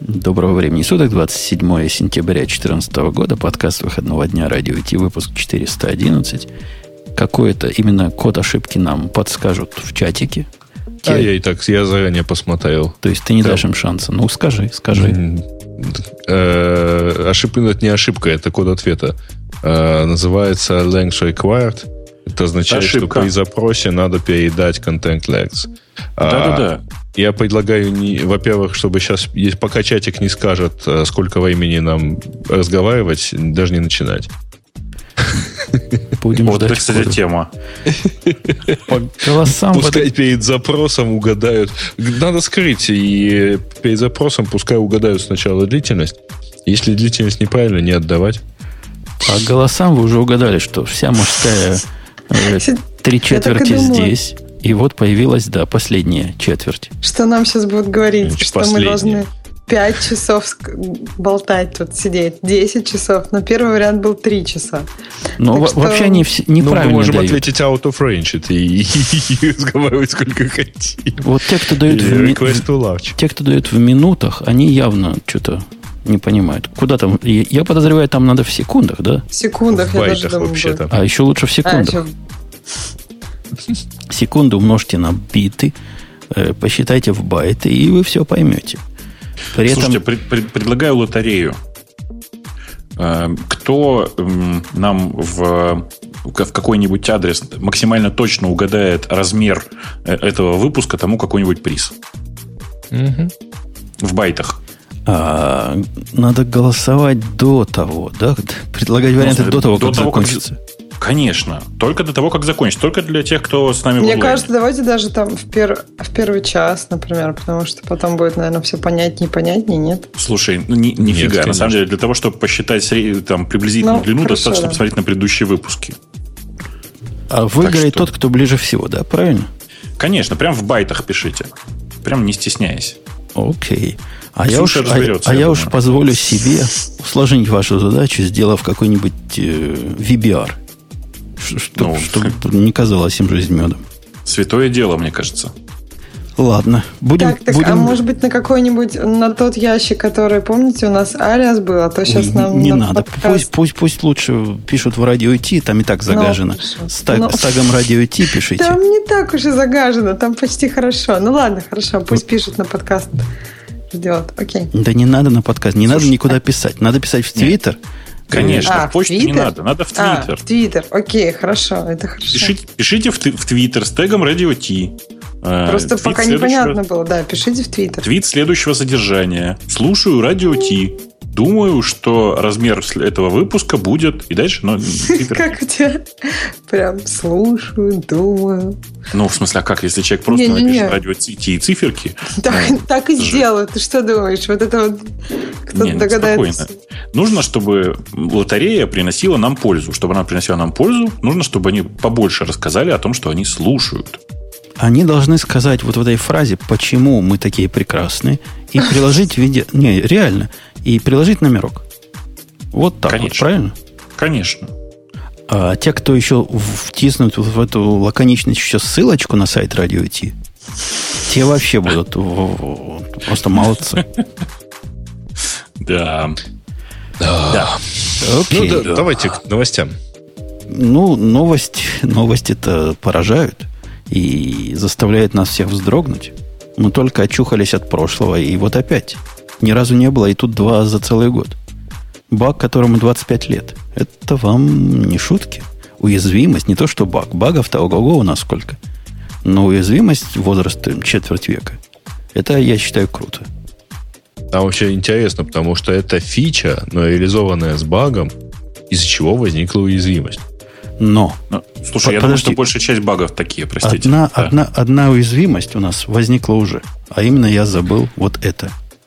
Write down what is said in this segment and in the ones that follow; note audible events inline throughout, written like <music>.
Доброго времени суток, 27 сентября 2014 года, подкаст выходного дня радио IT, выпуск 411. Какой-то именно код ошибки нам подскажут в чатике. Те... А я и так, я заранее посмотрел. То есть ты не Там... дашь им шанса. Ну, скажи, скажи. Э, ошибка, это не ошибка, это код ответа. Э, называется length required. Это означает, Ошибка. что при запросе надо передать content length. Да-да-да. Я предлагаю, не, во-первых, чтобы сейчас, пока чатик не скажет, э, сколько времени нам разговаривать, даже не начинать. Будем вот это, кстати, тема. По голосам... Пускай перед запросом угадают. Надо скрыть, и перед запросом пускай угадают сначала длительность. Если длительность неправильно, не отдавать. По голосам вы уже угадали, что вся мужская э, три четверти здесь. И вот появилась, да, последняя четверть. Что нам сейчас будут говорить, Значит, что последняя. мы должны 5 часов болтать тут, сидеть, 10 часов. Но первый вариант был 3 часа. Ну, в- что... вообще они все неправильно Ну, мы можем дают. ответить out of range это и, <laughs> и, разговаривать сколько хотим. Вот те, кто дают в, ми... те, кто дают в минутах, они явно что-то не понимают. Куда там? Я подозреваю, там надо в секундах, да? В секундах, в я байтах даже вообще-то. А еще лучше в секундах. А, еще... Секунду умножьте на биты, э, посчитайте в байты, и вы все поймете. При Слушайте, этом... пред, пред, предлагаю лотерею. Э, кто нам в, в какой-нибудь адрес максимально точно угадает размер э, этого выпуска, тому какой-нибудь приз. Угу. В байтах. А, надо голосовать до того, да? Предлагать варианты ну, до того, до как того, закончится. Как Конечно. Только до того, как закончить. Только для тех, кто с нами Мне кажется, давайте даже там в, пер... в первый час, например, потому что потом будет, наверное, все понятнее и понятнее, нет? Слушай, ну ни, нифига. Нет, на самом деле, для того, чтобы посчитать там, приблизительную ну, длину, хорошо, достаточно да. посмотреть на предыдущие выпуски. А выиграет что... тот, кто ближе всего, да? Правильно? Конечно, прям в байтах пишите. Прям не стесняясь. Окей. А я, уж, а, а я уж позволю себе усложнить вашу задачу, сделав какой-нибудь э, VBR – что, ну, чтобы <laughs> не казалось им жизнь медом. Святое дело, мне кажется. Ладно, будем... Так, так, будем... а может быть на какой-нибудь, на тот ящик, который, помните, у нас алиас был, а то сейчас нам... Не на надо, подкаст... пусть, пусть, пусть лучше пишут в радио IT, там и так ну, загажено. Ну, с, ну, с тагом радио IT пишите. Там не так уж и загажено, там почти хорошо. Ну ладно, хорошо, пусть вот. пишут на подкаст. Ждет, окей. Да не надо на подкаст, не Слушай, надо никуда а... писать. Надо писать в Твиттер. Конечно, а, в почту не надо, надо в а, Твиттер. А, в Твиттер, окей, хорошо, это хорошо. Пишите, пишите в, в Твиттер с тегом Radio T. Э, Просто пока непонятно было, да, пишите в Твиттер. Твит следующего содержания. Слушаю радио Ти. Думаю, что размер этого выпуска будет... И дальше... Но, <laughs> как у тебя? Прям слушаю, думаю. Ну, в смысле, а как, если человек просто напишет радио и циферки? Так и сделаю. Ты что думаешь? Вот это вот кто-то догадается. Нужно, чтобы лотерея приносила нам пользу. Чтобы она приносила нам пользу, нужно, чтобы они побольше рассказали о том, что они слушают. Они должны сказать вот в этой фразе, почему мы такие прекрасные, и приложить в виде... Не, реально. И приложить номерок. Вот так Конечно. вот, правильно? Конечно. А те, кто еще втиснут в эту лаконичность еще ссылочку на сайт Радио Ти, те вообще будут просто молодцы. Да. Да. Окей. Ну, да, давайте к новостям. Ну, новость, новости-то поражают и заставляет нас всех вздрогнуть. Мы только очухались от прошлого, и вот опять. Ни разу не было, и тут два за целый год. Баг, которому 25 лет. Это вам не шутки. Уязвимость, не то что баг. Багов-то ого-го у нас сколько. Но уязвимость возраста четверть века. Это, я считаю, круто. Там вообще интересно, потому что это фича, но реализованная с багом, из-за чего возникла уязвимость. Но. Ну, слушай, я думаю, что большая часть багов такие, простите. Одна, да. одна, одна уязвимость у нас возникла уже. А именно я забыл вот это –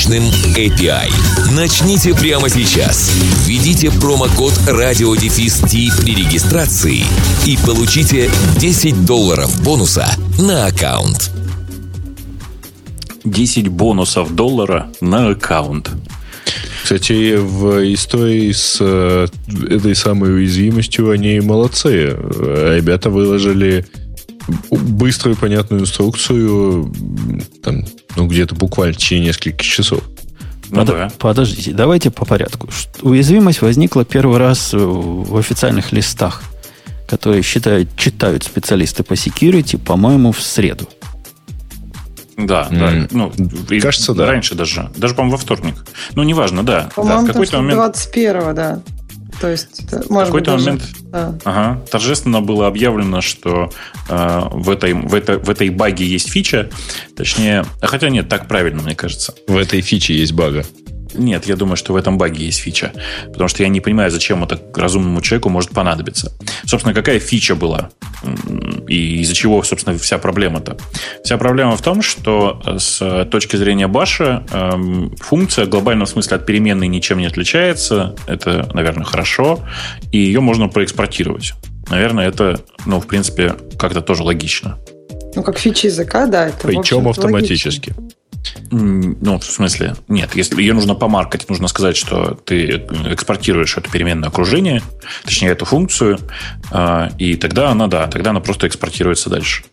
мощным API. Начните прямо сейчас. Введите промокод RadioDefist при регистрации и получите 10 долларов бонуса на аккаунт. 10 бонусов доллара на аккаунт. Кстати, в истории с э, этой самой уязвимостью они молодцы. Ребята выложили быструю понятную инструкцию там, ну, где-то буквально в течение нескольких часов. Ну, Под, да. Подождите, давайте по порядку. Уязвимость возникла первый раз в официальных листах, которые считают, читают специалисты по security, по-моему, в среду. Да, mm. да. Ну, Кажется, да. Раньше даже. Даже, по-моему, во вторник. Ну, неважно, да. По-моему, да, какой-то момент... 21 да. То есть, это, может какой-то быть, момент да. ага, торжественно было объявлено, что э, в, этой, в, этой, в этой баге есть фича. Точнее, хотя нет, так правильно, мне кажется. В этой фиче есть бага. Нет, я думаю, что в этом баге есть фича. Потому что я не понимаю, зачем это разумному человеку может понадобиться. Собственно, какая фича была? И из-за чего, собственно, вся проблема-то? Вся проблема в том, что с точки зрения баша эм, функция в глобальном смысле от переменной ничем не отличается. Это, наверное, хорошо. И ее можно проэкспортировать. Наверное, это, ну, в принципе, как-то тоже логично. Ну, как фича языка, да. Это, Причем автоматически. Логично. Ну, в смысле, нет, если ее нужно помаркать, нужно сказать, что ты экспортируешь это переменное окружение, точнее, эту функцию, а, и тогда она, да, тогда она просто экспортируется дальше.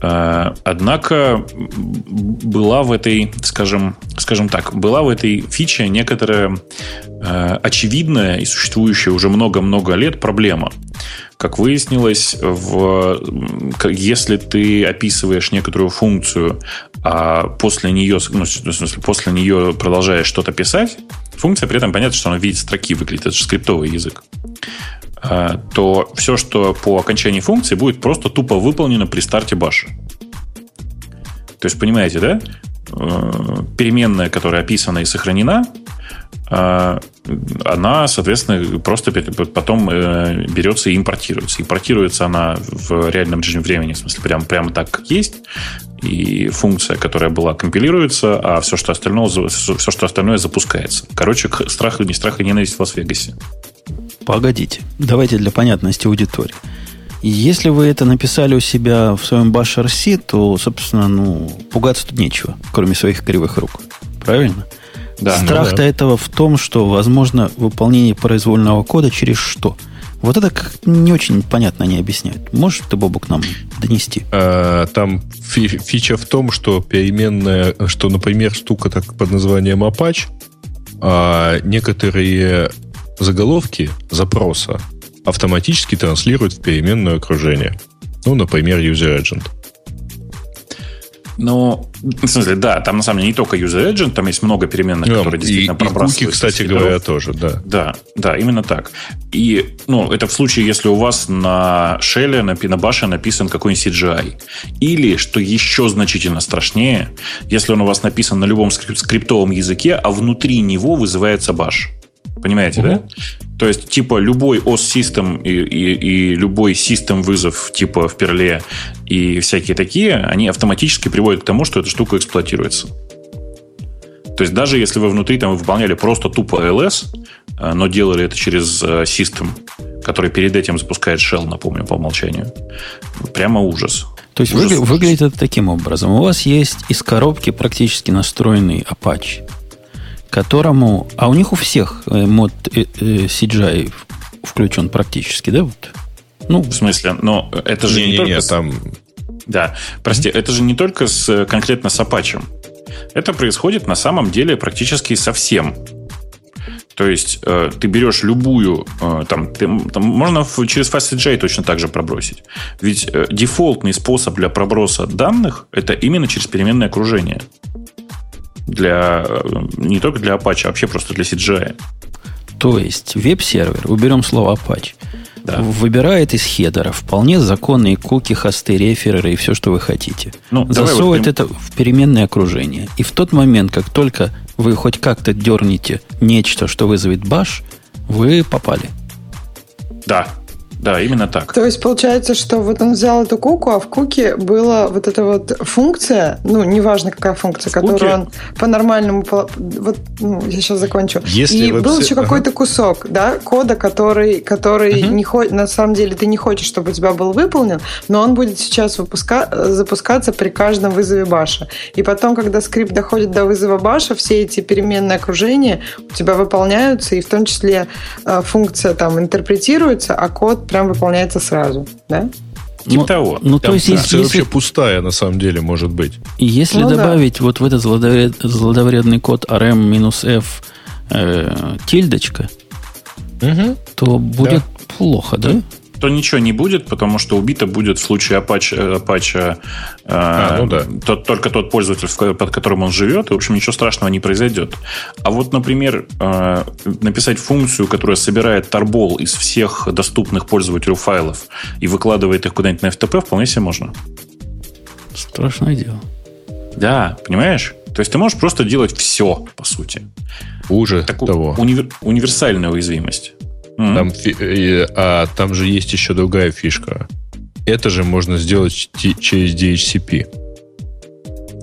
А, однако была в этой, скажем, скажем так, была в этой фиче некоторая а, очевидная и существующая уже много-много лет проблема. Как выяснилось, в, если ты описываешь некоторую функцию, а после нее, ну, в смысле, после нее продолжаешь что-то писать, функция при этом понятно, что она в виде строки выглядит, это же скриптовый язык, а, то все, что по окончании функции, будет просто тупо выполнено при старте баша. То есть, понимаете, да? Э, переменная, которая описана и сохранена, она, соответственно, просто потом э, берется и импортируется. Импортируется она в реальном режиме времени, в смысле, прямо, прямо так, как есть. И функция, которая была, компилируется, а все, что остальное, все, что остальное запускается. Короче, страх, не страх и ненависть в Лас-Вегасе. Погодите. Давайте для понятности аудитории. Если вы это написали у себя в своем RC, то, собственно, ну, пугаться тут нечего, кроме своих кривых рук. Правильно? Да, Страх-то да. этого в том, что возможно выполнение произвольного кода через что? Вот это как не очень понятно не объясняют. Можешь ты, Бобук, нам донести? А, там фи фича в том, что переменная, что, например, штука так под названием Apache, а некоторые заголовки запроса автоматически транслируют в переменное окружение. Ну, например, user agent. Ну, в смысле, да, там на самом деле не только user agent, там есть много переменных, да, которые действительно и, пробрасываются. И куки, кстати говоря, тоже, да. Да, да, именно так. И, ну, это в случае, если у вас на шеле, на пинобаше написан какой-нибудь CGI. Или, что еще значительно страшнее, если он у вас написан на любом скриптовом языке, а внутри него вызывается баш. Понимаете, угу. да? То есть, типа, любой OS-систем и, и, и любой систем вызов, типа в перле и всякие такие, они автоматически приводят к тому, что эта штука эксплуатируется. То есть, даже если вы внутри там выполняли просто тупо LS, э, но делали это через систем, который перед этим запускает shell, напомню, по умолчанию, прямо ужас. То есть ужас, выгля- выглядит это таким образом. У вас есть из коробки практически настроенный Apache которому... А у них у всех э, мод э, э, CGI включен практически, да? Вот? Ну, в смысле? Но это же не, не, не только... Там... Да, прости, mm-hmm. это же не только с, конкретно с Apache. Это происходит на самом деле практически со всем. То есть э, ты берешь любую, э, там, ты, там можно через FastCJ точно так же пробросить. Ведь э, дефолтный способ для проброса данных это именно через переменное окружение для, не только для Apache, а вообще просто для CGI. То есть веб-сервер, уберем слово Apache, да. выбирает из хедера вполне законные куки, хосты, рефереры и все, что вы хотите. Ну, Засовывает вот это в переменное окружение. И в тот момент, как только вы хоть как-то дернете нечто, что вызовет баш, вы попали. Да, Да, именно так. То есть получается, что вот он взял эту куку, а в куке была вот эта вот функция, ну, неважно какая функция, в которую куке? он по-нормальному, вот ну, я сейчас закончу. Если и был еще какой-то кусок, да, кода, который, который угу. не хо... на самом деле ты не хочешь, чтобы у тебя был выполнен, но он будет сейчас выпуска... запускаться при каждом вызове баша. И потом, когда скрипт доходит до вызова баша, все эти переменные окружения у тебя выполняются, и в том числе э, функция там интерпретируется, а код прям выполняется сразу, да? Типа ну, того. Ну, то есть, если, вообще пустая, на самом деле, может быть. И если ну, добавить да. вот в этот злодовред, злодовредный код rm-f э, тильдочка, угу. то будет да. плохо, да? То ничего не будет, потому что убито будет в случае Apache, Apache э, а, ну да. тот, только тот пользователь, под которым он живет, и, в общем, ничего страшного не произойдет. А вот, например, э, написать функцию, которая собирает торбол из всех доступных пользователю файлов и выкладывает их куда-нибудь на FTP, вполне себе можно. Страшное дело. Да, понимаешь? То есть ты можешь просто делать все, по сути. Хуже так, того. Универ, универсальная уязвимость. Mm-hmm. Там, а там же есть еще другая фишка. Это же можно сделать через DHCP.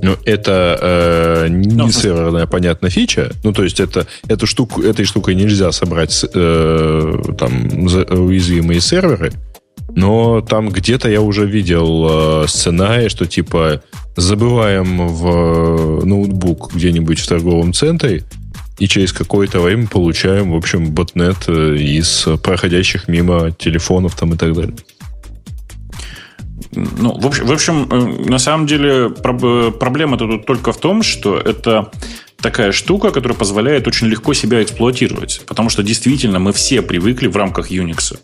Но это э, не ну, серверная, понятная фича. Ну, то есть, это, эту штуку, этой штукой нельзя собрать э, там, уязвимые серверы. Но там где-то я уже видел э, сценарий, что типа забываем в ноутбук где-нибудь в торговом центре, и через какое-то время получаем, в общем, ботнет э, из проходящих мимо телефонов там и так далее. Ну, в общем, в общем, э, на самом деле проблема тут только в том, что это такая штука, которая позволяет очень легко себя эксплуатировать. Потому что действительно мы все привыкли в рамках Unix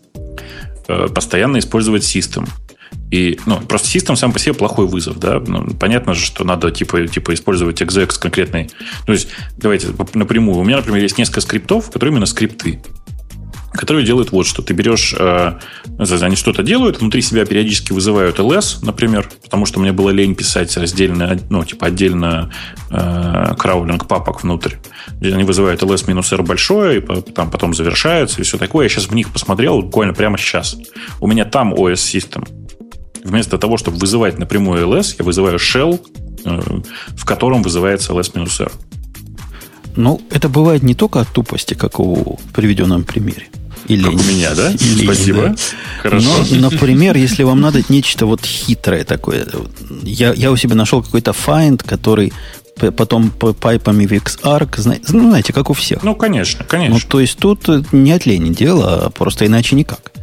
э, постоянно использовать систем. И, ну, просто систем сам по себе плохой вызов, да. Ну, понятно же, что надо, типа, типа использовать exec конкретный. То есть, давайте напрямую. У меня, например, есть несколько скриптов, которые именно скрипты которые делают вот что. Ты берешь, э, они что-то делают, внутри себя периодически вызывают ls, например, потому что мне было лень писать раздельно, ну, типа отдельно э, краулинг папок внутрь. Они вызывают ls минус r большое, и там потом завершаются, и все такое. Я сейчас в них посмотрел буквально прямо сейчас. У меня там OS System. Вместо того, чтобы вызывать напрямую ls, я вызываю shell, э, в котором вызывается ls-r. Ну, это бывает не только от тупости, как у приведенном примере. Или как у меня, да? Или, Спасибо. Да. Хорошо. Но, например, если вам надо нечто вот хитрое такое, я, я у себя нашел какой-то find, который потом пайпами в Xarc, ну, знаете, как у всех. Ну, конечно, конечно. Ну, то есть тут не от лени дело, а просто иначе никак.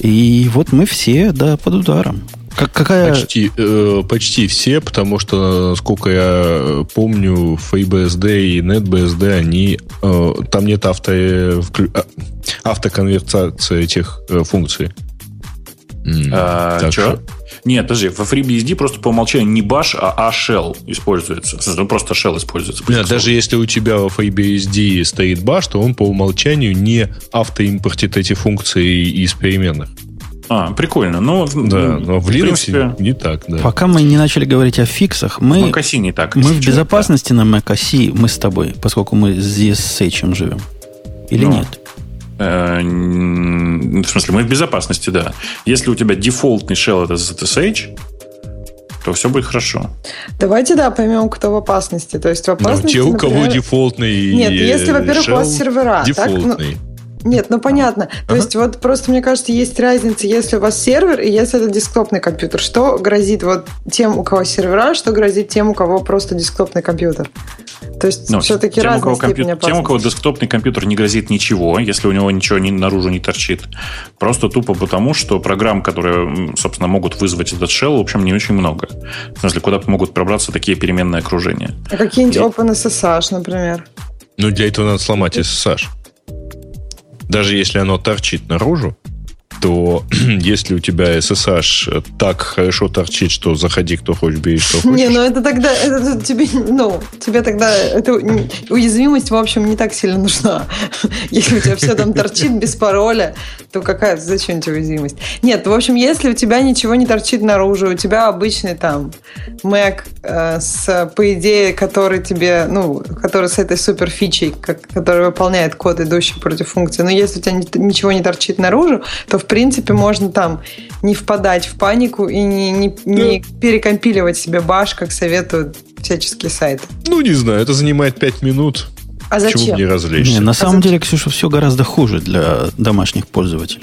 И вот мы все, да, под ударом. Как, какая... почти, э, почти все, потому что, сколько я помню, FreeBSD и NetBSD, они, э, там нет авто, э, автоконвертации этих э, функций. А, так что? Нет, подожди, во FreeBSD просто по умолчанию не bash, а a shell используется. Ну, просто shell используется. Нет, даже если у тебя в FreeBSD стоит bash, то он по умолчанию не автоимпортит эти функции из переменных. А, прикольно. Но, да, но в, в Linux принципе, не так, да. Пока мы не начали говорить о фиксах, мы, в macOS не так. Мы в безопасности да. на macOS, мы с тобой, поскольку мы здесь с SSH живем. Или ну, нет? Э, в смысле, мы в безопасности, да. Если у тебя дефолтный shell это ZSH, то все будет хорошо. Давайте, да, поймем, кто в опасности. То есть в опасности, Ну, те, у кого дефолтный Нет, если, во-первых, у вас сервера. Дефолтный. Так, ну, нет, ну понятно. То ага. есть вот просто мне кажется, есть разница, если у вас сервер и если это десктопный компьютер. Что грозит вот тем, у кого сервера, что грозит тем, у кого просто десктопный компьютер? То есть ну, все-таки тем, степень компью... Тем, у кого десктопный компьютер не грозит ничего, если у него ничего не, наружу не торчит. Просто тупо потому, что программ, которые, собственно, могут вызвать этот shell, в общем, не очень много. В смысле, куда могут пробраться такие переменные окружения. А какие-нибудь и... OpenSSH, например? Ну, для этого надо сломать SSH даже если оно торчит наружу, то <clears throat> если у тебя SSH так хорошо торчит, что заходи, кто хочешь, бери, что хочешь. Не, ну это тогда, это тебе, ну, тебе тогда эта уязвимость, в общем, не так сильно нужна. <laughs> Если у тебя все там торчит без пароля, то какая, зачем тебе уязвимость? Нет, в общем, если у тебя ничего не торчит наружу, у тебя обычный там Mac э, с, по идее, который тебе, ну, который с этой супер фичей, как, который выполняет код, идущий против функции, но если у тебя ничего не торчит наружу, то в принципе, можно там не впадать в панику и не, не, не перекомпиливать себе баш, как советуют всяческие сайты. Ну, не знаю, это занимает 5 минут. А зачем? Чего не развлечься? Не, на а самом зачем? деле, Ксюша, все гораздо хуже для домашних пользователей.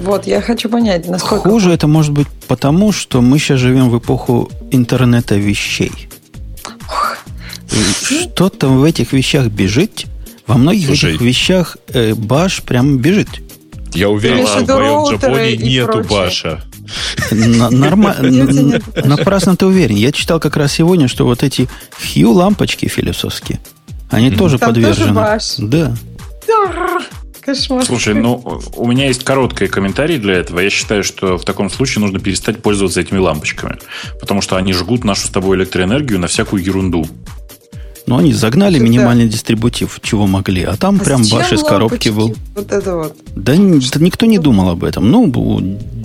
Вот, я хочу понять, насколько... Хуже это может быть потому, что мы сейчас живем в эпоху интернета вещей. Что-то в этих вещах бежит. Во многих Слушай, этих вещах э, баш прям бежит. Я уверен, что в моем Джапоне нету баша. Нормально. <laughs> Напрасно ты уверен. Я читал как раз сегодня, что вот эти Хью лампочки филипсовские, они тоже подвержены. Да. Кошмар. Слушай, ну, у меня есть короткий комментарий для этого. Я считаю, что в таком случае нужно перестать пользоваться этими лампочками. Потому что они жгут нашу с тобой электроэнергию на всякую ерунду. Ну, они загнали Сюда. минимальный дистрибутив, чего могли. А там а прям баш из коробки был. Вот это вот. Да, да никто не думал об этом. Ну,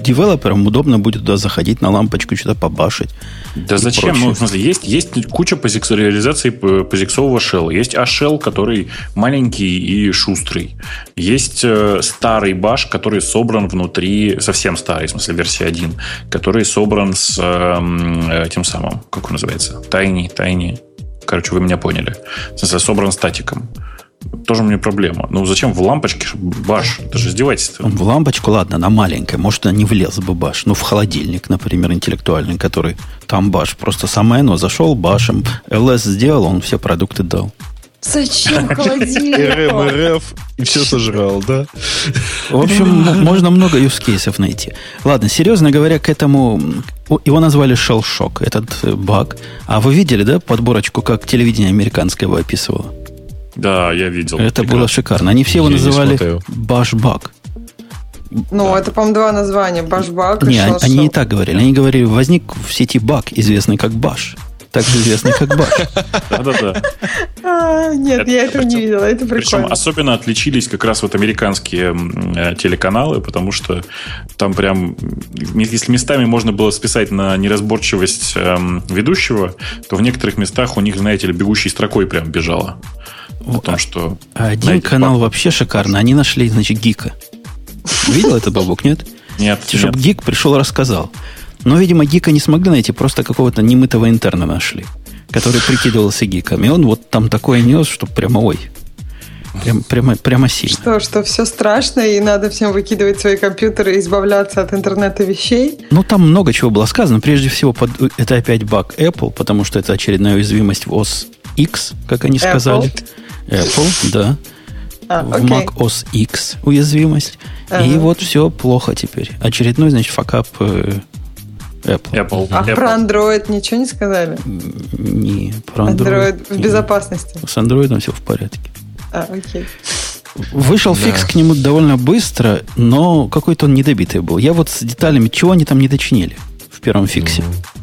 девелоперам удобно будет туда заходить на лампочку, что-то побашить. Да зачем? Прочее. Ну, в смысле, есть, есть куча реализаций позиксового шелла. Есть A-shell, который маленький и шустрый. Есть э, старый баш, который собран внутри, совсем старый, в смысле версия 1, который собран с э, тем самым, как он называется? Тайни, тайни. Короче, вы меня поняли. В смысле, собран статиком. Тоже мне проблема. Ну, зачем в лампочке баш? Это же издевательство. В лампочку, ладно, она маленькая. Может, она не влез бы баш. Ну, в холодильник, например, интеллектуальный, который там баш. Просто самое оно зашел башем, ЛС сделал, он все продукты дал. Зачем <laughs> холодильник? РМ, РФ, и все сожрал, да? В общем, <laughs> можно много юзкейсов найти. Ладно, серьезно говоря, к этому... Его назвали Shock, этот э, баг. А вы видели, да, подборочку, как телевидение американское его описывало? Да, я видел. Это прекрасно. было шикарно. Они все его я называли Башбаг. Ну, да. это, по-моему, два названия. Башбаг и Не, они не так говорили. Они говорили, возник в сети баг, известный как Баш также известный как Баш. Да-да-да. А, нет, я этого не видела, это прикольно. Причем особенно отличились как раз вот американские э, телеканалы, потому что там прям, если местами можно было списать на неразборчивость эм, ведущего, то в некоторых местах у них, знаете ли, бегущей строкой прям бежала. О том, что... Один канал вообще шикарный. Они нашли, значит, гика. Видел это, Бабук, нет? Нет. Чтобы гик пришел рассказал. Но, видимо, гика не смогли найти, просто какого-то немытого интерна нашли, который прикидывался гиком. И он вот там такое нес, что прямо ой. Прям, прямо, прямо сильно. Что, что все страшно, и надо всем выкидывать свои компьютеры и избавляться от интернета вещей? Ну, там много чего было сказано. Прежде всего, под, это опять баг Apple, потому что это очередная уязвимость в OS X, как они сказали. Apple, да. А, в Mac OS X уязвимость. Ага. И вот все плохо теперь. Очередной, значит, факап э, Apple. Apple. А Apple. про Android ничего не сказали? Не, про Android. Android в безопасности. С Android все в порядке. А, окей. Вышел да. фикс к нему довольно быстро, но какой-то он недобитый был. Я вот с деталями, чего они там не дочинили в первом фиксе. Mm-hmm.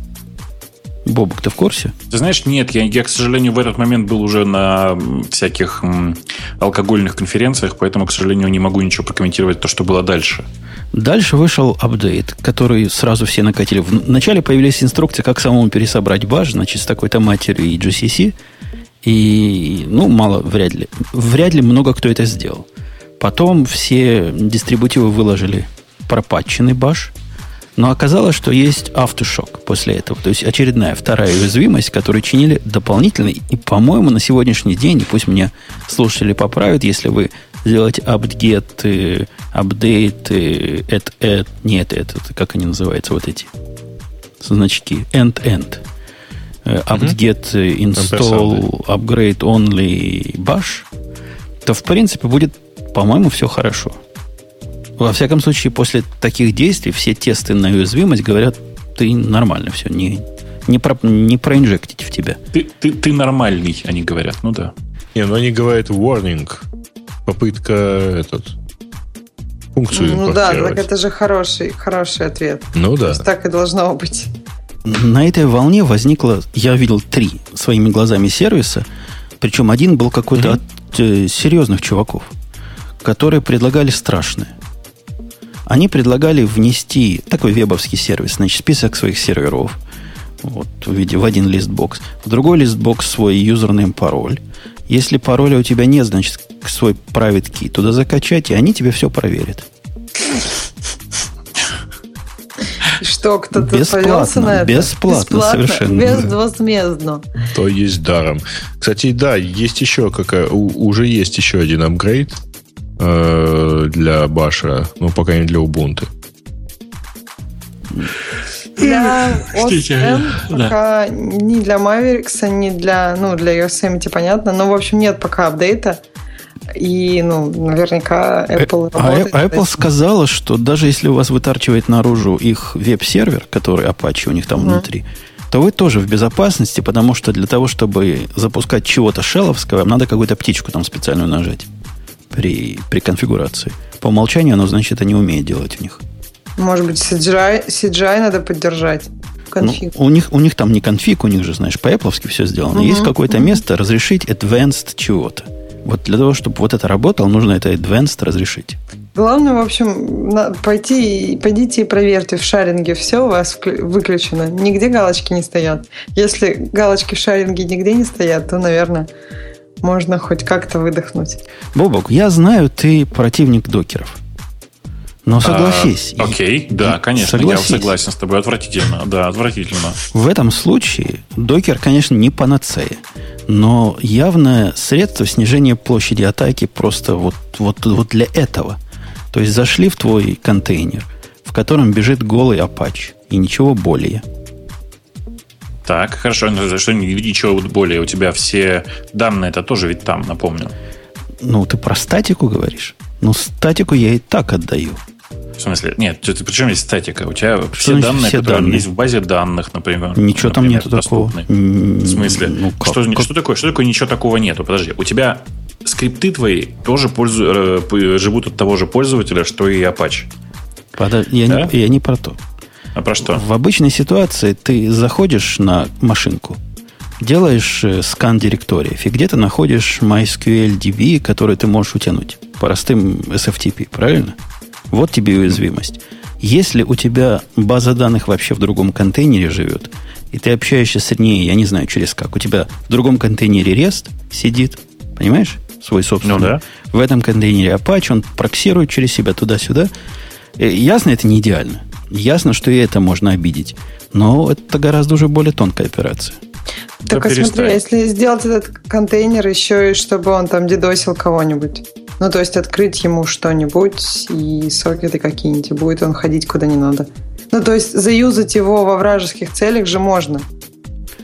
Бобок, ты в курсе? Ты знаешь, нет, я, я, к сожалению, в этот момент был уже на всяких алкогольных конференциях, поэтому, к сожалению, не могу ничего прокомментировать то, что было дальше. Дальше вышел апдейт, который сразу все накатили. Вначале появились инструкции, как самому пересобрать баш, значит, с такой-то матерью и GCC. И, ну, мало, вряд ли. Вряд ли много кто это сделал. Потом все дистрибутивы выложили пропатченный баш – но оказалось, что есть автошок после этого. То есть очередная вторая уязвимость, которую чинили дополнительно. И, по-моему, на сегодняшний день, и пусть меня слушатели поправят, если вы сделаете apt-get, update, add, add, нет, это, как они называются, вот эти значки, end-end. apt-get, install, upgrade only bash, то, в принципе, будет, по-моему, все хорошо. Во всяком случае, после таких действий все тесты на уязвимость говорят, ты нормально все, не, не, про, не проинжектить в тебя. Ты, ты, ты нормальный, они говорят, ну да. Не, ну они говорят warning. Попытка этот функцию Ну да, так это же хороший, хороший ответ. Ну да. То есть так и должно быть. На этой волне возникло, я видел три своими глазами сервиса, причем один был какой-то mm-hmm. от э, серьезных чуваков, которые предлагали страшное они предлагали внести такой вебовский сервис, значит, список своих серверов вот, в виде в один листбокс. В другой листбокс свой юзерный пароль. Если пароля у тебя нет, значит, свой private key туда закачать, и они тебе все проверят. Что, кто-то повелся на это? Бесплатно, бесплатно совершенно. Безвозмездно. То есть даром. Кстати, да, есть еще какая, уже есть еще один апгрейд э, для Баша, ну, пока не для Ubuntu. Для OSM пока ни для Mavericks, ни для, ну, для Yosemite, понятно, но, в общем, нет пока апдейта. И, ну, наверняка Apple а, работает. А Apple сказала, что даже если у вас вытарчивает наружу их веб-сервер, который Apache у них там mm. внутри, то вы тоже в безопасности, потому что для того, чтобы запускать чего-то шелловского, вам надо какую-то птичку там специальную нажать при, при конфигурации. По умолчанию оно, значит, это не умеет делать у них. Может быть, CGI, CGI надо поддержать. Конфиг. Ну, у, них, у них там не конфиг, у них же, знаешь, по-эпловски все сделано. Угу, Есть какое-то угу. место разрешить advanced чего-то. Вот для того, чтобы вот это работало, нужно это advanced разрешить. Главное, в общем, пойти, пойдите и проверьте в шаринге, все у вас выключено. Нигде галочки не стоят. Если галочки в шаринге нигде не стоят, то, наверное, можно хоть как-то выдохнуть. Бобок, я знаю, ты противник докеров. Но согласись. А, окей, да, конечно, согласись. я согласен с тобой. Отвратительно, да, отвратительно. В этом случае докер, конечно, не панацея, но явное средство снижения площади атаки просто вот, вот, вот для этого. То есть зашли в твой контейнер, в котором бежит голый Apache, и ничего более. Так, хорошо, но что ничего более? У тебя все данные, это тоже ведь там, напомню. Ну, ты про статику говоришь? Ну, статику я и так отдаю. В смысле? Нет, ты, причем есть статика? У тебя что все данные, все которые данные? есть в базе данных, например. Ничего например, там нету доступны. такого. В смысле? Ну, как? Что, как? что такое? Что такое ничего такого нету? Подожди, у тебя скрипты твои тоже пользу, э, живут от того же пользователя, что и Apache. Подожди, я, да? не, я не про то. А про что? В обычной ситуации ты заходишь на машинку, делаешь э, скан директории, и где-то находишь MySQL DB, который ты можешь утянуть. Простым SFTP, правильно? Вот тебе уязвимость. Если у тебя база данных вообще в другом контейнере живет, и ты общаешься с ней, я не знаю, через как, у тебя в другом контейнере REST сидит, понимаешь, свой собственный. Ну, да. В этом контейнере Apache, он проксирует через себя туда-сюда. Э, ясно, это не идеально. Ясно, что и это можно обидеть. Но это гораздо уже более тонкая операция. Да смотри, если сделать этот контейнер еще и чтобы он там дедосил кого-нибудь. Ну, то есть открыть ему что-нибудь и сокеты какие-нибудь, будет он ходить куда не надо. Ну, то есть заюзать его во вражеских целях же можно,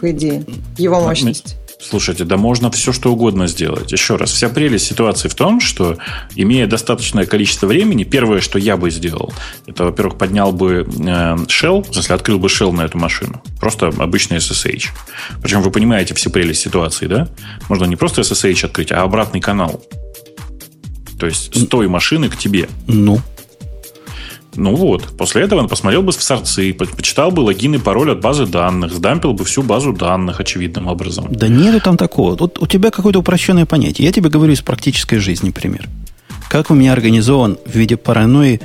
по идее, его мощность. Слушайте, да можно все что угодно сделать. Еще раз, вся прелесть ситуации в том, что, имея достаточное количество времени, первое, что я бы сделал, это, во-первых, поднял бы э, shell, в смысле, открыл бы shell на эту машину. Просто обычный SSH. Причем вы понимаете всю прелесть ситуации, да? Можно не просто SSH открыть, а обратный канал. То есть с той машины к тебе. Ну. Ну вот, после этого он посмотрел бы в сорцы, почитал бы логин и пароль от базы данных, сдампил бы всю базу данных очевидным образом. Да нету там такого. Вот у тебя какое-то упрощенное понятие. Я тебе говорю из практической жизни пример. Как у меня организован в виде паранойи,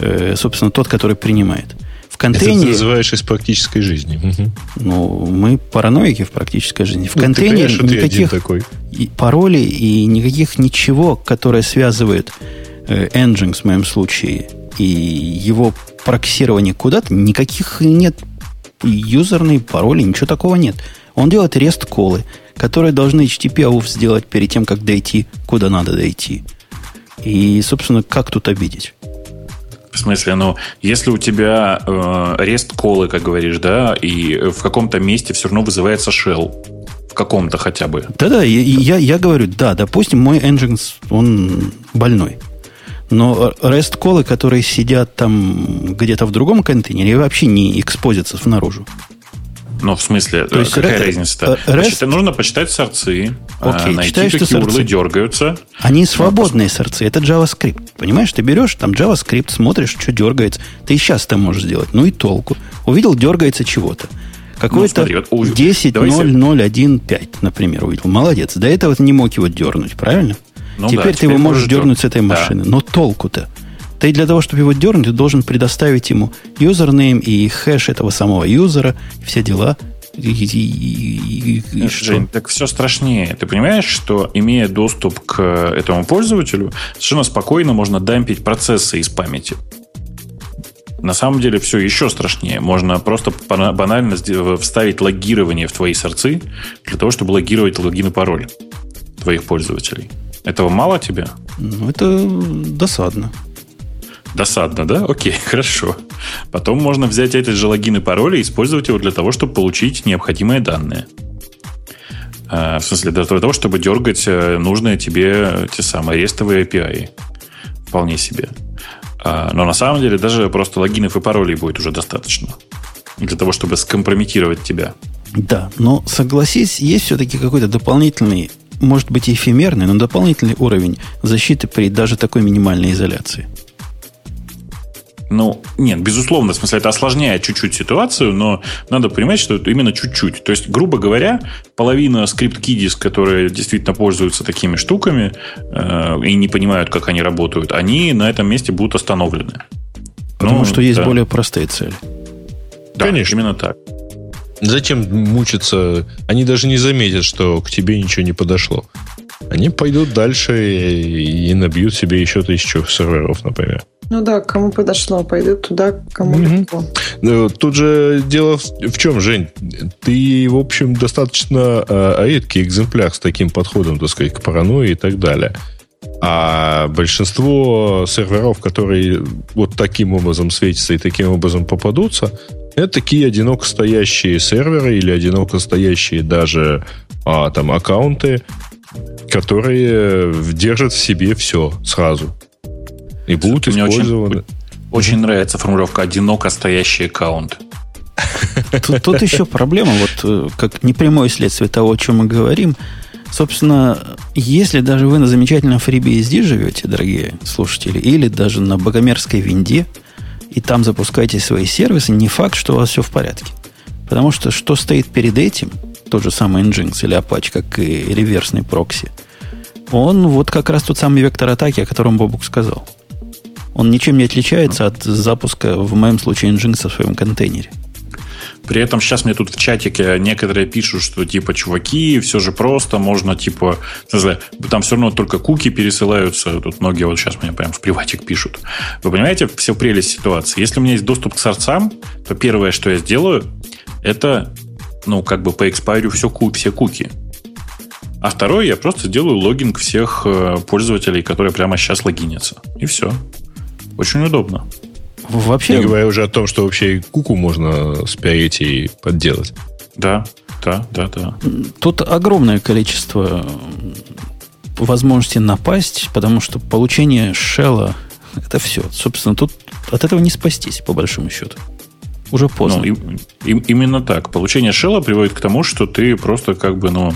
э, собственно, тот, который принимает. В контейнере... Это ты называешь из практической жизни. Угу. Ну, мы параноики в практической жизни. В ну, контейнере ты, конечно, никаких такой. И паролей и никаких ничего, которое связывает э, Nginx в моем случае и его проксирование куда-то, никаких нет юзерные пароли, ничего такого нет. Он делает REST-колы, которые должны HTTP сделать перед тем, как дойти, куда надо дойти. И, собственно, как тут обидеть? В смысле, ну, если у тебя э, REST колы, как говоришь, да, и в каком-то месте все равно вызывается shell, в каком-то хотя бы. Да-да, я, я, я говорю, да, допустим, мой Nginx, он больной. Но REST-колы, которые сидят там где-то в другом контейнере, вообще не экспозятся наружу. Ну, в смысле, То есть какая разница-то? REST... Почитай, нужно почитать сорцы, Окей, найти, читаешь, какие что урлы дергаются. Они свободные сорцы, это JavaScript. Понимаешь, ты берешь там JavaScript, смотришь, что дергается. Ты и сейчас это можешь сделать. Ну и толку. Увидел, дергается чего-то. Какой-то ну, вот, 10.0.0.1.5, например, увидел. Молодец. До этого ты не мог его дернуть, правильно? Ну, теперь да, ты теперь его можешь дернуть с этой машины. Да. Но толку-то? Ты для того, чтобы его дернуть, ты должен предоставить ему юзернейм и хэш этого самого юзера, и все дела. И, и, и, и Жень, так все страшнее. Ты понимаешь, что имея доступ к этому пользователю, совершенно спокойно можно дампить процессы из памяти. На самом деле все еще страшнее. Можно просто банально вставить логирование в твои сорцы для того, чтобы логировать логин и пароль твоих пользователей. Этого мало тебе? Ну, это досадно. Досадно, да? Окей, <laughs> хорошо. Потом можно взять этот же логин и пароль и использовать его для того, чтобы получить необходимые данные. А, в смысле, для того, чтобы дергать э, нужные тебе те самые рестовые API. Вполне себе. А, но на самом деле даже просто логинов и паролей будет уже достаточно. Для того, чтобы скомпрометировать тебя. Да, но согласись, есть все-таки какой-то дополнительный, может быть, эфемерный, но дополнительный уровень защиты при даже такой минимальной изоляции. Ну, нет, безусловно, в смысле, это осложняет чуть-чуть ситуацию, но надо понимать, что это именно чуть-чуть. То есть, грубо говоря, половина скрипт-кидис, которые действительно пользуются такими штуками э, и не понимают, как они работают, они на этом месте будут остановлены. Потому ну, что есть да. более простые цели. Да, Конечно. именно так. Зачем мучиться? Они даже не заметят, что к тебе ничего не подошло. Они пойдут дальше и, и набьют себе еще тысячу серверов, например. Ну да, кому подошло, пойдут туда, кому mm-hmm. легко. Ну, тут же дело в, в чем, Жень? Ты, в общем, достаточно э, редкий экземпляр с таким подходом, так сказать, к паранойи и так далее. А большинство серверов, которые вот таким образом светятся и таким образом попадутся, это такие одиноко стоящие серверы или одиноко стоящие даже а, там аккаунты, которые держат в себе все сразу. И будут Мне использованы. Очень, очень нравится формулировка «одиноко стоящий аккаунт». Тут, тут еще проблема, вот э, как непрямое следствие того, о чем мы говорим. Собственно, если даже вы на замечательном FreeBSD живете, дорогие слушатели, или даже на богомерзкой винде, и там запускаете свои сервисы, не факт, что у вас все в порядке. Потому что что стоит перед этим, тот же самый Nginx или Apache, как и реверсный прокси, он вот как раз тот самый вектор атаки, о котором Бобук сказал. Он ничем не отличается от запуска, в моем случае, Nginx в своем контейнере. При этом сейчас мне тут в чатике некоторые пишут, что типа, чуваки, все же просто, можно типа, там все равно только куки пересылаются. Тут многие вот сейчас мне прям в приватик пишут. Вы понимаете, все прелесть ситуации. Если у меня есть доступ к сорцам, то первое, что я сделаю, это, ну, как бы по экспайрю все, все куки. А второе, я просто сделаю логинг всех э, пользователей, которые прямо сейчас логинятся. И все. Очень удобно. Вообще... Не говоря уже о том, что вообще куку можно спиарить и подделать. Да, да, да, да. Тут огромное количество возможностей напасть, потому что получение шелла это все. Собственно, тут от этого не спастись, по большому счету. Уже поздно. Ну, и, и, именно так. Получение шелла приводит к тому, что ты просто как бы, ну,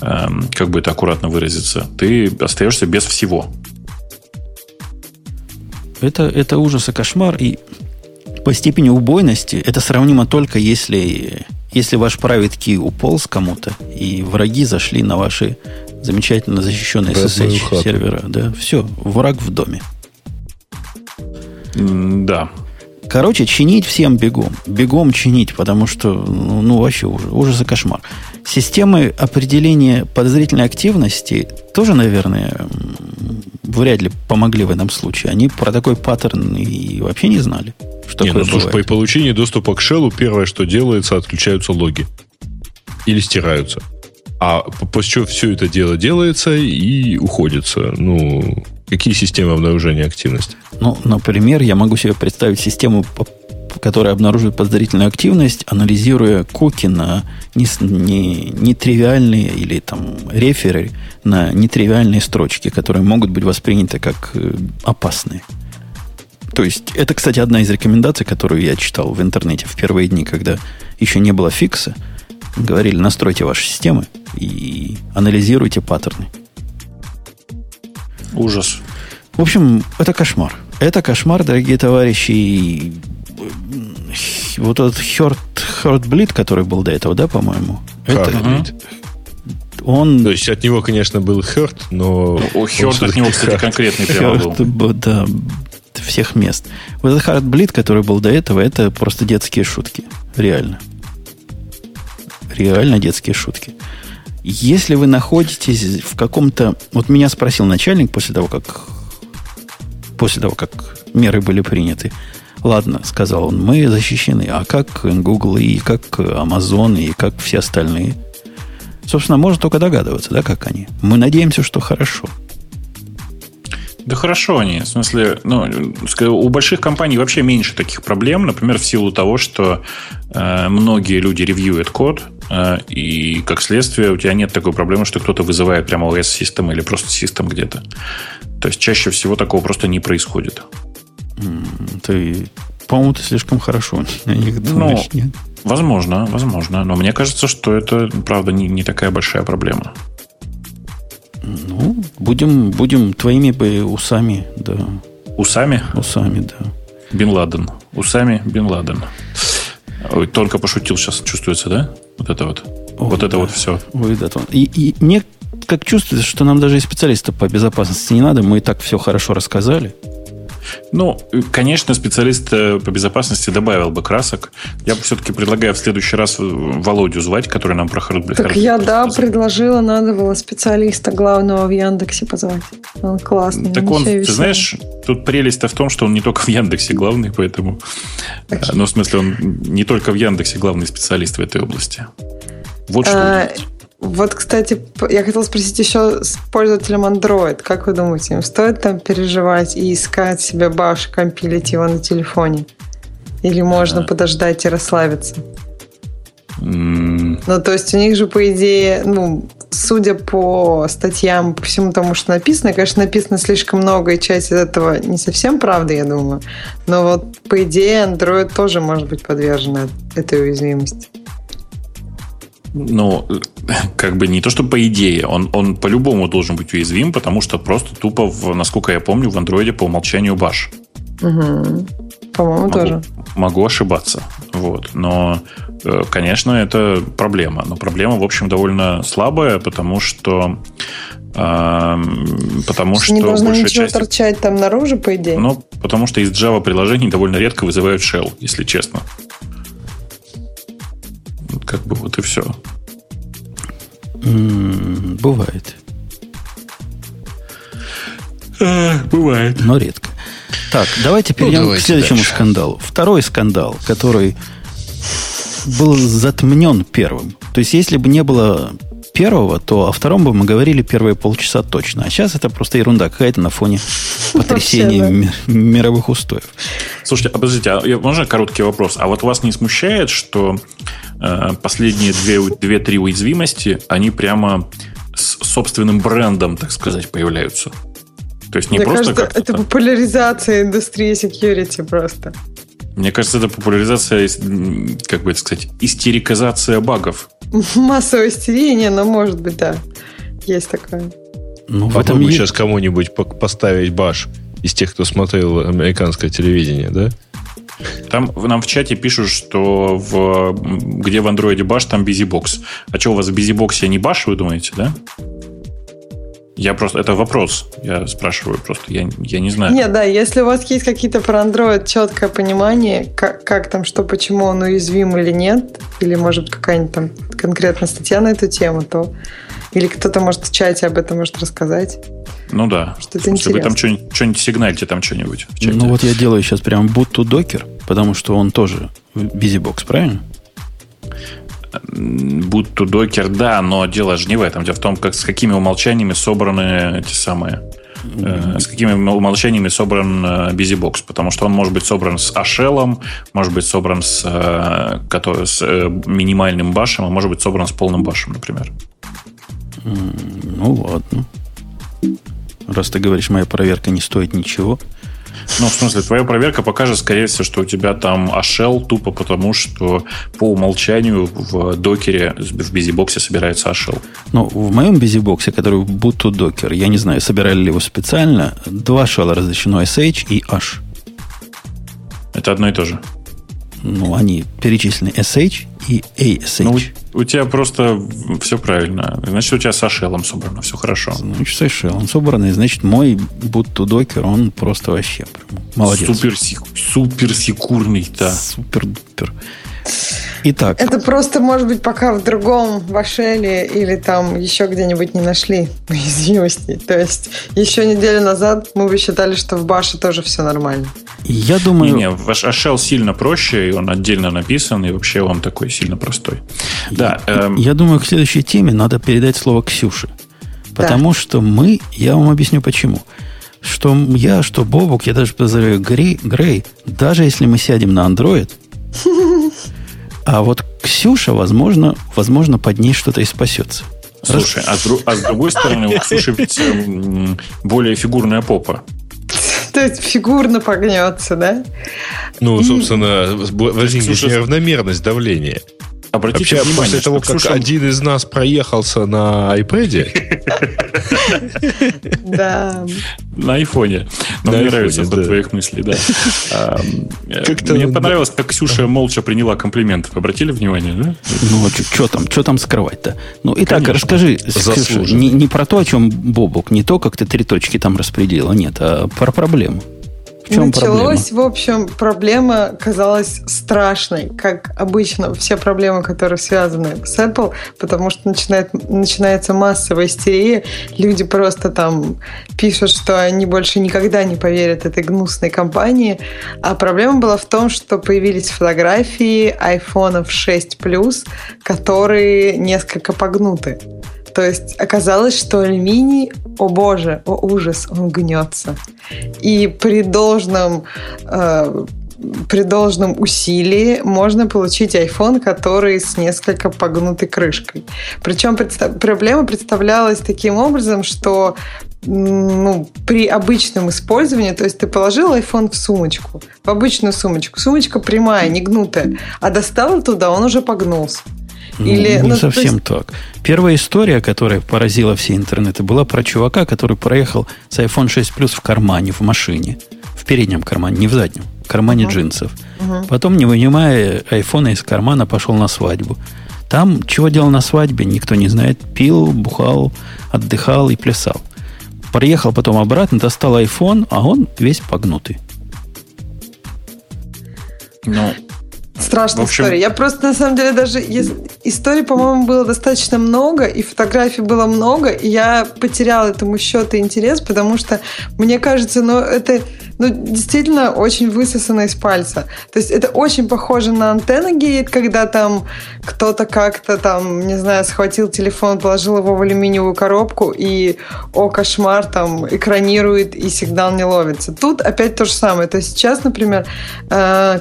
эм, как бы это аккуратно выразиться, ты остаешься без всего. Это, это ужас и кошмар. И по степени убойности это сравнимо только если, если ваш private key уполз кому-то, и враги зашли на ваши замечательно защищенные SSH сервера. Да, все, враг в доме. Да. Короче, чинить всем бегом. Бегом чинить, потому что, ну, ну вообще ужас, ужас и кошмар. Системы определения подозрительной активности тоже, наверное, вряд ли помогли в этом случае. Они про такой паттерн и вообще не знали. Что не, ну, слушай, по получении доступа к шеллу первое, что делается, отключаются логи. Или стираются. А после чего все это дело делается и уходится. Ну, какие системы обнаружения активности? Ну, например, я могу себе представить систему которая обнаруживает подозрительную активность, анализируя куки на нетривиальные не, не или там реферы на нетривиальные строчки, которые могут быть восприняты как э, опасные. То есть, это, кстати, одна из рекомендаций, которую я читал в интернете в первые дни, когда еще не было фикса. Говорили, настройте ваши системы и анализируйте паттерны. Ужас. В общем, это кошмар. Это кошмар, дорогие товарищи вот этот Heart, Heartbleed, который был до этого, да, по-моему? Это, он... То есть от него, конечно, был Heart, но... У Heart от него, кстати, конкретный прямо был. Да, всех мест. Вот этот Heartbleed, который был до этого, это просто детские шутки. Реально. Реально детские шутки. Если вы находитесь в каком-то... Вот меня спросил начальник после того, как после того, как меры были приняты. ладно, сказал он, мы защищены. А как Google и как Amazon и как все остальные? Собственно, можно только догадываться, да, как они. Мы надеемся, что хорошо. Да хорошо они. В смысле, ну, у больших компаний вообще меньше таких проблем. Например, в силу того, что э, многие люди ревьюют код, и как следствие у тебя нет такой проблемы, что кто-то вызывает прямо OS-систем или просто систем где-то. То есть чаще всего такого просто не происходит. Ты, по-моему, ты слишком хорошо <laughs> о них думаешь, ну, нет? Возможно, возможно. Но мне кажется, что это, правда, не, не такая большая проблема. Ну, будем, будем твоими бы усами, да. Усами? Усами, да. Бин Ладен. Усами Бин Ладен. Ой, только пошутил сейчас, чувствуется, да? Вот это вот. О, вот да. это вот все. Ой, да. И, и мне как чувствуется, что нам даже и специалиста по безопасности не надо. Мы и так все хорошо рассказали. Ну, конечно, специалист э, по безопасности добавил бы красок. Я все-таки предлагаю в следующий раз э, Володю звать, который нам про Hardblade. Так я, да, предложила, надо было специалиста главного в Яндексе позвать. Он классный. Так он, ты знаешь, тут прелесть-то в том, что он не только в Яндексе главный, поэтому... Okay. Э, ну, в смысле, он не только в Яндексе главный специалист в этой области. Вот что. А, вот, кстати, я хотела спросить еще с пользователем Android. Как вы думаете, им стоит там переживать и искать себе баш, компилить его на телефоне? Или можно а. подождать и расслабиться? Mm. Ну, то есть у них же, по идее, ну, судя по статьям, по всему тому, что написано, конечно, написано слишком много, и часть из этого не совсем правда, я думаю. Но вот, по идее, Android тоже может быть подвержен этой уязвимости ну, как бы не то, что по идее, он, он по-любому должен быть уязвим, потому что просто тупо, в, насколько я помню, в андроиде по умолчанию баш. Угу. По-моему, могу, тоже. Могу ошибаться. Вот. Но, э, конечно, это проблема. Но проблема, в общем, довольно слабая, потому что потому что... Не должно ничего часть... торчать там наружу, по идее. Ну, потому что из Java приложений довольно редко вызывают shell, если честно. Как бы вот и все. бывает. А, бывает. Но редко. Так, давайте ну, перейдем ну, к следующему дальше. скандалу. Второй скандал, который был затмнен первым. То есть, если бы не было первого, то о втором бы мы говорили первые полчаса точно. А сейчас это просто ерунда какая-то на фоне <laughs> потрясения мировых устоев. Слушайте, а подождите, а можно короткий вопрос? А вот вас не смущает, что э, последние две-три уязвимости, они прямо с собственным брендом, так сказать, появляются? То есть не Мне просто кажется, это популяризация индустрии security просто. Мне кажется, это популяризация, как бы это сказать, истерикизация багов. <laughs> Массовое истерение, но может быть, да. Есть такое. Ну, в этом есть... сейчас кому-нибудь поставить баш из тех, кто смотрел американское телевидение, да? Там нам в чате пишут, что в, где в андроиде баш, там бизибокс. А что у вас в бизибоксе не баш, вы думаете, да? Я просто, это вопрос, я спрашиваю просто, я, я не знаю. Нет, да, если у вас есть какие-то про Android четкое понимание, как, как там, что, почему он уязвим или нет, или может какая-нибудь там конкретная статья на эту тему, то или кто-то может в чате об этом может рассказать. Ну да. Что это интересно. вы там что-нибудь, что-нибудь сигнальте там что-нибудь в чате. Ну вот я делаю сейчас прям to Docker, потому что он тоже BusyBox, правильно? Будь то докер, да, но дело же не в этом. Дело в том, как, с какими умолчаниями собраны эти самые э, с какими умолчаниями собран э, BusyBox, потому что он может быть собран с Ashell, может быть собран с, э, с э, минимальным башем, а может быть собран с полным башем, например. Ну ладно. Раз ты говоришь, моя проверка не стоит ничего, ну, в смысле, твоя проверка покажет, скорее всего, что у тебя там Ashell тупо потому, что по умолчанию в докере, в бизибоксе собирается Ashell. Ну, в моем бизибоксе, который будто докер, я не знаю, собирали ли его специально, два шелла разрешено SH и H. Это одно и то же. Ну, они перечислены SH и ASH. Ну, у тебя просто все правильно. Значит, у тебя с Ашелом собрано, все хорошо. Значит, с Ашелом собрано, и значит, мой будто докер, он просто вообще молодец. Супер, супер секурный, да. Супер-дупер. Итак. Это просто, может быть, пока в другом в Ашеле или там еще где-нибудь не нашли <laughs> уязвимости. То есть еще неделю назад мы бы считали, что в Баше тоже все нормально. Я думаю... Не, не, ваш Shell сильно проще, и он отдельно написан, и вообще он такой сильно простой. Да. Эм... Я думаю, к следующей теме надо передать слово Ксюше. Потому да. что мы, я вам объясню почему. Что я, что Бобук, я даже подозреваю Грей, Грей, даже если мы сядем на Android, <laughs> а вот Ксюша, возможно, возможно, под ней что-то и спасется. Слушай, а с, а с другой <laughs> стороны, у Ксюши ведь эм, более фигурная попа. То есть фигурно погнется, да? Ну, собственно, возникнет неравномерность давления. Обратите Вообще, внимание, после того, как Ксюша... один из нас проехался на iPad. <laughs> Да. На айфоне. Но мне нравится ход твоих мыслей, да. <laughs> А, мне понравилось, как Ксюша молча приняла комплимент. Обратили внимание, да? Ну, что там, что там скрывать-то? Ну, итак, расскажи, Ксюша, не про то, о чем Бобок, не то, как ты три точки там распределила, нет, а про проблему. Чем Началось, проблема? в общем, проблема казалась страшной, как обычно все проблемы, которые связаны с Apple, потому что начинает, начинается массовая истерия, люди просто там пишут, что они больше никогда не поверят этой гнусной компании, а проблема была в том, что появились фотографии iPhone 6 Plus, которые несколько погнуты. То есть оказалось, что алюминий, о боже, о ужас, он гнется. И при должном э, при должном усилии можно получить iPhone, который с несколько погнутой крышкой. Причем представ... проблема представлялась таким образом, что ну, при обычном использовании, то есть ты положил iPhone в сумочку, в обычную сумочку, сумочка прямая, не гнутая, а достал туда, он уже погнулся. Или, не ну, совсем есть... так. Первая история, которая поразила все интернеты, была про чувака, который проехал с iPhone 6 Plus в кармане, в машине. В переднем кармане, не в заднем. В кармане uh-huh. джинсов. Uh-huh. Потом, не вынимая айфона из кармана, пошел на свадьбу. Там, чего делал на свадьбе, никто не знает. Пил, бухал, отдыхал и плясал. Приехал потом обратно, достал iPhone, а он весь погнутый. Ну, Страшная общем... история. Я просто, на самом деле, даже... Историй, по-моему, было достаточно много, и фотографий было много, и я потеряла этому счет и интерес, потому что, мне кажется, ну, это ну, действительно очень высосано из пальца. То есть это очень похоже на антенна гейт, когда там кто-то как-то там, не знаю, схватил телефон, положил его в алюминиевую коробку, и, о, кошмар, там экранирует, и сигнал не ловится. Тут опять то же самое. То есть сейчас, например, э,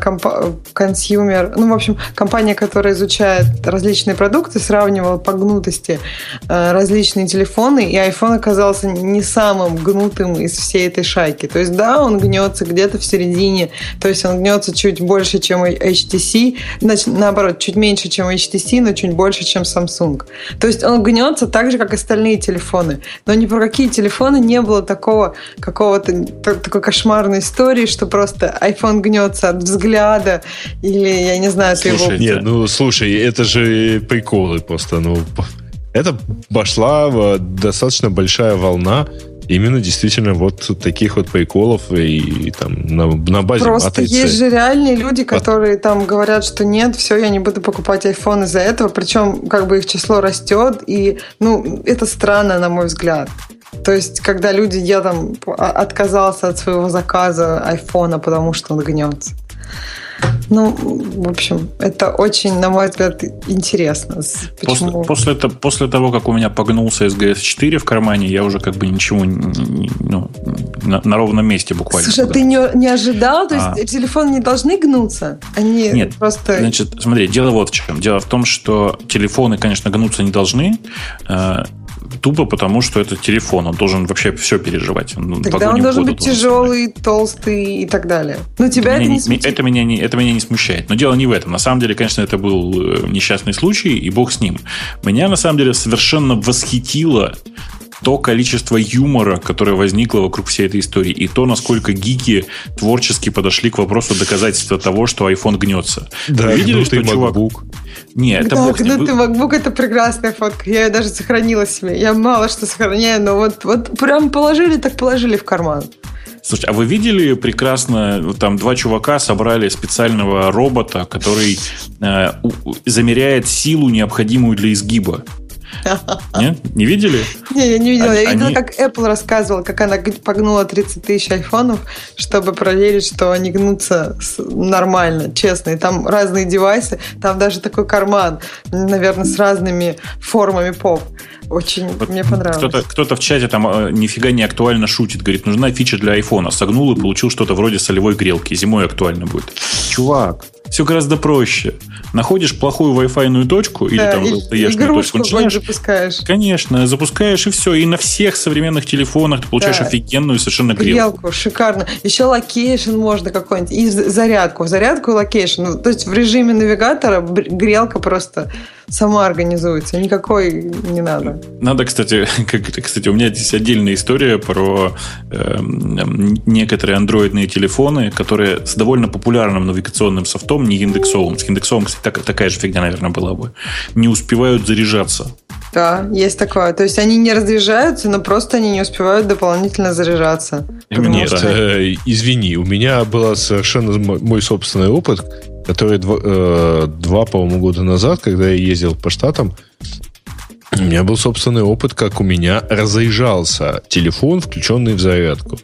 consumer, ну, в общем, компания, которая изучает различные продукты, сравнивала по гнутости э, различные телефоны, и iPhone оказался не самым гнутым из всей этой шайки. То есть, да, он гнется где-то в середине, то есть он гнется чуть больше, чем HTC, значит, наоборот, чуть меньше, чем HTC, но чуть больше, чем Samsung. То есть он гнется так же, как остальные телефоны. Но ни про какие телефоны не было такого какого-то такой кошмарной истории, что просто iPhone гнется от взгляда или, я не знаю, ты слушай, его... Нет, ну, слушай, это же приколы просто, ну, это пошла достаточно большая волна именно действительно вот таких вот приколов и, и там на, на базе Просто матрицы. есть же реальные люди, которые От... там говорят, что нет, все, я не буду покупать iPhone из-за этого, причем как бы их число растет, и ну это странно, на мой взгляд. То есть, когда люди, я там отказался от своего заказа айфона, потому что он гнется. Ну, в общем, это очень, на мой взгляд, интересно. Почему? После, после, после того, как у меня погнулся SGS4 в кармане, я уже как бы ничего ну, на, на ровном месте буквально. Слушай, а ты не, не ожидал? То а. есть телефоны не должны гнуться? Они Нет, просто... Значит, смотри, дело вот в чем. Дело в том, что телефоны, конечно, гнуться не должны. Тупо потому, что это телефон, он должен вообще все переживать. Он Тогда он должен быть тяжелый, быть. толстый и так далее. Но тебя это не, не Это меня не, это меня не смущает. Но дело не в этом. На самом деле, конечно, это был э, несчастный случай, и бог с ним. Меня, на самом деле, совершенно восхитило то количество юмора, которое возникло вокруг всей этой истории, и то, насколько гики творчески подошли к вопросу доказательства того, что iPhone гнется. Да, Вы видели, что чувак... MacBook. Не, это да, бог гнутый MacBook это прекрасная фотка. Я ее даже сохранила себе. Я мало что сохраняю, но вот, вот прям положили, так положили в карман. Слушайте, а вы видели прекрасно, там два чувака собрали специального робота, который э, замеряет силу, необходимую для изгиба. Нет? Не видели? Не, я не видела. Я видела, как Apple рассказывал, как она погнула 30 тысяч айфонов, чтобы проверить, что они гнутся нормально, честно. И там разные девайсы, там даже такой карман, наверное, с разными формами поп. Очень вот мне понравилось. Кто-то, кто-то в чате там э, нифига не актуально шутит. Говорит, нужна фича для айфона. Согнул и получил что-то вроде солевой грелки. Зимой актуально будет. Чувак, все гораздо проще. Находишь плохую Wi-Fi точку или да, там LTE-шную точку, начинаешь... запускаешь. Конечно, запускаешь и все. И на всех современных телефонах ты получаешь да. офигенную совершенно грелку. Грелку, шикарно. Еще location можно какой-нибудь. И зарядку. Зарядку и location. Ну, то есть в режиме навигатора грелка просто сама организуется. Никакой не надо. Надо, кстати, <laughs> как, кстати, у меня здесь отдельная история про э, некоторые андроидные телефоны, которые с довольно популярным навигационным софтом, не индексовым. С индексовым, кстати, так, такая же фигня, наверное, была бы. Не успевают заряжаться. Да, есть такое. То есть они не разряжаются, но просто они не успевают дополнительно заряжаться. Нет, что... э, извини, у меня был совершенно мой собственный опыт, который два, э, два по-моему, года назад, когда я ездил по штатам, у меня был собственный опыт, как у меня разъезжался телефон, включенный в зарядку.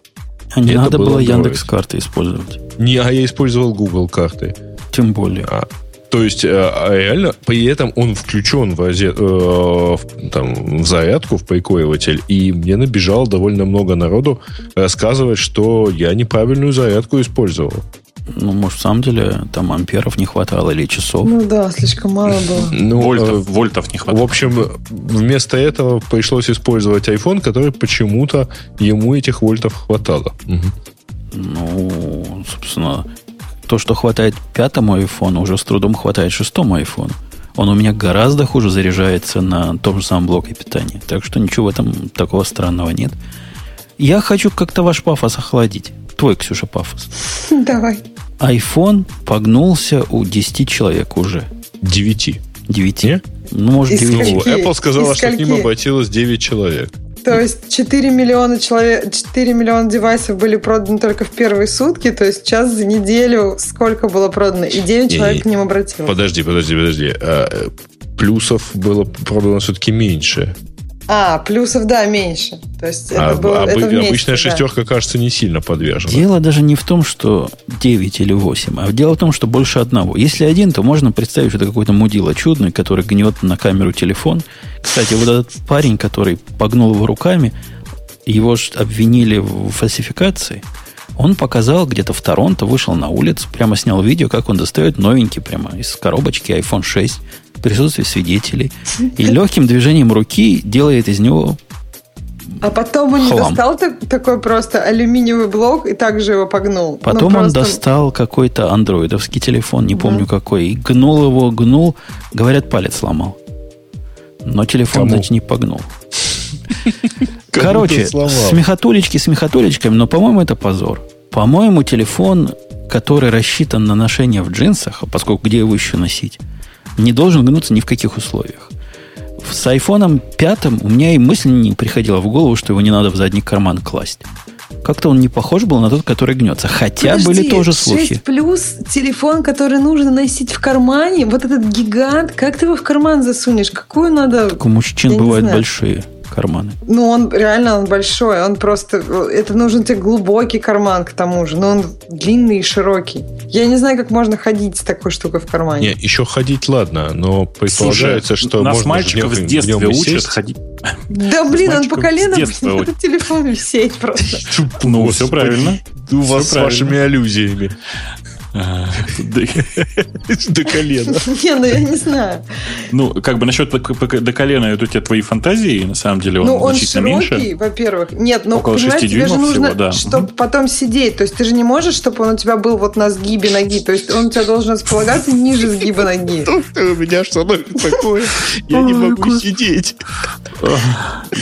А не Это надо было Яндекс карты использовать. Не, а я использовал Google карты. Тем более. А, то есть, э, а реально, при этом он включен в, э, в, там, в зарядку, в прикуриватель, и мне набежало довольно много народу рассказывать, что я неправильную зарядку использовал. Ну, может, в самом деле там амперов не хватало или часов. Ну да, слишком мало было. <laughs> Ну, вольтов, э, вольтов не хватало. В общем, вместо этого пришлось использовать iPhone, который почему-то ему этих вольтов хватало. Угу. Ну, собственно, то, что хватает пятому айфону, уже с трудом хватает шестому айфону. Он у меня гораздо хуже заряжается на том же самом блоке питания. Так что ничего в этом такого странного нет. Я хочу как-то ваш пафос охладить. Твой, Ксюша, пафос. Давай. iPhone погнулся у 10 человек уже. 9. 9? Ну, может, 9. Apple сказала, что к ним обратилось 9 человек. То есть 4 миллиона человек, 4 миллиона девайсов были проданы только в первые сутки, то есть сейчас за неделю сколько было продано, и 9 человек к ним обратилось. Подожди, подожди, подожди. А, плюсов было продано все-таки меньше. А, плюсов, да, меньше. То есть это а, было, об, это вместе, обычная да. шестерка, кажется, не сильно подвержена. Дело даже не в том, что 9 или 8, а дело в том, что больше одного. Если один, то можно представить, что это какой-то мудила чудный, который гнет на камеру телефон. Кстати, вот этот парень, который погнул его руками, его же обвинили в фальсификации. Он показал где-то в Торонто, вышел на улицу, прямо снял видео, как он достает новенький прямо из коробочки iPhone 6 в присутствии свидетелей. И легким движением руки делает из него а потом он Хлам. достал такой просто алюминиевый блок и также его погнул. Ну, потом ну, просто... он достал какой-то андроидовский телефон, не помню да. какой, и гнул его, гнул. Говорят, палец сломал. Но телефон, Кому? значит, не погнул. <laughs> Короче, смехотулечки смехотулечками, но, по-моему, это позор. По-моему, телефон, который рассчитан на ношение в джинсах, поскольку где его еще носить, не должен гнуться ни в каких условиях. С айфоном пятым у меня и мысль не приходила в голову, что его не надо в задний карман класть. Как-то он не похож был на тот, который гнется. Хотя Подожди, были тоже слухи. 6 плюс телефон, который нужно носить в кармане, вот этот гигант, как ты его в карман засунешь? Какую надо... Так у мужчин бывают большие карманы. Ну, он реально он большой. Он просто... Это нужен тебе глубокий карман к тому же. Но он длинный и широкий. Я не знаю, как можно ходить с такой штукой в кармане. Не, еще ходить ладно, но предполагается, Слушай, что нас можно мальчиков с детства учат ходить. Да блин, он по колено этот телефон висеть просто. <laughs> Ну, все правильно. У вас с вашими аллюзиями. До колена. Не, ну я не знаю. Ну, как бы насчет до колена, это у тебя твои фантазии, на самом деле, он ну, значительно меньше. во-первых. Нет, ну, Около понимаете, тебе же нужно, чтобы потом сидеть. То есть ты же не можешь, чтобы он у тебя был вот на сгибе ноги. То есть он у тебя должен располагаться ниже сгиба ноги. <laughs> У меня что такое? Я не могу сидеть.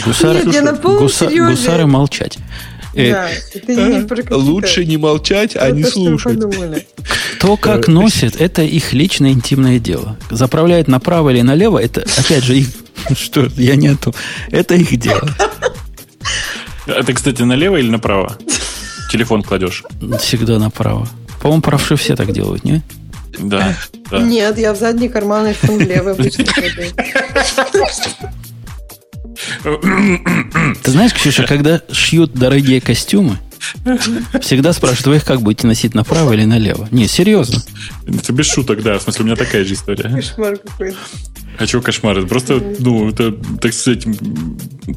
Гусары молчать. Да, э, Лучше не молчать, а не слушать. Кто как носит, это их личное интимное дело. Заправляет направо или налево, это, опять же, их... <laughs> Что, я нету. Это их дело. Это, кстати, налево или направо? Телефон кладешь? Всегда направо. По-моему, правши все так делают, не? Да, Нет, я в задний карман, iPhone в левый обычно <laughs> Ты знаешь, Ксюша, когда шьют дорогие костюмы, Всегда спрашивают, вы их как будете носить направо или налево? Не, серьезно. Это без шуток, да. В смысле, у меня такая же история. Кошмар какой-то. А чего кошмар? Это просто, ну, это, так сказать,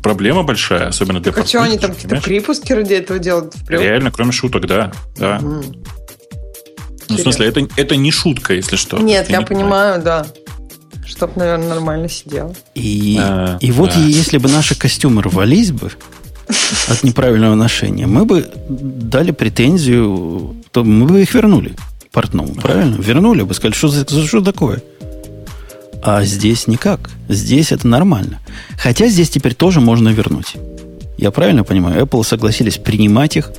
проблема большая, особенно для так, А что они там какие-то припуски ради этого делают? Впрямь? Реально, кроме шуток, да. да. Ну, в смысле, это, это не шутка, если что. Нет, я, я понимаю, да. Чтоб, наверное, нормально сидел. И, а, и вот да. если бы наши костюмы рвались бы, от неправильного ношения, мы бы дали претензию, то мы бы их вернули портному, правильно? Вернули бы, сказали, что, за, что такое? А здесь никак. Здесь это нормально. Хотя здесь теперь тоже можно вернуть. Я правильно понимаю? Apple согласились принимать их,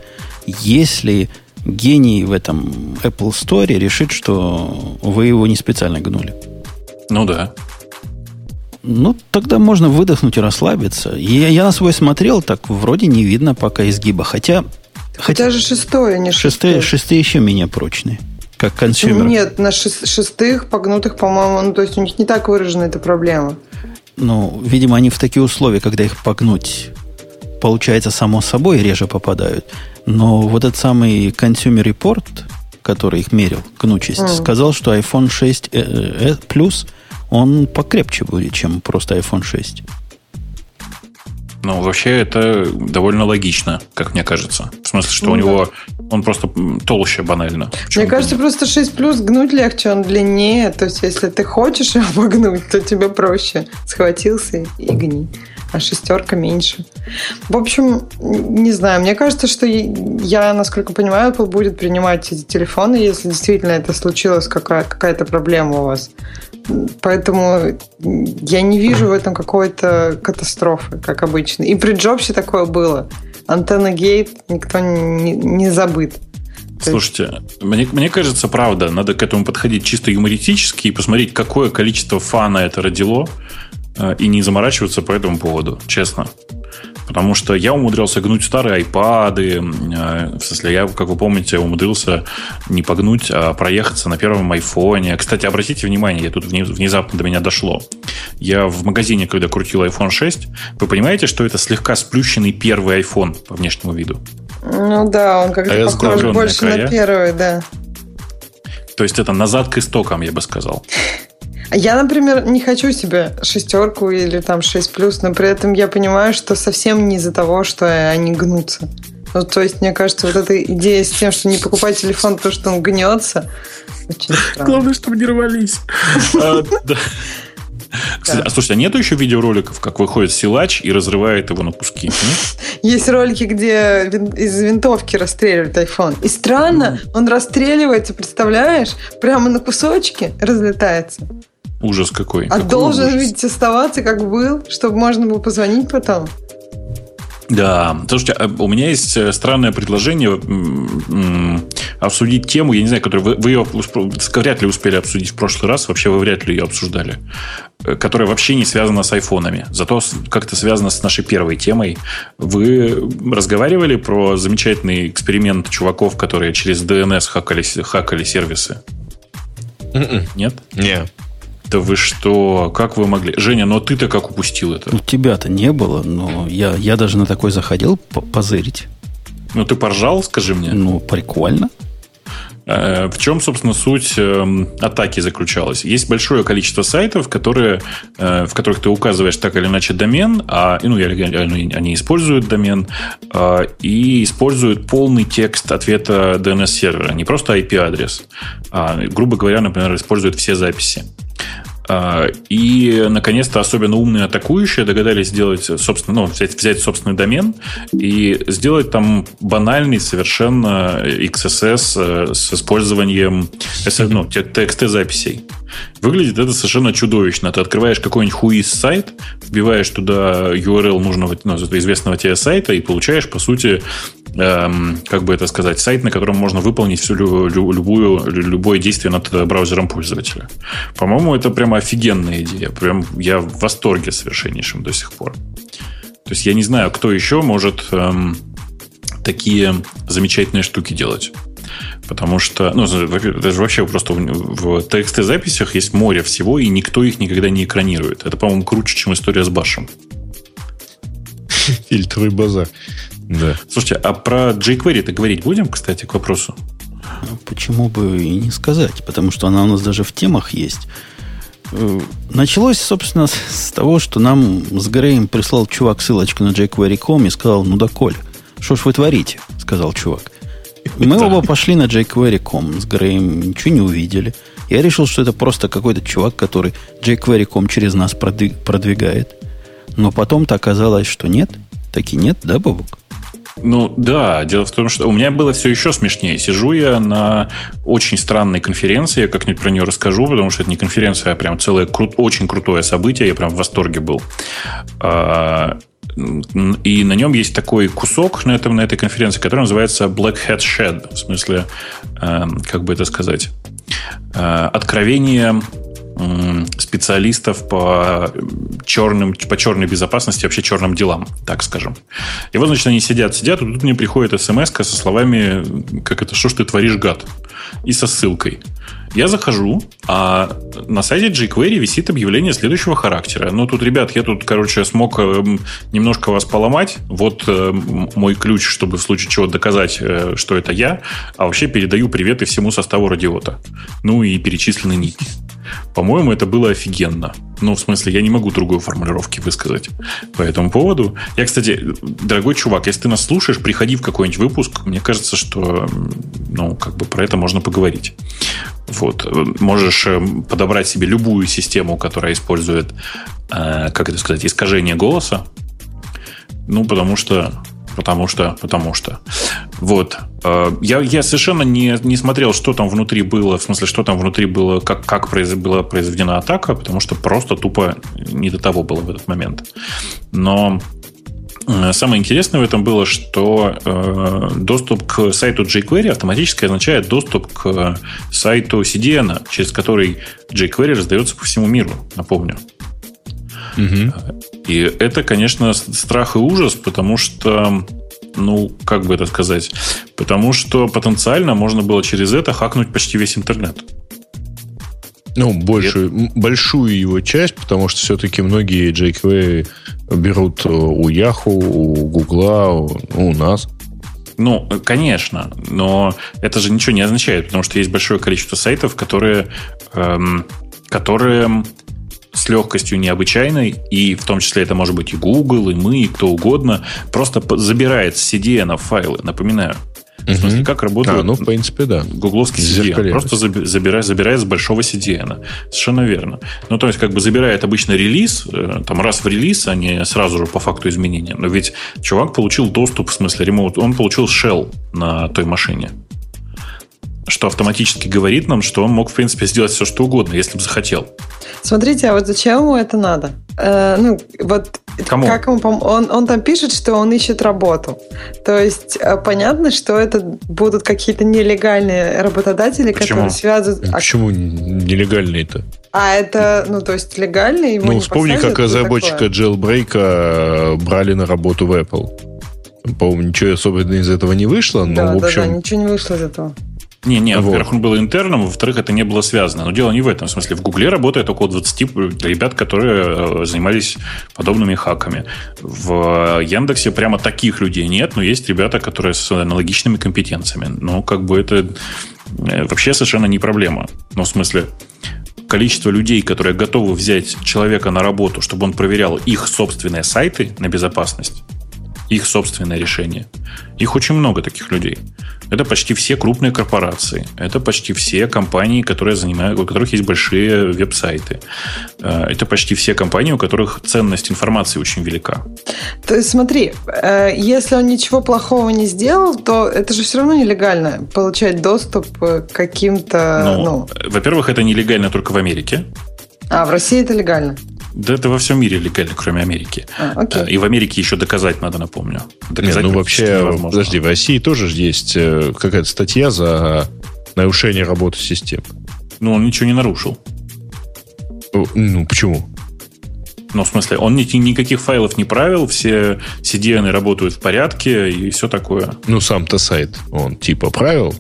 если гений в этом Apple Store решит, что вы его не специально гнули. Ну да. Ну, тогда можно выдохнуть и расслабиться. И я, я на свой смотрел, так вроде не видно пока изгиба. Хотя... Хотя, хотя же шестое, не шестое. Шестые, шестые еще менее прочные. Как consumer. Нет, на шестых погнутых, по-моему, ну, то есть у них не так выражена эта проблема. Ну, видимо, они в такие условия, когда их погнуть, получается, само собой реже попадают. Но вот этот самый Consumer Report, который их мерил, гнучесть, mm. сказал, что iPhone 6 э, э, Plus – он покрепче будет, чем просто iPhone 6. Ну, вообще это довольно логично, как мне кажется. В смысле, что ну, у него он просто толще банально. Мне кажется, просто 6 плюс гнуть легче, он длиннее. То есть, если ты хочешь его <laughs> погнуть, то тебе проще. Схватился и гни. А шестерка меньше. В общем, не знаю. Мне кажется, что я, насколько понимаю, Apple будет принимать эти телефоны, если действительно это случилось, какая- какая-то проблема у вас. Поэтому я не вижу в этом какой-то катастрофы, как обычно. И при Джобсе такое было. Антенна Гейт никто не, не забыт. Слушайте, мне, мне кажется, правда, надо к этому подходить чисто юмористически и посмотреть, какое количество фана это родило, и не заморачиваться по этому поводу, честно. Потому что я умудрялся гнуть старые айпады. Э, в смысле, я, как вы помните, умудрился не погнуть, а проехаться на первом айфоне. Кстати, обратите внимание, я тут внезапно до меня дошло. Я в магазине, когда крутил iPhone 6, вы понимаете, что это слегка сплющенный первый iPhone по внешнему виду? Ну да, он как-то а похож больше края. на первый, да. То есть это назад к истокам, я бы сказал. Я, например, не хочу себе шестерку или там 6 плюс, но при этом я понимаю, что совсем не из-за того, что они гнутся. Ну, то есть, мне кажется, вот эта идея с тем, что не покупать телефон, потому что он гнется, очень странно. Главное, чтобы не рвались. А, Кстати, а слушайте, а нету еще видеороликов, как выходит силач и разрывает его на куски? Есть ролики, где из винтовки расстреливают iPhone. И странно, он расстреливается, представляешь? Прямо на кусочки разлетается. Ужас какой. А какой должен ужас? ведь оставаться как был, чтобы можно было позвонить потом. Да, слушайте, а у меня есть э, странное предложение обсудить тему, я не знаю, которую вы, вы ее вряд ли успели обсудить в прошлый раз, вообще вы вряд ли ее обсуждали, э, которая вообще не связана с айфонами, зато как-то связана с нашей первой темой. Вы разговаривали про замечательный эксперимент чуваков, которые через DNS хакали, хакали сервисы? М-м. Нет? Нет. Да вы что? Как вы могли? Женя, но ты-то как упустил это? У тебя-то не было, но я, я даже на такой заходил позырить. Ну, ты поржал, скажи мне. Ну, прикольно. Э, в чем, собственно, суть эм, атаки заключалась? Есть большое количество сайтов, которые, э, в которых ты указываешь так или иначе домен, а, ну, они используют домен а, и используют полный текст ответа DNS-сервера, не просто IP-адрес, а, грубо говоря, например, используют все записи. А, и, наконец-то, особенно умные атакующие догадались сделать, собственно, ну, взять, взять собственный домен и сделать там банальный совершенно XSS э, с использованием ну, TXT-записей. Выглядит это совершенно чудовищно. Ты открываешь какой-нибудь хуиз сайт, вбиваешь туда URL нужного, ну, известного тебе сайта и получаешь, по сути, эм, как бы это сказать, сайт, на котором можно выполнить всю любую, любое действие над браузером пользователя. По-моему, это прямо офигенная идея. Прям я в восторге совершеннейшем до сих пор. То есть я не знаю, кто еще может эм, такие замечательные штуки делать. Потому что, ну, даже вообще просто в TXT-записях есть море всего, и никто их никогда не экранирует. Это, по-моему, круче, чем история с Башем. <laughs> Фильтруй базар. Да. Слушайте, а про jQuery-то говорить будем, кстати, к вопросу? Почему бы и не сказать? Потому что она у нас даже в темах есть. Э, началось, собственно, с того, что нам с Греем прислал чувак ссылочку на jQuery.com и сказал, ну да, Коль, что ж вы творите, сказал чувак. Мы оба пошли на jQuery.com с Греем, ничего не увидели. Я решил, что это просто какой-то чувак, который jQuery.com через нас продвигает. Но потом-то оказалось, что нет. Таки нет, да, Бабук? Ну да, дело в том, что у меня было все еще смешнее. Сижу я на очень странной конференции, я как-нибудь про нее расскажу, потому что это не конференция, а прям целое кру- очень крутое событие, я прям в восторге был. А, и на нем есть такой кусок на, этом, на этой конференции, который называется Black Hat Shed. В смысле, э, как бы это сказать, э, откровение специалистов по черным, по черной безопасности, вообще черным делам, так скажем. И вот, значит, они сидят, сидят, и тут мне приходит смс со словами, как это, что ж ты творишь, гад? И со ссылкой. Я захожу, а на сайте jQuery висит объявление следующего характера. Ну, тут, ребят, я тут, короче, смог эм, немножко вас поломать. Вот э, мой ключ, чтобы в случае чего доказать, э, что это я. А вообще передаю приветы всему составу радиота. Ну и перечислены ники. По-моему, это было офигенно. Ну, в смысле, я не могу другой формулировки высказать по этому поводу. Я, кстати, дорогой чувак, если ты нас слушаешь, приходи в какой-нибудь выпуск. Мне кажется, что, ну, как бы про это можно поговорить. Вот. Можешь э, подобрать себе любую систему, которая использует, э, как это сказать, искажение голоса. Ну, потому что потому что, потому что. Вот. Э, я, я совершенно не, не смотрел, что там внутри было, в смысле, что там внутри было, как, как произ, была произведена атака, потому что просто тупо не до того было в этот момент. Но э, Самое интересное в этом было, что э, доступ к сайту jQuery автоматически означает доступ к сайту CDN, через который jQuery раздается по всему миру, напомню. Угу. И это, конечно, страх и ужас, потому что, ну, как бы это сказать, потому что потенциально можно было через это хакнуть почти весь интернет. Ну, большую, большую его часть, потому что все-таки многие jQuery берут у Yahoo, у Google, у нас. Ну, конечно, но это же ничего не означает, потому что есть большое количество сайтов, которые, эм, которые с легкостью необычайной, и в том числе это может быть и Google, и мы, и кто угодно, просто забирает с CDN файлы, напоминаю. В смысле, как работает? А, ну, в принципе, да. Гугловский CDN. Просто забирает, забирает с большого CDN. Совершенно верно. Ну, то есть, как бы забирает обычно релиз, э, там раз в релиз, а не сразу же по факту изменения. Но ведь чувак получил доступ, в смысле, ремоут, он получил shell на той машине что автоматически говорит нам, что он мог, в принципе, сделать все, что угодно, если бы захотел. Смотрите, а вот зачем ему это надо? Э, ну, вот Кому? Как ему пом... он, он там пишет, что он ищет работу. То есть э, понятно, что это будут какие-то нелегальные работодатели, Почему? которые связывают... А почему нелегальные-то? А это, ну, то есть легальные его Ну, вспомни, как разработчика э, брали на работу в Apple. По-моему, ничего особенного из этого не вышло, но, да, в общем... Да, да, ничего не вышло из этого. Не, не, вот. во-первых, он был интерном, во-вторых, это не было связано. Но дело не в этом. В смысле, в Гугле работает около 20 ребят, которые э, занимались подобными хаками. В Яндексе прямо таких людей нет, но есть ребята, которые с аналогичными компетенциями. Ну, как бы это э, вообще совершенно не проблема. Ну, в смысле, количество людей, которые готовы взять человека на работу, чтобы он проверял их собственные сайты на безопасность, их собственное решение. Их очень много таких людей. Это почти все крупные корпорации. Это почти все компании, которые занимают, у которых есть большие веб-сайты. Э, это почти все компании, у которых ценность информации очень велика. То есть смотри, э, если он ничего плохого не сделал, то это же все равно нелегально получать доступ к каким-то... Ну, ну... Во-первых, это нелегально только в Америке. А, в России это легально? Да это во всем мире легально, кроме Америки. А, окей. И в Америке еще доказать надо, напомню. Доказать Нет, ну вообще, подожди, в России тоже есть э, какая-то статья за нарушение работы систем. Ну, он ничего не нарушил. Ну, почему? Ну, в смысле, он ни, никаких файлов не правил, все CDN работают в порядке и все такое. Ну, сам-то сайт, он типа правил?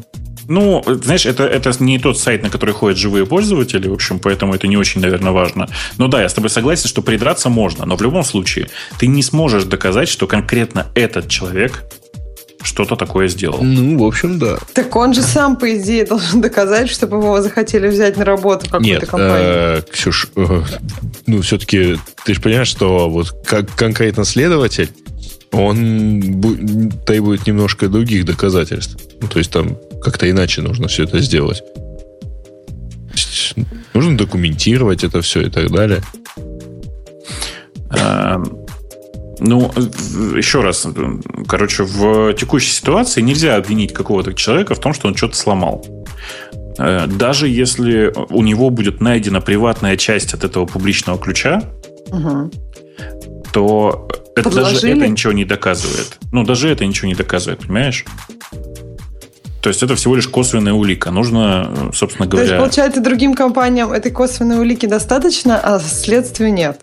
Ну, знаешь, это, это не тот сайт, на который ходят живые пользователи, в общем, поэтому это не очень, наверное, важно. Но да, я с тобой согласен, что придраться можно, но в любом случае ты не сможешь доказать, что конкретно этот человек что-то такое сделал. Ну, в общем, да. Так он же сам, по идее, должен доказать, чтобы его захотели взять на работу в какую-то Нет, компанию. Э, Ксюш, э, ну, все-таки ты же понимаешь, что вот как конкретно следователь, он требует немножко других доказательств. Ну, то есть там как-то иначе нужно все это сделать. Нужно документировать это все и так далее. Эм, ну, еще раз, короче, в текущей ситуации нельзя обвинить какого-то человека в том, что он что-то сломал. Э, даже если у него будет найдена приватная часть от этого публичного ключа, угу. то это даже это ничего не доказывает. Ну, даже это ничего не доказывает, понимаешь? То есть это всего лишь косвенная улика. Нужно, собственно говоря... То есть, получается, другим компаниям этой косвенной улики достаточно, а следствию нет?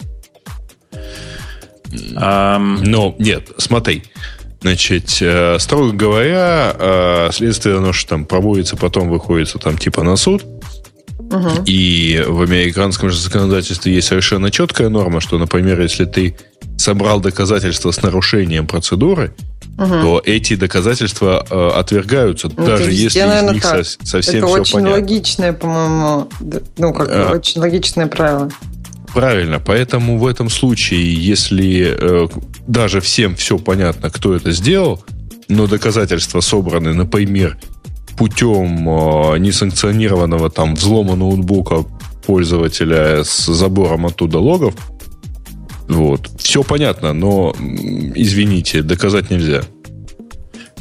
Um... Ну, нет, смотри. Значит, э, строго говоря, э, следствие, оно же там проводится, потом выходит там типа на суд. Угу. И в американском же законодательстве есть совершенно четкая норма, что, например, если ты собрал доказательства с нарушением процедуры, угу. то эти доказательства э, отвергаются, ну, даже если из них со, совсем Это все очень понятно. логичное, по-моему, ну, как а, очень логичное правило. Правильно, поэтому в этом случае, если э, даже всем все понятно, кто это сделал, но доказательства собраны, например, путем э, несанкционированного там взлома ноутбука пользователя с забором оттуда логов, вот. Все понятно, но, извините, доказать нельзя.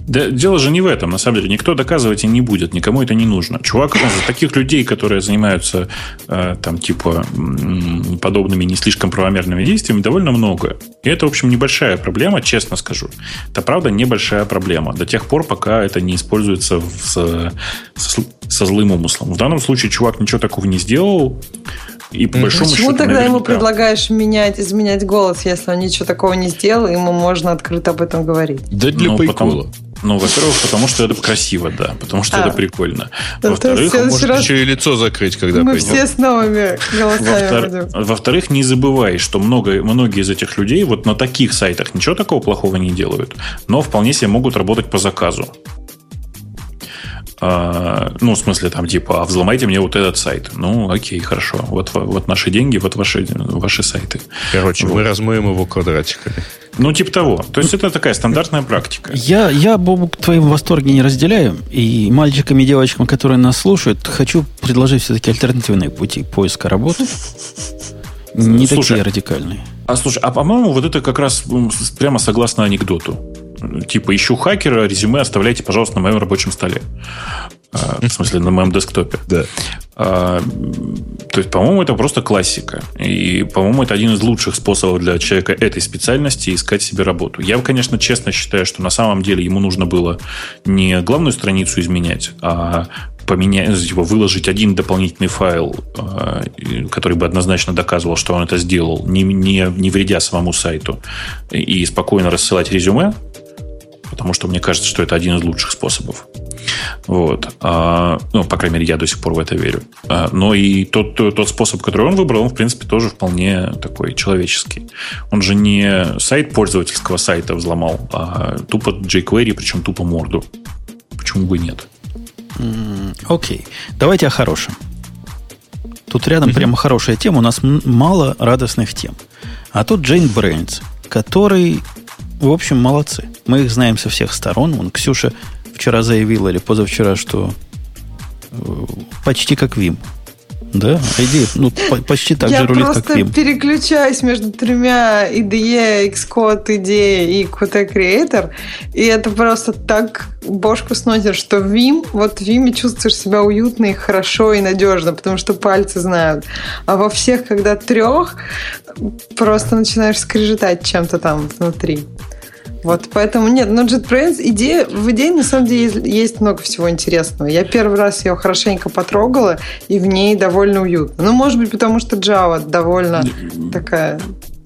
Да, дело же не в этом, на самом деле. Никто доказывать и не будет, никому это не нужно. Чувак, ну, таких людей, которые занимаются э, там типа подобными не слишком правомерными действиями, довольно много. И это, в общем, небольшая проблема, честно скажу. Это, правда, небольшая проблема. До тех пор, пока это не используется с, с, со злым умыслом. В данном случае чувак ничего такого не сделал. И по большому Почему счету, тогда ему предлагаешь менять, изменять голос, если он ничего такого не сделал, ему можно открыто об этом говорить? Да для ну, прикола. Потому, ну, во-первых, потому что это красиво, да. Потому что а. это прикольно. Во-вторых, может раз... еще и лицо закрыть, когда Мы пойдем. все с новыми голосами Во-втор... Во-вторых, не забывай, что много, многие из этих людей вот на таких сайтах ничего такого плохого не делают, но вполне себе могут работать по заказу. А, ну, в смысле, там, типа, а взломайте мне вот этот сайт. Ну, окей, хорошо. Вот, вот наши деньги, вот ваши, ваши сайты. Короче, вот. мы размоем его квадратиками. Ну, типа того. То есть, это такая стандартная практика. Я, я Бобук, твоим восторге не разделяю. И мальчикам и девочкам, которые нас слушают, хочу предложить все-таки альтернативные пути поиска работы. Не слушай, такие радикальные. А слушай, а по-моему, вот это как раз прямо согласно анекдоту типа, ищу хакера, резюме оставляйте, пожалуйста, на моем рабочем столе. А, в смысле, на моем десктопе. Да. А, то есть, по-моему, это просто классика. И, по-моему, это один из лучших способов для человека этой специальности искать себе работу. Я, конечно, честно считаю, что на самом деле ему нужно было не главную страницу изменять, а поменять, типа, выложить один дополнительный файл, а, который бы однозначно доказывал, что он это сделал, не, не, не вредя самому сайту, и спокойно рассылать резюме, потому что мне кажется, что это один из лучших способов. Вот. А, ну, по крайней мере, я до сих пор в это верю. А, но и тот, тот, способ, который он выбрал, он, в принципе, тоже вполне такой человеческий. Он же не сайт пользовательского сайта взломал, а тупо jQuery, причем тупо морду. Почему бы нет? Окей. Okay. Давайте о хорошем. Тут рядом mm-hmm. прямо хорошая тема. У нас мало радостных тем. А тут Джейн Брейнс, который в общем, молодцы. Мы их знаем со всех сторон. Вон Ксюша вчера заявила или позавчера, что э, почти как Вим. Да, идея, ну, почти так же рулит, как. Я просто переключаюсь между тремя IDE, Xcode, IDE и Qt Creator, и это просто так бошку сносит, что Vim, вот в Vim чувствуешь себя уютно и хорошо и надежно, потому что пальцы знают. А во всех, когда трех, просто начинаешь скрежетать чем-то там внутри. Вот, поэтому нет, но JetBrains, идея, в идее на самом деле есть много всего интересного. Я первый раз ее хорошенько потрогала, и в ней довольно уютно. Ну, может быть, потому что Java довольно такая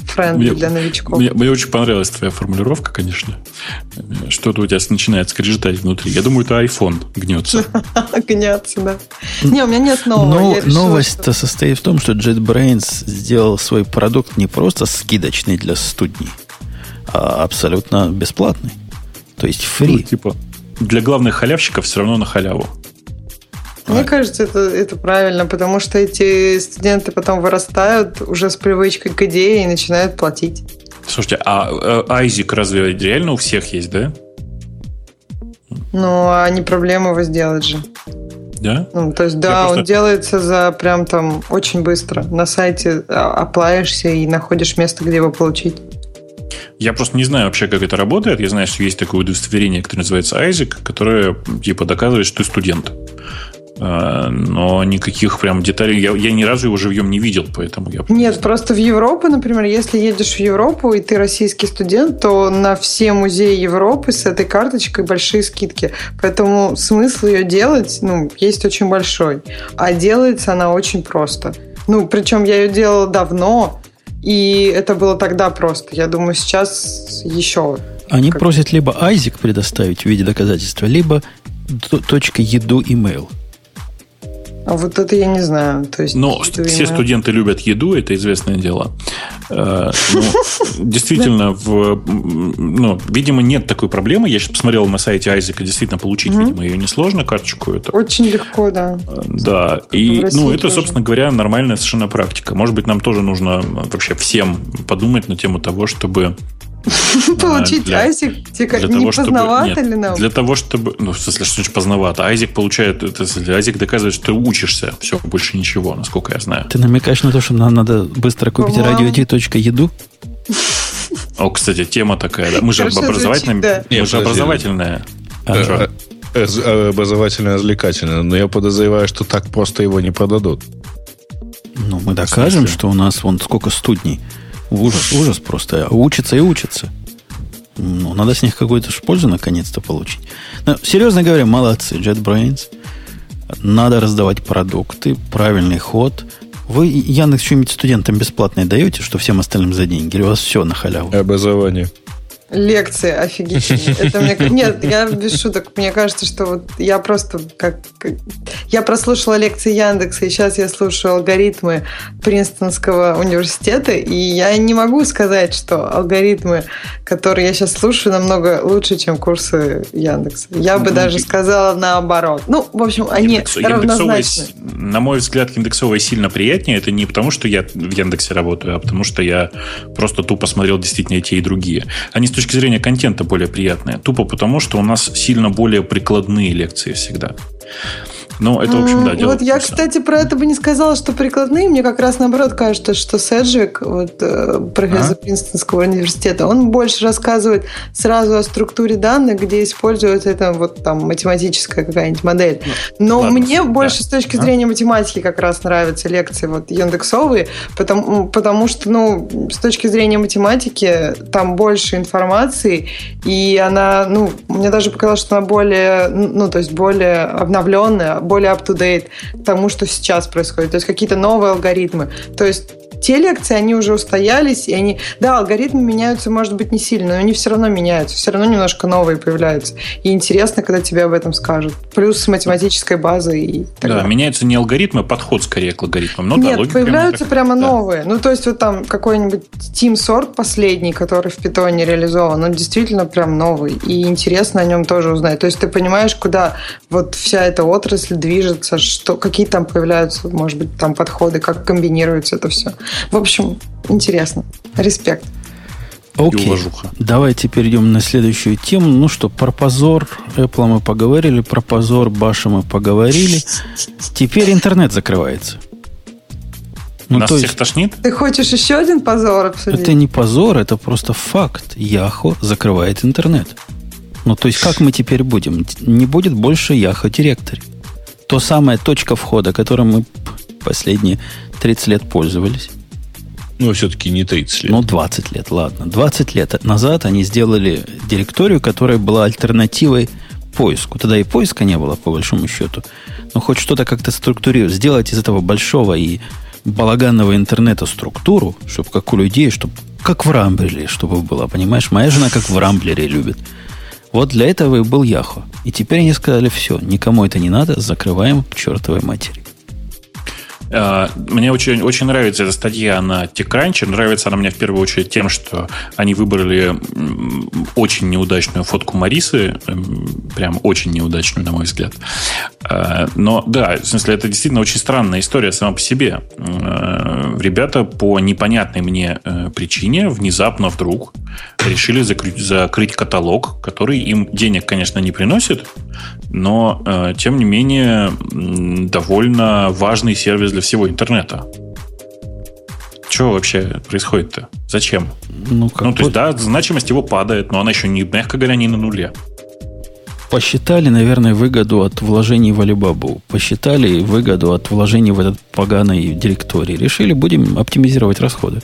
френдли для новичков. Мне, мне очень понравилась твоя формулировка, конечно. что-то у тебя начинает скрежетать внутри. Я думаю, это iPhone гнется. <laughs> Гнется, да. Не, у меня нет нового. Новость-то состоит в том, что JetBrains сделал свой продукт не просто скидочный для студней, абсолютно бесплатный. То есть фри. Ну, типа, для главных халявщиков все равно на халяву. Мне кажется, это, это правильно, потому что эти студенты потом вырастают уже с привычкой к идее и начинают платить. Слушайте, а Айзик разве реально у всех есть, да? Ну, а не проблема его сделать же. Да? Ну, то есть, да, просто... он делается за прям там очень быстро. На сайте а, оплаешься и находишь место, где его получить. Я просто не знаю вообще, как это работает. Я знаю, что есть такое удостоверение, которое называется Айзик, которое типа доказывает, что ты студент. А, но никаких прям деталей я, я ни разу его живьем не видел, поэтому я... Нет, просто в Европу, например, если едешь в Европу и ты российский студент, то на все музеи Европы с этой карточкой большие скидки. Поэтому смысл ее делать, ну, есть очень большой. А делается она очень просто. Ну, причем я ее делала давно, и это было тогда просто. Я думаю, сейчас еще... Они как... просят либо Айзик предоставить в виде доказательства, либо точка еду email. А вот это я не знаю. То есть, Но все студенты любят еду, это известное дело. Э, <laughs> действительно, ну, видимо, нет такой проблемы. Я сейчас посмотрел на сайте Айзека, действительно, получить, видимо, ее несложно, карточку. Это. Очень легко, да. Э, да. И, ну, это, собственно говоря, нормальная совершенно практика. Может быть, нам тоже нужно вообще всем подумать на тему того, чтобы <laughs> Получить для, Айзик? Для того, чтобы... Ну, в смысле, что значит поздновато? Айзик получает... Это, Айзик доказывает, что ты учишься. Все, больше ничего, насколько я знаю. Ты намекаешь на то, что нам надо быстро купить радио.еду? О, кстати, тема такая. Да. Мы же образовательная... Да. Мы же образовательная. А, э, э, образовательно-развлекательная. Но я подозреваю, что так просто его не продадут. Ну, мы докажем, что у нас вон сколько студней Ужас, ужас просто. Учатся и учатся. Ну, надо с них какую-то пользу наконец-то получить. Но, серьезно говоря, молодцы, JetBrains. Надо раздавать продукты, правильный ход. Вы, Яндекс, что-нибудь студентам бесплатное даете, что всем остальным за деньги? Или у вас все на халяву? Образование. Лекции офигительные. <laughs> Это мне... Нет, я без шуток. Мне кажется, что вот я просто как... Я прослушала лекции Яндекса, и сейчас я слушаю алгоритмы Принстонского университета, и я не могу сказать, что алгоритмы, которые я сейчас слушаю, намного лучше, чем курсы Яндекса. Я бы даже сказала наоборот. Ну, в общем, они равнозначны. На мой взгляд, индексовые сильно приятнее. Это не потому, что я в Яндексе работаю, а потому что я просто тупо смотрел действительно и те, и другие. Они с точки зрения контента более приятные. Тупо потому, что у нас сильно более прикладные лекции всегда. Ну, это, в общем, да, дело Вот я, кстати, про это бы не сказала, что прикладные. Мне как раз наоборот кажется, что Седжвик, вот, э, профессор а? Принстонского университета, он больше рассказывает сразу о структуре данных, где используется это вот там математическая какая-нибудь модель. Ну, Но Ладно, мне да. больше с точки а? зрения математики как раз нравятся лекции вот Яндексовые, потому, потому что, ну, с точки зрения математики там больше информации, и она, ну, мне даже показалось, что она более, ну, то есть более обновленная, более up-to-date тому, что сейчас происходит. То есть какие-то новые алгоритмы. То есть те лекции, они уже устоялись, и они... Да, алгоритмы меняются, может быть, не сильно, но они все равно меняются, все равно немножко новые появляются. И интересно, когда тебе об этом скажут. Плюс с математической базой и так Да, далее. меняются не алгоритмы, а подход скорее к алгоритмам. Ну, Нет, да, появляются прямо, прямо новые. Ну, то есть вот там какой-нибудь Team Sort последний, который в питоне реализован, он действительно прям новый. И интересно о нем тоже узнать. То есть ты понимаешь, куда вот вся эта отрасль движется, что, какие там появляются, может быть, там подходы, как комбинируется это все. В общем, интересно. Респект. Окей, давайте перейдем на следующую тему. Ну что, про позор Apple мы поговорили, про позор Баша мы поговорили. Теперь интернет закрывается. Ну, Нас всех есть, тошнит? Ты хочешь еще один позор обсудить? Это не позор, это просто факт. Яхо закрывает интернет. Ну, то есть, как мы теперь будем? Не будет больше Яхо директоре. То самая точка входа, которой мы последние 30 лет пользовались. Ну, все-таки не 30 лет. Ну, 20 лет, ладно. 20 лет назад они сделали директорию, которая была альтернативой поиску. Тогда и поиска не было, по большому счету. Но хоть что-то как-то структурировать, сделать из этого большого и балаганного интернета структуру, чтобы как у людей, чтобы как в Рамблере, чтобы было, понимаешь? Моя жена как в Рамблере любит. Вот для этого и был Яхо. И теперь они сказали, все, никому это не надо, закрываем к чертовой матери. А, мне очень, очень нравится эта статья на TechCrunch. Нравится она мне в первую очередь тем, что они выбрали очень неудачную фотку Марисы. Прям очень неудачную, на мой взгляд. А, но да, в смысле, это действительно очень странная история сама по себе. А, ребята по непонятной мне э, причине внезапно вдруг решили закрыть, закрыть каталог, который им денег, конечно, не приносит, но, э, тем не менее, довольно важный сервис для всего интернета. Что вообще происходит-то? Зачем? Ну, как ну то есть, да, значимость его падает, но она еще, не, мягко говоря, не на нуле. Посчитали, наверное, выгоду от вложений в Alibaba. Посчитали выгоду от вложений в этот поганый директорий. Решили, будем оптимизировать расходы.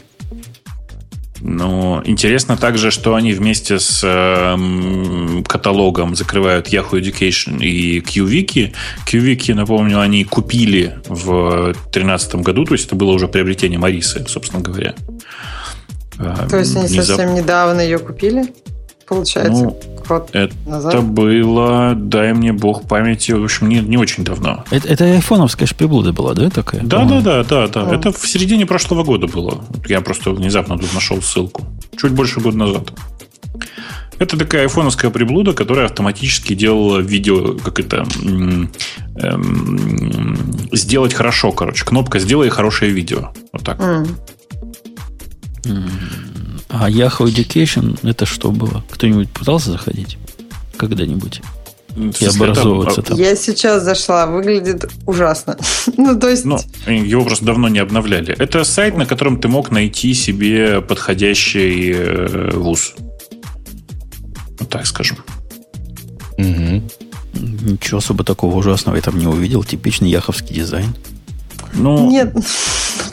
Но интересно также, что они вместе с э, каталогом закрывают Yahoo Education и QWiki. QWiki, напомню, они купили в 2013 году, то есть это было уже приобретение Марисы, собственно говоря. То есть они Внезап... совсем недавно ее купили? Получается, ну, год это назад? было, дай мне бог памяти, в общем, не, не очень давно. Это, это айфоновская шпиблуда была, да, такая? Да, да, да, да, да. Это в середине прошлого года было. Я просто внезапно тут нашел ссылку. Чуть больше года назад. Это такая айфоновская приблуда, которая автоматически делала видео, как это, эм, сделать хорошо, короче. Кнопка «Сделай хорошее видео». Вот так. Mm. А Yahoo Education это что было? Кто-нибудь пытался заходить? Когда-нибудь? И образовываться там. Я сейчас зашла, выглядит ужасно. <laughs> ну, то есть... Ну, его просто давно не обновляли. Это сайт, на котором ты мог найти себе подходящий э, вуз. Вот так скажем. Угу. Ничего особо такого ужасного я там не увидел. Типичный яховский дизайн. Ну... Нет, ну,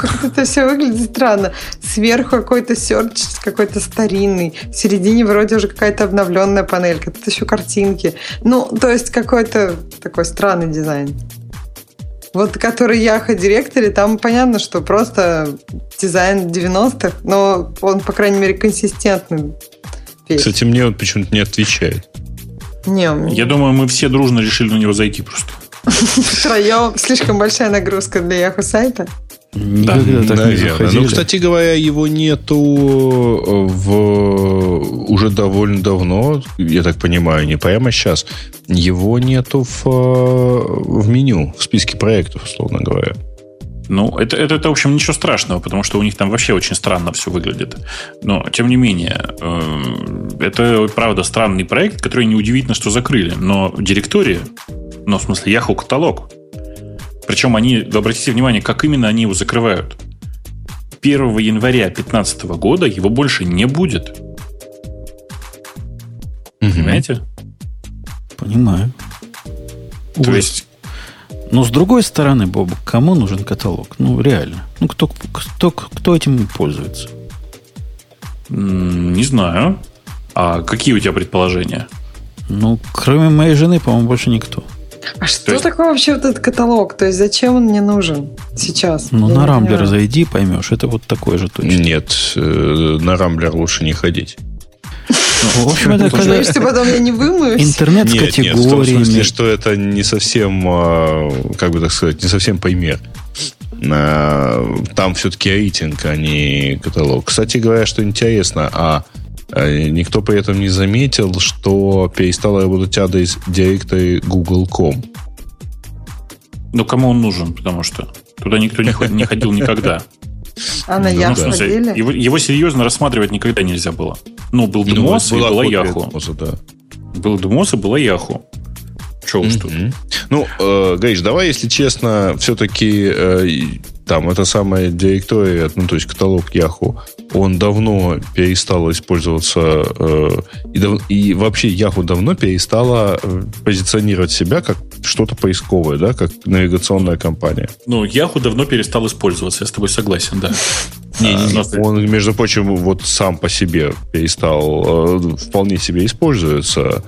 как это все выглядит странно. Сверху какой-то search какой-то старинный. В середине вроде уже какая-то обновленная панелька. Тут еще картинки. Ну, то есть какой-то такой странный дизайн. Вот который Yahoo Directory, там понятно, что просто дизайн 90-х, но он, по крайней мере, консистентный. Кстати, мне он почему-то не отвечает. Не, Я думаю, мы все дружно решили на него зайти просто. <laughs> Втроем слишком большая нагрузка для Яху сайта. Да, наверное. Ну, кстати говоря, его нету э, в уже довольно давно, я так понимаю, не прямо сейчас. Его нету в, э, в меню, в списке проектов, условно говоря. Ну, это, это, это, в общем, ничего страшного, потому что у них там вообще очень странно все выглядит. Но, тем не менее, э, это, правда, странный проект, который неудивительно, что закрыли. Но директория, ну, в смысле, Yahoo каталог, причем они, обратите внимание, как именно они его закрывают. 1 января 2015 года его больше не будет. Угу. Понимаете? Понимаю. То Ужас. есть... Но с другой стороны, Боб, кому нужен каталог? Ну, реально. Ну, кто, кто, кто этим пользуется? Не знаю. А какие у тебя предположения? Ну, кроме моей жены, по-моему, больше никто. А что есть... такое вообще вот этот каталог? То есть зачем он мне нужен сейчас? Ну, Я на Рамблер зайди, поймешь. Это вот такое же точно. Нет, э, на Рамблер лучше не ходить. Ну, в общем, это когда... Что потом я не вымоюсь? Интернет с категориями. Нет, в том смысле, что это не совсем, а, как бы так сказать, не совсем пример. Там все-таки рейтинг, а не каталог. Кстати говоря, что интересно, а никто при этом не заметил, что перестала работать адрес директора Google.com. Ну, кому он нужен? Потому что туда никто не ходил никогда. А на Яху ну, ходили? Его, его серьезно рассматривать никогда нельзя было. Ну, был Дмос ну, и была Яху. Да. Был Дмос и была Яху. Че уж тут. Ну, э, Гриш, давай, если честно, все-таки э, там это самая директория, ну, то есть каталог Yahoo, он давно перестал использоваться, э, и, дав, и вообще Yahoo давно перестала э, позиционировать себя как что-то поисковое, да, как навигационная компания. Ну, Yahoo давно перестал использоваться, я с тобой согласен, да. <laughs> Не, не, не. Он, между прочим, вот сам по себе перестал, э, вполне себе используется,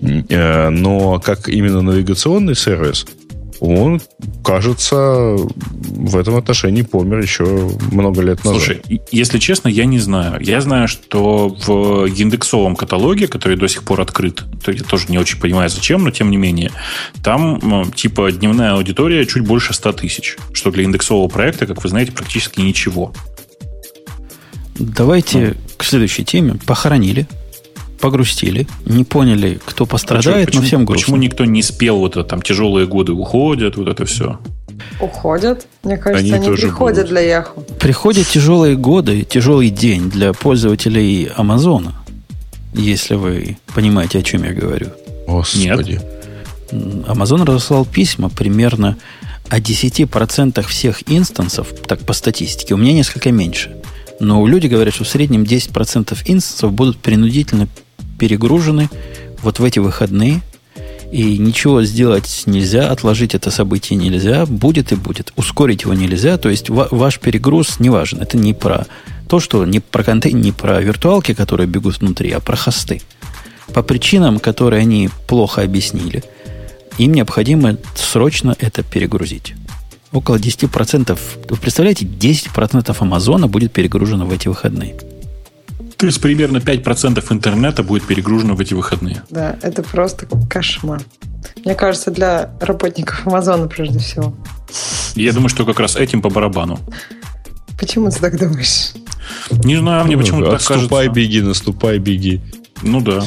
э, но как именно навигационный сервис – он, кажется, в этом отношении помер еще много лет назад. Слушай, если честно, я не знаю. Я знаю, что в индексовом каталоге, который до сих пор открыт, то я тоже не очень понимаю, зачем, но тем не менее, там типа дневная аудитория чуть больше 100 тысяч, что для индексового проекта, как вы знаете, практически ничего. Давайте ну. к следующей теме. Похоронили погрустили, не поняли, кто пострадает, почему, но всем грустно. Почему никто не спел вот это, там тяжелые годы уходят, вот это все? Уходят. Мне кажется, они, они приходят будут. для Яху. Приходят тяжелые годы, тяжелый день для пользователей Амазона. Если вы понимаете, о чем я говорю. Господи. Нет. Амазон разослал письма примерно о 10% всех инстансов, так по статистике. У меня несколько меньше. Но люди говорят, что в среднем 10% инстансов будут принудительно перегружены вот в эти выходные, и ничего сделать нельзя, отложить это событие нельзя, будет и будет. Ускорить его нельзя, то есть ваш перегруз не важен. Это не про то, что не про контейнер, не про виртуалки, которые бегут внутри, а про хосты. По причинам, которые они плохо объяснили, им необходимо срочно это перегрузить. Около 10%. Вы представляете, 10% Амазона будет перегружено в эти выходные. То есть примерно 5% интернета будет перегружено в эти выходные. Да, это просто кошмар. Мне кажется, для работников Амазона прежде всего. Я думаю, что как раз этим по барабану. Почему ты так думаешь? Не знаю, мне ну, почему-то так кажется. Наступай, беги, наступай, беги. Ну да.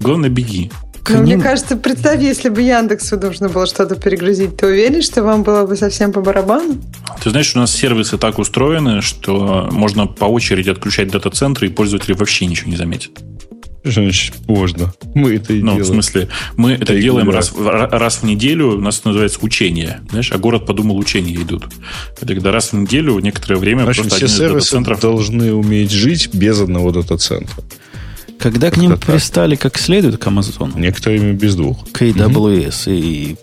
Главное, беги. Но мне кажется, представь, если бы Яндексу нужно было что-то перегрузить, ты уверен, что вам было бы совсем по барабану? Ты знаешь, у нас сервисы так устроены, что можно по очереди отключать дата-центры, и пользователи вообще ничего не заметят. Что значит можно? Мы это и ну, делаем. в смысле, мы это, это делаем раз, раз в неделю, у нас это называется учение. Знаешь, а город подумал, учения идут. Это когда раз в неделю некоторое время Значит, просто все один сервисы должны уметь жить без одного дата-центра. Когда к ним так. пристали как следует к Amazon. Некоторыми без двух. К AWS. Угу. И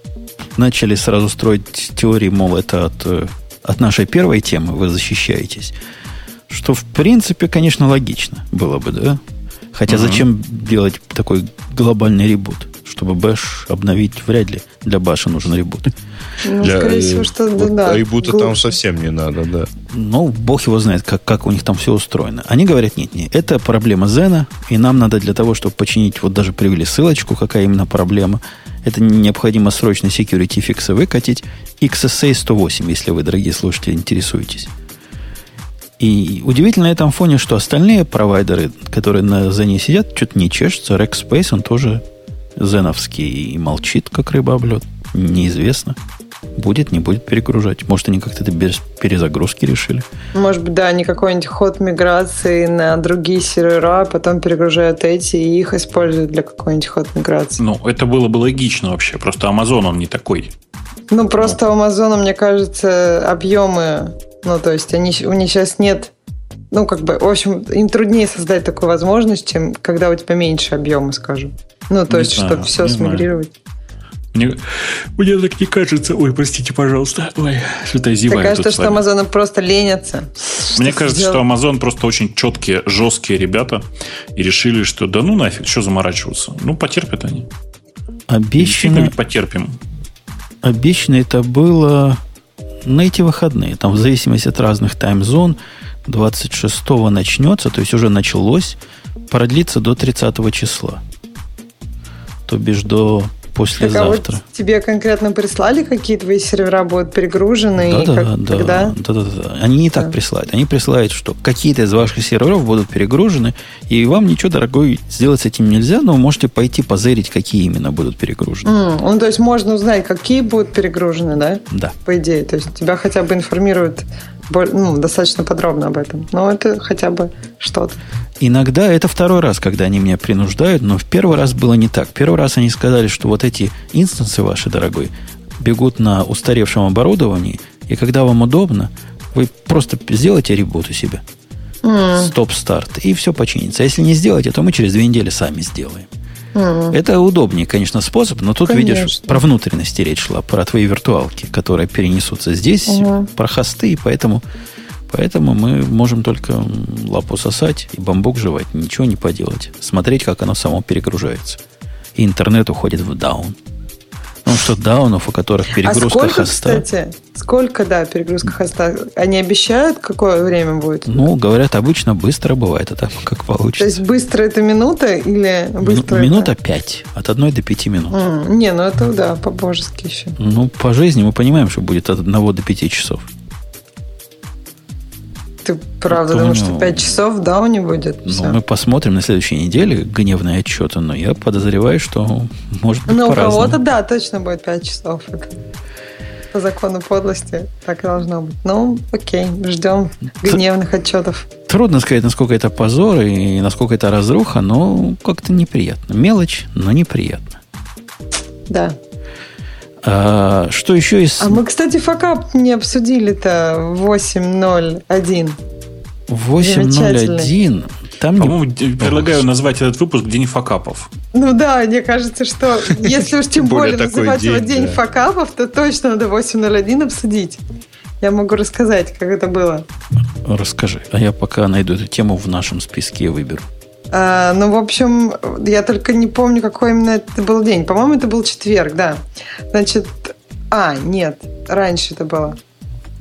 начали сразу строить теории, мол, это от, э, от нашей первой темы вы защищаетесь. Что, в принципе, конечно, логично было бы, да? Хотя угу. зачем делать такой глобальный ребут? Чтобы бэш обновить вряд ли. Для баша нужен ребут. Ну, Для, скорее всего, что вот да. Ребута там совсем не надо, да. Ну, бог его знает, как, как у них там все устроено. Они говорят, нет, нет, это проблема Зена, и нам надо для того, чтобы починить, вот даже привели ссылочку, какая именно проблема. Это необходимо срочно security фиксы выкатить. XSA 108, если вы, дорогие слушатели, интересуетесь. И удивительно на этом фоне, что остальные провайдеры, которые на Зене сидят, что-то не чешутся. Rackspace, он тоже зеновский и молчит, как рыба об лед. Неизвестно. Будет, не будет перегружать. Может, они как-то это без перезагрузки решили. Может быть, да, они какой-нибудь ход миграции на другие сервера, а потом перегружают эти и их используют для какой-нибудь ход миграции. Ну, это было бы логично вообще. Просто Amazon, он не такой. Ну, просто у Amazon, мне кажется, объемы ну, то есть они, у них сейчас нет ну, как бы, в общем, им труднее создать такую возможность, чем когда у тебя меньше объема, скажем. Ну, то не есть, знаю, чтобы все смигрировать. Мне, мне так не кажется. Ой, простите, пожалуйста. Ой, что-то я зеваю. Мне кажется, что Amazon просто ленятся. Мне кажется, сделать? что Amazon просто очень четкие, жесткие ребята и решили, что да ну нафиг, что заморачиваться. Ну, потерпят они. Обещано... потерпим. Обещано это было на эти выходные. Там в зависимости от разных таймзон 26 начнется, то есть уже началось, продлится до 30 числа. То бишь до послезавтра. Так, а вот тебе конкретно прислали, какие твои сервера будут перегружены? Да, да, как, да, когда? да, да, да. Они не да. так присылают. Они присылают, что какие-то из ваших серверов будут перегружены, и вам ничего, дорогой, сделать с этим нельзя, но вы можете пойти позырить, какие именно будут перегружены. Mm, ну, то есть можно узнать, какие будут перегружены, да? Да. По идее. То есть тебя хотя бы информируют ну, достаточно подробно об этом. Но это хотя бы что-то. Иногда это второй раз, когда они меня принуждают, но в первый раз было не так. Первый раз они сказали, что вот эти инстансы ваши, дорогой, бегут на устаревшем оборудовании, и когда вам удобно, вы просто сделайте ребут у себя. Стоп-старт, и все починится. А если не сделаете, то мы через две недели сами сделаем. Mm. Это удобнее, конечно, способ, но тут, конечно. видишь, про внутренности речь шла, про твои виртуалки, которые перенесутся здесь, mm. про хосты, и поэтому, поэтому мы можем только лапу сосать и бамбук жевать, ничего не поделать. Смотреть, как оно само перегружается. И интернет уходит в даун. Ну, что даунов, у которых а перегрузка а сколько, хоста. кстати, сколько, да, перегрузка хоста? Они обещают, какое время будет? Ну, говорят, обычно быстро бывает, это как получится. То есть быстро это минута или быстро Минута это... 5, от 1 до 5 минут. Mm, не, ну это, да, по-божески еще. Ну, по жизни мы понимаем, что будет от 1 до 5 часов. Ты правда ну, думаешь, что 5 часов да, не будет? Ну, Все. мы посмотрим на следующей неделе гневные отчеты, но я подозреваю, что может быть Ну, у кого-то, да, точно будет 5 часов. Это по закону подлости так и должно быть. Ну, окей, ждем гневных отчетов. Трудно сказать, насколько это позор и насколько это разруха, но как-то неприятно. Мелочь, но неприятно. Да. А, что еще из... А мы, кстати, факап не обсудили-то 8.01. 8.01. Там По-моему, не... предлагаю назвать этот выпуск День факапов. Ну да, мне кажется, что <laughs> если уж тем более называть его День факапов, то точно надо 8.01 обсудить. Я могу рассказать, как это было. Расскажи. А я пока найду эту тему в нашем списке и выберу. А, ну, в общем, я только не помню, какой именно это был день. По-моему, это был четверг, да. Значит, а, нет, раньше это было.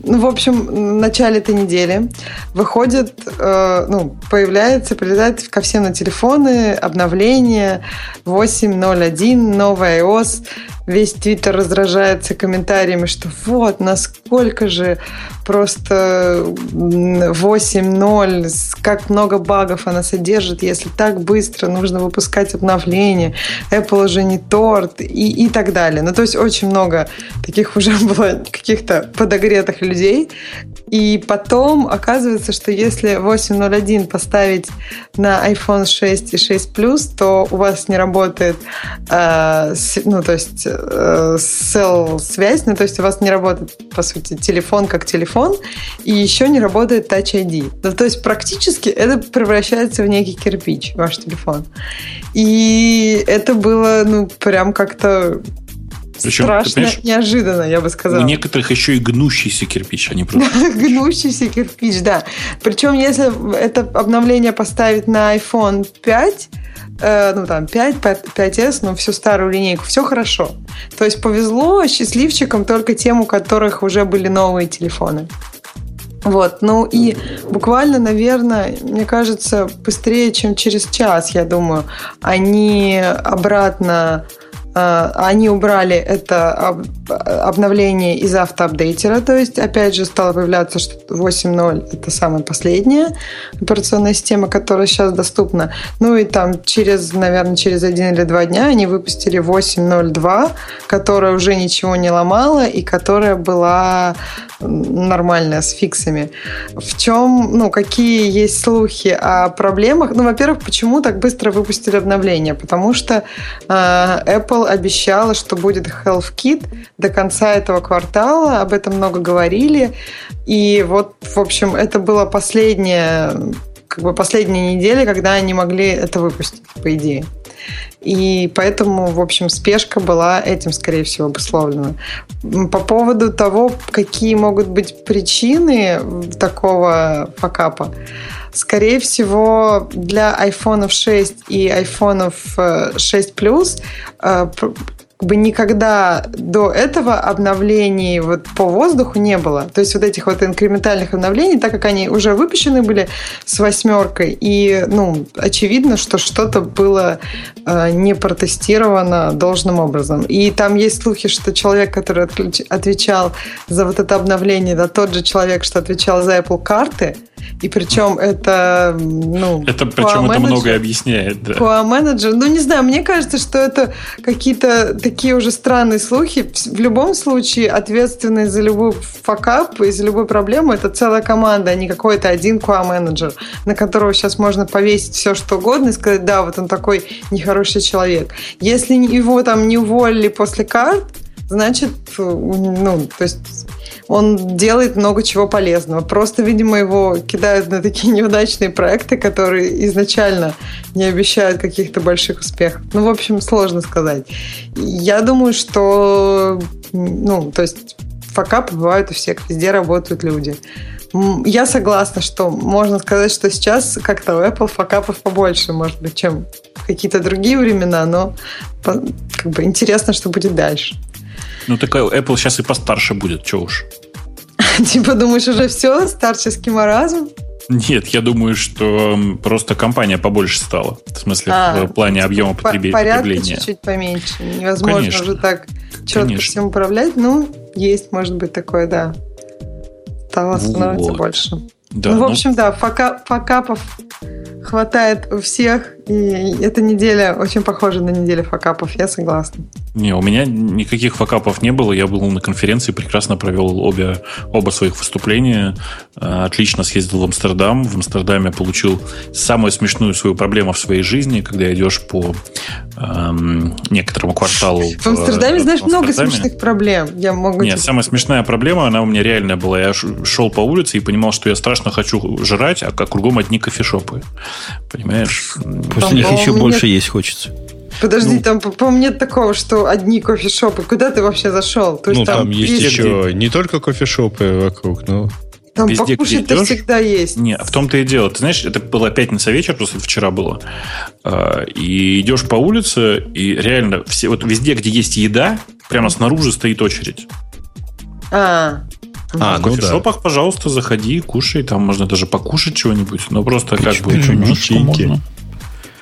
Ну, в общем, в начале этой недели выходит, э, ну, появляется, прилетает ко всем на телефоны обновление 8.01, новая iOS. Весь Твиттер раздражается комментариями, что вот, насколько же просто 8.0, как много багов она содержит, если так быстро нужно выпускать обновления, Apple уже не торт и, и так далее. Ну, то есть очень много таких уже <laughs> было каких-то подогретых людей. И потом оказывается, что если 8.01 поставить на iPhone 6 и 6 Plus, то у вас не работает, э, ну, то есть э, связь, ну, то есть у вас не работает, по сути, телефон как телефон, и еще не работает Touch ID. Ну, то есть практически это превращается в некий кирпич, ваш телефон. И это было, ну, прям как-то причем, Страшно, неожиданно, я бы сказала. У некоторых еще и гнущийся кирпич, они просто... <laughs> гнущийся кирпич, да. Причем, если это обновление поставить на iPhone 5, э, ну там 5, 5, 5s, ну всю старую линейку, все хорошо. То есть повезло счастливчикам только тем, у которых уже были новые телефоны. Вот, ну и буквально, наверное, мне кажется, быстрее, чем через час, я думаю, они обратно а, они убрали это обновление из автоапдейтера, то есть, опять же, стало появляться, что 8.0 это самая последняя операционная система, которая сейчас доступна. Ну и там через, наверное, через один или два дня они выпустили 8.0.2, которая уже ничего не ломала и которая была нормальная, с фиксами. В чем, ну, какие есть слухи о проблемах? Ну, во-первых, почему так быстро выпустили обновление? Потому что э, Apple обещала, что будет Health Kit до конца этого квартала, об этом много говорили. И вот, в общем, это было последняя как бы последняя неделя, когда они могли это выпустить, по идее. И поэтому, в общем, спешка была этим, скорее всего, обусловлена. По поводу того, какие могут быть причины такого факапа, скорее всего, для iPhone 6 и iPhone 6 Plus как бы никогда до этого обновлений вот по воздуху не было. То есть вот этих вот инкрементальных обновлений, так как они уже выпущены были с восьмеркой, и, ну, очевидно, что что-то было э, не протестировано должным образом. И там есть слухи, что человек, который отвечал за вот это обновление, да, тот же человек, что отвечал за Apple карты, и причем это, ну... Это причем это многое объясняет, да. По менеджер, ну не знаю, мне кажется, что это какие-то такие уже странные слухи. В любом случае ответственный за любой факап и за любую проблему это целая команда, а не какой-то один QA-менеджер, на которого сейчас можно повесить все, что угодно и сказать, да, вот он такой нехороший человек. Если его там не уволили после карт, значит, ну, то есть он делает много чего полезного. Просто, видимо, его кидают на такие <laughs> неудачные проекты, которые изначально не обещают каких-то больших успехов. Ну, в общем, сложно сказать. Я думаю, что, ну, то есть факапы бывают у всех, везде работают люди. Я согласна, что можно сказать, что сейчас как-то у Apple факапов побольше, может быть, чем какие-то другие времена, но как бы интересно, что будет дальше. Ну, такая Apple сейчас и постарше будет, что уж. <laughs> Типа думаешь, уже все, старческий маразм? Нет, я думаю, что просто компания побольше стала. В смысле, а, в плане объема потреб... потребления. чуть-чуть поменьше. Невозможно Конечно. уже так четко Конечно. всем управлять. Ну, есть, может быть, такое, да. Стало становиться вот. больше. Да, ну, в ну общем, ну... да, фака, факапов хватает у всех, и эта неделя очень похожа на неделю факапов, я согласна. Не, у меня никаких факапов не было. Я был на конференции, прекрасно провел обе, оба своих выступления. Э, отлично съездил в Амстердам. В Амстердаме получил самую смешную свою проблему в своей жизни, когда идешь по эм, некоторому кварталу. В Амстердаме, в, знаешь, в Амстердаме. много смешных проблем. Я могу Нет, самая смешная проблема, она у меня реальная была. Я шел по улице и понимал, что я страшно хочу жрать, а как кругом одни кофешопы. Понимаешь? После них еще больше есть хочется. Подожди, ну, там, по-моему, нет такого, что одни кофешопы. Куда ты вообще зашел? То есть, ну, там, там есть еще не только кофешопы вокруг, но... Там Везде, покушать-то всегда есть. Не, в том-то и дело. Ты знаешь, это была пятница вечер, просто вчера было. А, и идешь по улице, и реально все, вот везде, где есть еда, прямо снаружи стоит очередь. А, а, в ну кофешопах, да. пожалуйста, заходи, кушай. Там можно даже покушать чего-нибудь. Но просто как бы... Печеньки.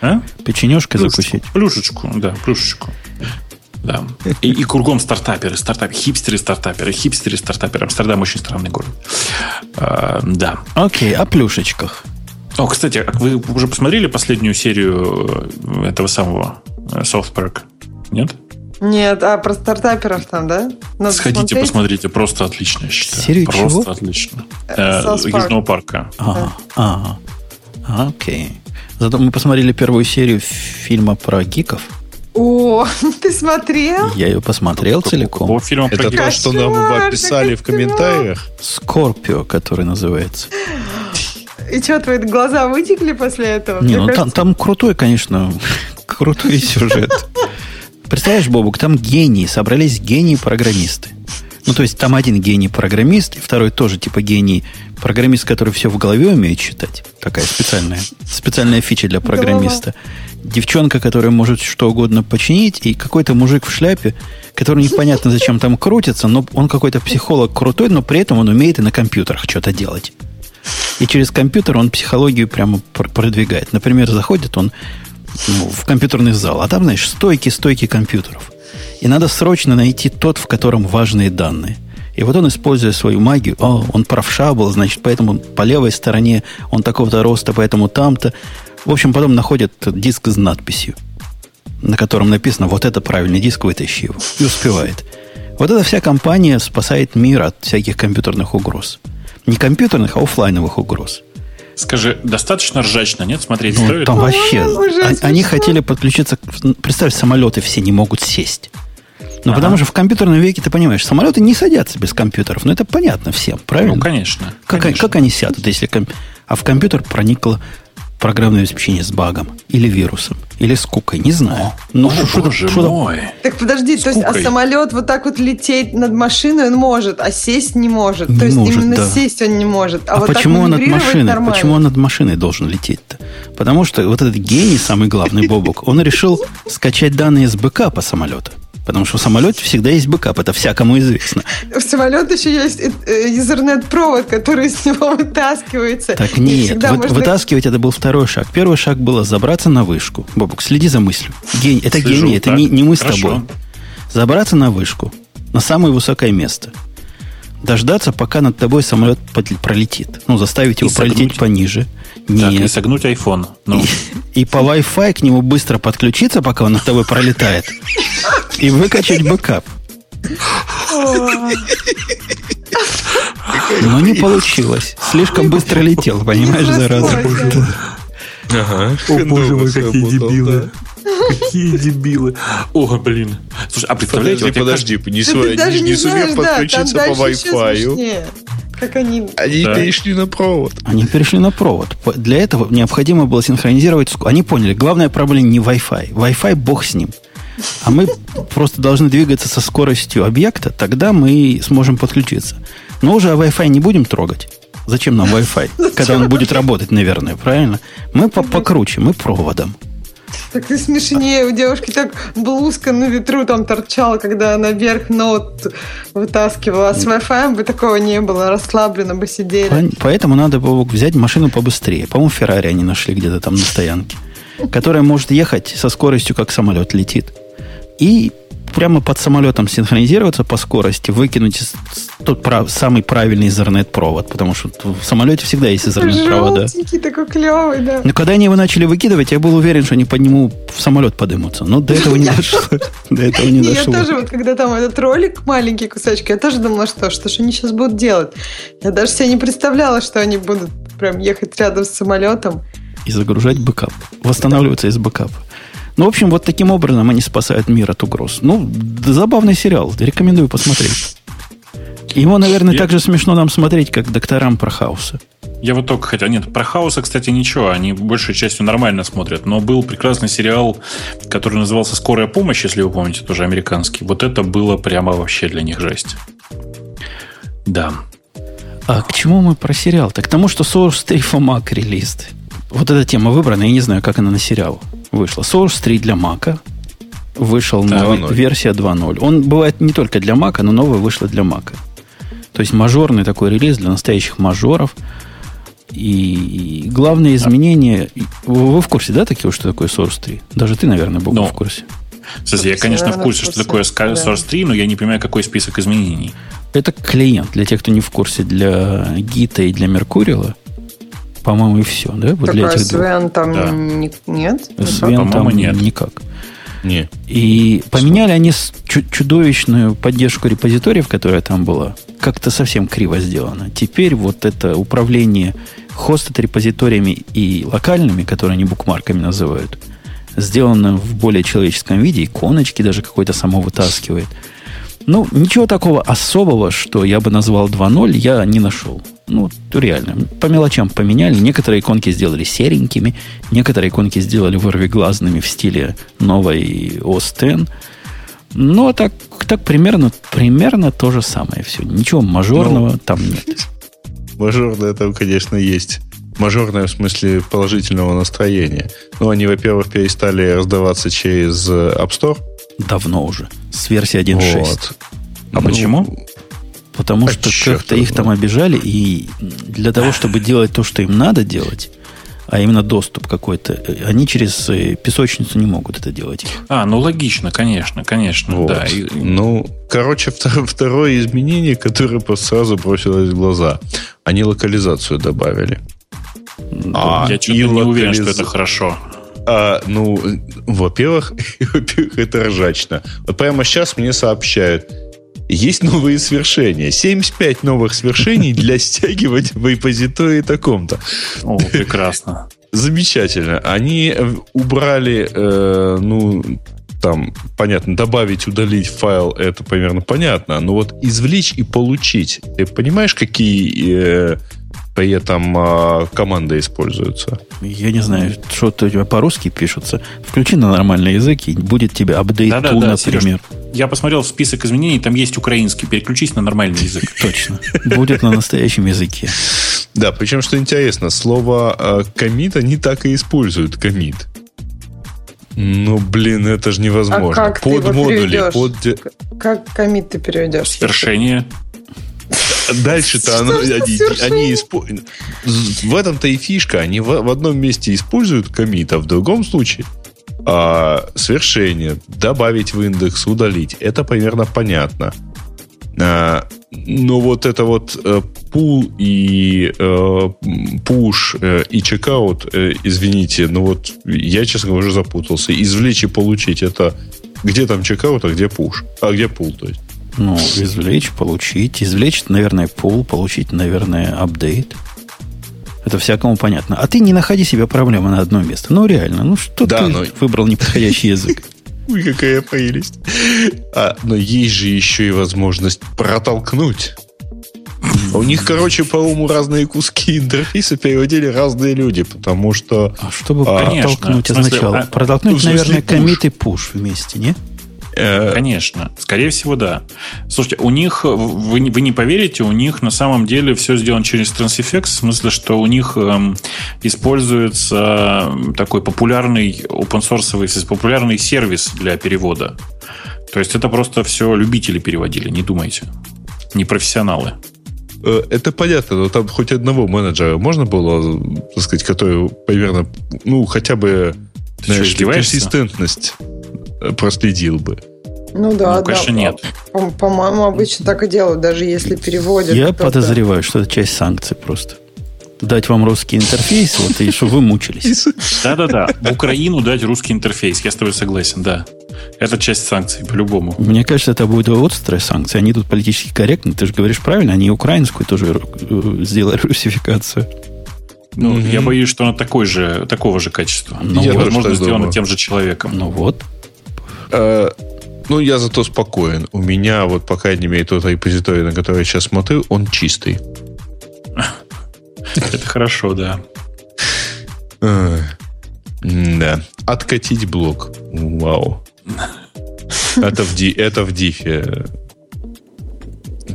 А? Печенежкой плюшечку, закусить. Плюшечку, да, плюшечку. Да. И, и кругом стартаперы, стартаперы, хипстеры, стартаперы, хипстеры, стартаперы. Амстердам очень странный город. А, да. Окей, о плюшечках. О, кстати, а вы уже посмотрели последнюю серию э, этого самого э, South Park? Нет? Нет, а про стартаперов там, да? Надо Сходите, смотреть? посмотрите, просто отлично, я считаю. Серию просто чего? отлично. Э, Южного парка. Ага, ага. Окей. Зато мы посмотрели первую серию фильма про гиков. О, <laughs> ты смотрел? Я ее посмотрел целиком. По фильму Это то, что нам описали в комментариях? Скорпио, который называется. И что, твои глаза вытекли после этого? Не, ну кажется... там, там крутой, конечно, <laughs> крутой сюжет. Представляешь, Бобук, там гении, собрались гении-программисты. Ну, то есть там один гений-программист, и второй тоже типа гений программист, который все в голове умеет читать. Такая специальная, специальная фича для программиста. Девчонка, которая может что угодно починить, и какой-то мужик в шляпе, который непонятно зачем там крутится, но он какой-то психолог крутой, но при этом он умеет и на компьютерах что-то делать. И через компьютер он психологию прямо продвигает. Например, заходит он ну, в компьютерный зал, а там, знаешь, стойки, стойки компьютеров. И надо срочно найти тот, в котором важные данные. И вот он, используя свою магию, о, он правша был, значит, поэтому по левой стороне он такого-то роста, поэтому там-то. В общем, потом находят диск с надписью, на котором написано, вот это правильный диск, вытащи его. И успевает. Вот эта вся компания спасает мир от всяких компьютерных угроз. Не компьютерных, а офлайновых угроз. Скажи, достаточно ржачно, нет? Смотреть ну, стоит? Там вообще... Они, они хотели подключиться... Представь, самолеты все не могут сесть. Ну, ага. потому что в компьютерном веке, ты понимаешь, самолеты не садятся без компьютеров. Ну, это понятно всем, правильно? Ну, конечно. Как, конечно. как они сядут, если... Комп... А в компьютер проникло программное обеспечение с багом, или вирусом, или с кукой, не знаю. Ну, О, что, боже мой. Так подожди, то есть, а самолет вот так вот лететь над машиной он может, а сесть не может. Не то есть может, именно да. сесть он не может. А, а вот почему он над машиной? Почему он над машиной должен лететь-то? Потому что вот этот гений, самый главный Бобок, он решил скачать данные с бэкапа самолета. Потому что в самолете всегда есть бэкап, это всякому известно. В самолете еще есть интернет-провод, который <laughs> с него вытаскивается. Так нет, вы, можно... вытаскивать это был второй шаг. Первый шаг было забраться на вышку. Бобук, следи за мыслью. Гений, это Слежу, гений, это не, не мы Хорошо. с тобой. Забраться на вышку, на самое высокое место. Дождаться, пока над тобой самолет пролетит. Ну, заставить его согнуть. пролететь пониже. Нет. Так, и согнуть iPhone. Ну. И, и по Wi-Fi к нему быстро подключиться, пока он над тобой пролетает и выкачать бэкап. Но не получилось. Слишком быстро летел, понимаешь, зараза. Ага. О, боже мой, какие дебилы. Какие дебилы. О, блин. Слушай, а представляете... Подожди, подожди, не, св... не, не сумев подключиться по Wi-Fi. Как они... Они да. перешли на провод. Они перешли на провод. Для этого необходимо было синхронизировать... Они поняли, главная проблема не Wi-Fi. Wi-Fi бог с ним. А мы просто должны двигаться со скоростью объекта, тогда мы сможем подключиться. Но уже Wi-Fi не будем трогать. Зачем нам Wi-Fi? <laughs> Когда он будет работать, наверное, правильно? Мы по покруче, мы проводом. Так ты смешнее. У девушки так блузка на ветру там торчала, когда она вверх нот вытаскивала. А с Wi-Fi бы такого не было. Расслабленно бы сидели. Поэтому надо было взять машину побыстрее. По-моему, Феррари они нашли где-то там на стоянке. Которая может ехать со скоростью, как самолет летит. И прямо под самолетом синхронизироваться по скорости, выкинуть тот прав, самый правильный Ethernet-провод, потому что в самолете всегда есть Ethernet-провода. такой клевый, да. Но когда они его начали выкидывать, я был уверен, что они по нему в самолет подымутся. Но до этого не дошло. До этого не дошло. Я тоже, вот когда там этот ролик, маленький кусочек, я тоже думала, что, что же они сейчас будут делать. Я даже себе не представляла, что они будут прям ехать рядом с самолетом. И загружать бэкап. Восстанавливаться из бэкапа. Ну, в общем, вот таким образом они спасают мир от угроз. Ну, забавный сериал. Рекомендую посмотреть. Его, наверное, Я... так же смешно нам смотреть, как докторам про Хауса. Я вот только хотел... Нет, про Хауса, кстати, ничего. Они большей частью нормально смотрят. Но был прекрасный сериал, который назывался «Скорая помощь», если вы помните, тоже американский. Вот это было прямо вообще для них жесть. Да. А к чему мы про сериал? Так к тому, что Source 3 for Mac релиз. Вот эта тема выбрана, я не знаю, как она на сериал вышла. Source 3 для Mac. Вышел новый, версия 2.0. Он бывает не только для Mac, но новая вышла для Mac. То есть мажорный такой релиз для настоящих мажоров. И, главное изменение... Вы, в курсе, да, такие, что такое Source 3? Даже ты, наверное, был но, в курсе. Кстати, я, конечно, в курсе, что такое Source 3, но я не понимаю, какой список изменений. Это клиент, для тех, кто не в курсе, для Гита и для Меркурила. По-моему, и все, да? Вот так, для а этих Свен там да. не, нет? Свен там нет. никак. Не. И поменяли они чудовищную поддержку репозиториев, которая там была. Как-то совсем криво сделано. Теперь вот это управление хостед репозиториями и локальными, которые они букмарками называют, сделано в более человеческом виде. Иконочки даже какой-то само вытаскивает. Ну, ничего такого особого, что я бы назвал 2.0, я не нашел. Ну, реально. По мелочам поменяли. Некоторые иконки сделали серенькими, некоторые иконки сделали вырвиглазными в стиле новой OS X. Ну, а так, так примерно, примерно то же самое все. Ничего мажорного ну, там нет. Мажорное там, конечно, есть. Мажорное в смысле положительного настроения. Ну, они, во-первых, перестали раздаваться через App Store. Давно уже. С версии 1.6. Вот. А ну, почему? Потому а что как-то их там обижали, и для того, чтобы делать то, что им надо делать, а именно доступ какой-то, они через э, песочницу не могут это делать. А, ну логично, конечно, конечно, вот. да. Ну, короче, второе изменение, которое просто сразу бросилось в глаза. Они локализацию добавили. А, Я что-то не локализ... уверен, что это хорошо. А, ну, <laughs> во-первых, <laughs> во-первых, это ржачно. Вот прямо сейчас мне сообщают, есть новые свершения. 75 новых свершений для стягивать в репозитории таком-то. О, прекрасно. Замечательно. Они убрали, э, ну, там, понятно, добавить, удалить файл, это примерно понятно. Но вот извлечь и получить, ты понимаешь, какие э, при этом э, команды используются? Я не знаю, что-то у тебя по-русски пишется. Включи на нормальный язык, и будет тебе апдейт да, да, да, например. Сереж, я посмотрел в список изменений, там есть украинский. Переключись на нормальный язык. <laughs> Точно. Будет на настоящем языке. Да, причем, что интересно, слово комит они так и используют, комит. Ну, блин, это же невозможно. А как под ты модули, под... Как комит ты переведешь? Свершение. Дальше-то оно, они, они используют... В этом-то и фишка. Они в, в одном месте используют комит, а в другом случае а, свершение, добавить в индекс, удалить. Это примерно понятно. А, но вот это вот э, пул и э, пуш э, и чекаут, э, извините, но вот я, честно говоря, уже запутался. Извлечь и получить это где там чекаут, а где пуш? А где пул, то есть? Ну, извлечь, получить. Извлечь, наверное, пул, получить, наверное, апдейт. Это всякому понятно. А ты не находи себе проблемы на одно место. Ну, реально. Ну, что да, ты но... выбрал неподходящий язык? <laughs> Ой, какая прелесть. А, но есть же еще и возможность протолкнуть. У них, короче, по-моему, разные куски интерфейса переводили разные люди, потому что... А чтобы а, протолкнуть означало? А, протолкнуть, ну, наверное, комит и пуш вместе, не? Э, Конечно. Скорее всего, да. Слушайте, у них, вы, вы не поверите, у них на самом деле все сделано через TransFX, в смысле, что у них эм, используется такой популярный open source, популярный сервис для перевода. То есть это просто все любители переводили, не думайте. Не профессионалы. Э, это понятно, но там хоть одного менеджера можно было, так сказать, который примерно, ну, хотя бы, Ты знаешь, что, консистентность проследил бы. Ну да, ну, конечно, да. нет. По-моему, обычно так и делают, даже если переводят. Я подозреваю, что это часть санкций просто. Дать вам русский интерфейс, вот, и чтобы вы мучились. Да-да-да. В Украину дать русский интерфейс. Я с тобой согласен, да. Это часть санкций, по-любому. Мне кажется, это будет острая санкция. Они тут политически корректны. Ты же говоришь правильно, они украинскую тоже э, сделали русификацию. Ну, mm-hmm. я боюсь, что она такой же, такого же качества. Ну, я возможно, сделана тем же человеком. Ну вот. Э, ну, я зато спокоен. У меня, вот, по крайней мере, тот репозиторий, на который я сейчас смотрю, он чистый. <laughs> Это хорошо, да. Да. Откатить блок. Вау. <laughs> Это в, ди, это в дифе.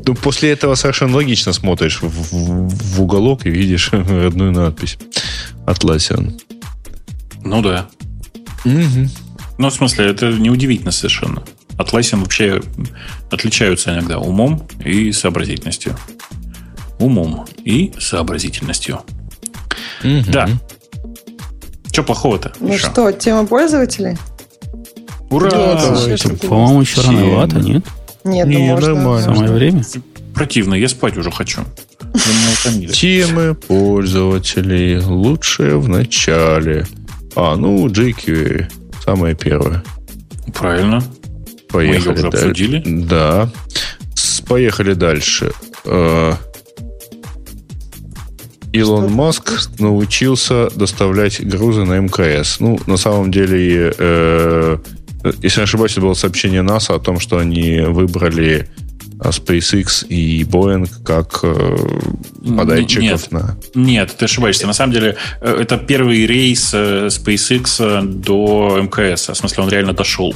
Ну, после этого совершенно логично смотришь в, в, в уголок и видишь <laughs> родную надпись. Atlassian. Ну да. Угу. Ну, в смысле, это неудивительно совершенно. Atlassian вообще отличаются иногда умом и сообразительностью. Умом и сообразительностью. Угу. Да. Что плохого-то? Ну еще? что, тема пользователей? Ура! По-моему, еще рановато, нет? Нет, не, можно. нормально. Самое время? Противно, я спать уже хочу. Темы пользователей лучшие в начале. А, ну, JQA. Самое первое. Правильно. Поехали Мы уже дальше. обсудили. Да. Поехали дальше. Э, Илон Маск научился доставлять грузы на МКС. Ну, на самом деле, э, если не ошибаюсь, это было сообщение НАСА о том, что они выбрали SpaceX и Boeing как э, подайчиков нет, на... Нет, ты ошибаешься. На самом деле, э, это первый рейс э, SpaceX до МКС. В смысле, он реально дошел.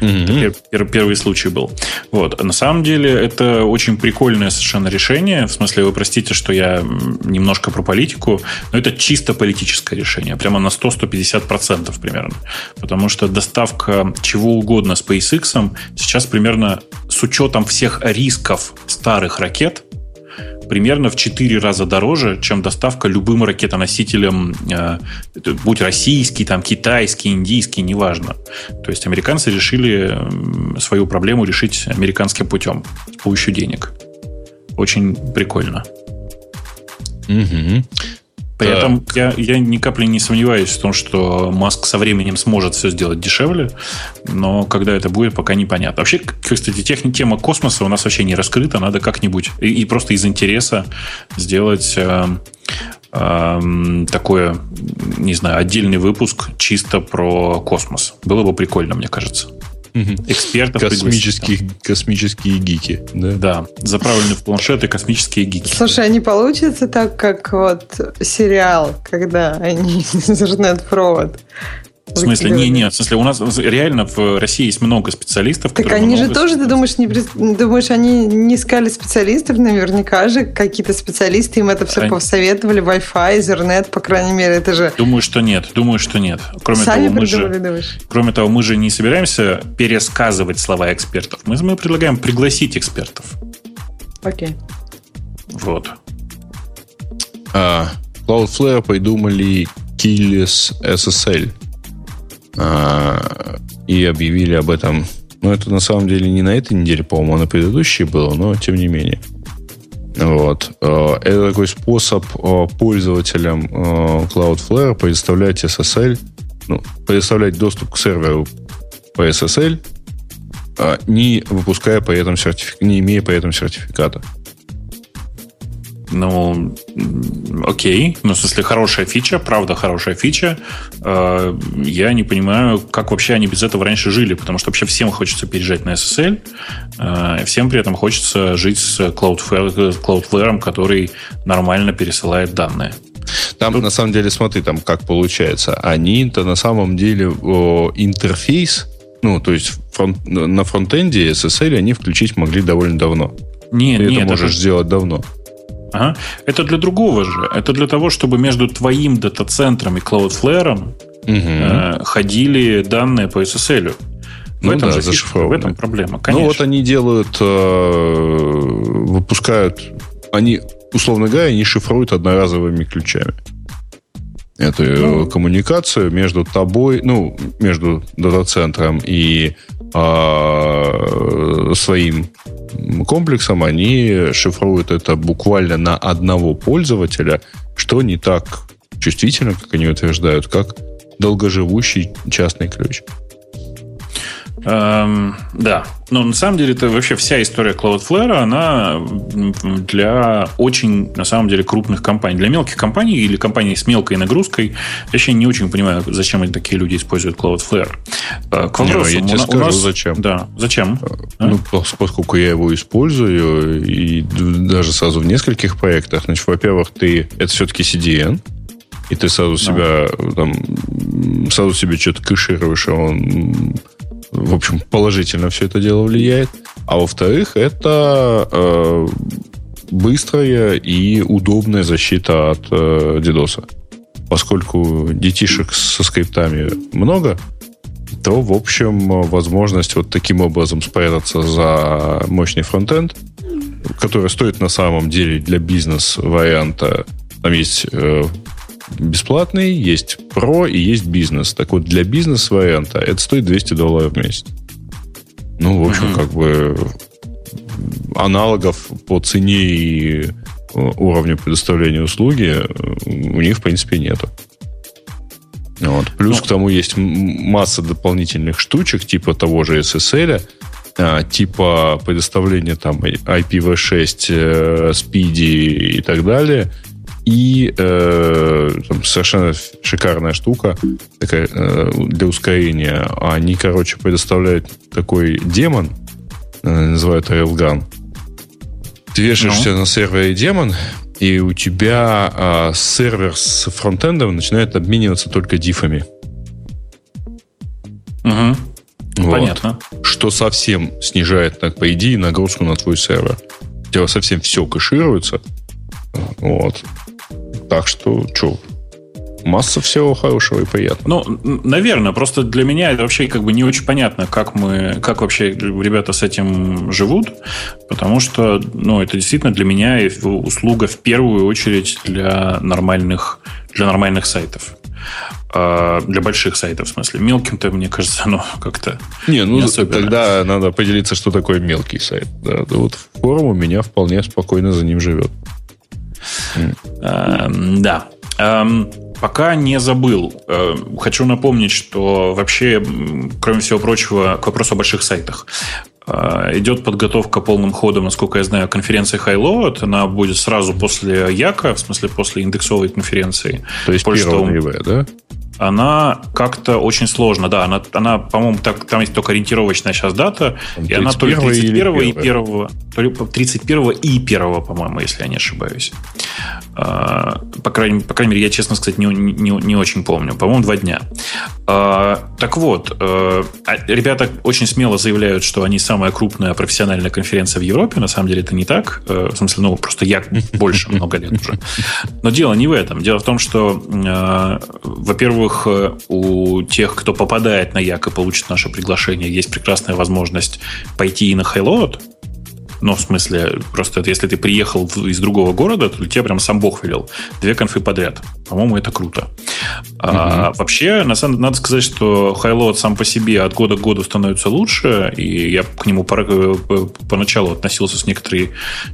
Mm-hmm. Это первый случай был. Вот. На самом деле, это очень прикольное совершенно решение. В смысле, вы простите, что я немножко про политику, но это чисто политическое решение. Прямо на 100-150% примерно. Потому что доставка чего угодно SpaceX сейчас примерно с учетом всех рисков старых ракет, примерно в 4 раза дороже, чем доставка любым ракетоносителем, э, будь российский, там, китайский, индийский, неважно. То есть американцы решили свою проблему решить американским путем с помощью денег. Очень прикольно. Угу. При так. этом я, я ни капли не сомневаюсь в том, что Маск со временем сможет все сделать дешевле, но когда это будет, пока непонятно. Вообще, кстати, техни, тема космоса у нас вообще не раскрыта, надо как-нибудь и, и просто из интереса сделать э, э, такое, не знаю, отдельный выпуск чисто про космос. Было бы прикольно, мне кажется экспертов космические, космические гики. Да? да, заправлены в планшеты космические гики. Слушай, а не получится так, как вот сериал, когда они <laughs> интернет-провод в смысле, не, нет, в смысле, у нас реально в России есть много специалистов. Так они же тоже, ты думаешь, не, думаешь, они не искали специалистов, наверняка же какие-то специалисты им это все они... посоветовали, Wi-Fi, Ethernet, по крайней мере, это же... Думаю, что нет, думаю, что нет. Кроме Сами того, мы же, думаешь? кроме того, мы же не собираемся пересказывать слова экспертов. Мы, мы предлагаем пригласить экспертов. Окей. Вот. А, Cloudflare придумали Keyless SSL – и объявили об этом. Ну, это на самом деле не на этой неделе, по-моему, а на предыдущей было, но тем не менее. Вот. А, это такой способ а, пользователям Cloudflare предоставлять SSL, ну, предоставлять доступ к серверу по SSL, не выпуская при этом сертифик... не имея при этом сертификата. Ну, окей. Ну, в смысле, хорошая фича, правда хорошая фича. Э, я не понимаю, как вообще они без этого раньше жили, потому что вообще всем хочется переезжать на SSL, э, всем при этом хочется жить с Cloudflare, Cloudflare который нормально пересылает данные. Там, на самом деле, смотри, там как получается. Они-то на самом деле интерфейс Ну, то есть фронт, на фронтенде SSL они включить могли довольно давно. Нет, Ты нет, это можешь это... сделать давно. Ага. Это для другого же. Это для того, чтобы между твоим дата-центром и Cloudflare угу. э, ходили данные по SSL. В ну этом да, же фишка, в этом проблема. Конечно. Ну вот они делают, э, выпускают, они, условно говоря, они шифруют одноразовыми ключами эту ну, коммуникацию между тобой, ну, между дата-центром и э, своим комплексом, они шифруют это буквально на одного пользователя, что не так чувствительно, как они утверждают, как долгоживущий частный ключ. Эм, да, но на самом деле это вообще вся история Cloudflare, она для очень, на самом деле, крупных компаний. Для мелких компаний или компаний с мелкой нагрузкой, я вообще не очень понимаю, зачем они такие люди используют Cloudflare. Э, к вопросу, не, я тебе у, скажу, у нас, зачем. Да, зачем? Э, ну, а? поскольку я его использую, и даже сразу в нескольких проектах, значит, во-первых, ты, это все-таки CDN, и ты сразу себя, там, сразу себе что-то кэшируешь, и он в общем, положительно все это дело влияет. А во-вторых, это э, быстрая и удобная защита от э, DDoS. Поскольку детишек со скриптами много, то, в общем, возможность вот таким образом спрятаться за мощный фронтенд, который стоит на самом деле для бизнес-варианта, там есть э, бесплатный, есть про и есть бизнес. Так вот, для бизнес-варианта это стоит 200 долларов в месяц. Ну, в общем, mm-hmm. как бы аналогов по цене и э, уровню предоставления услуги э, у них, в принципе, нету. Вот. Плюс ну, к тому есть масса дополнительных штучек, типа того же SSL, а, типа предоставления там IPv6, э, Speedy и так далее – и э, там, совершенно шикарная штука такая, э, для ускорения. Они, короче, предоставляют такой демон, э, называют Railgun. Ты вешаешься ну. на сервере демон, и у тебя э, сервер с фронтендом начинает обмениваться только дифами. Угу. Вот. Понятно. Что совсем снижает, так, по идее, нагрузку на твой сервер. У тебя совсем все кэшируется. Вот. Так что, что, масса всего хорошего и приятного. Ну, наверное, просто для меня это вообще как бы не очень понятно, как мы, как вообще ребята с этим живут, потому что, ну, это действительно для меня услуга в первую очередь для нормальных, для нормальных сайтов. А, для больших сайтов, в смысле. Мелким-то, мне кажется, оно как-то не, ну, не особенно. тогда надо поделиться, что такое мелкий сайт. Да, вот форум у меня вполне спокойно за ним живет. Эм, да. Эм, пока не забыл. Э, хочу напомнить, что вообще, кроме всего прочего, к вопросу о больших сайтах. Э, идет подготовка полным ходом, насколько я знаю, конференции Highload. Она будет сразу после Яка, в смысле после индексовой конференции. То есть 1 ноября, да? Она как-то очень сложно. Да, она, она по-моему, так, там есть только ориентировочная сейчас дата, и она то ли 31 и 1, то ли 31 и 1, по-моему, если я не ошибаюсь. А, по, крайней, по крайней мере, я, честно сказать, не, не, не очень помню. По-моему, два дня. А, так вот, а, ребята очень смело заявляют, что они самая крупная профессиональная конференция в Европе. На самом деле это не так. В смысле, ну, просто я больше много лет уже. Но дело не в этом. Дело в том, что, во-первых, у тех, кто попадает на Як и получит наше приглашение, есть прекрасная возможность пойти и на Highload, ну, в смысле, просто если ты приехал из другого города, то тебе прям сам Бог велел. Две конфы подряд. По-моему, это круто. Угу. А, вообще, на самом надо сказать, что Highload сам по себе от года к году становится лучше, и я к нему по, э, поначалу относился с некоторой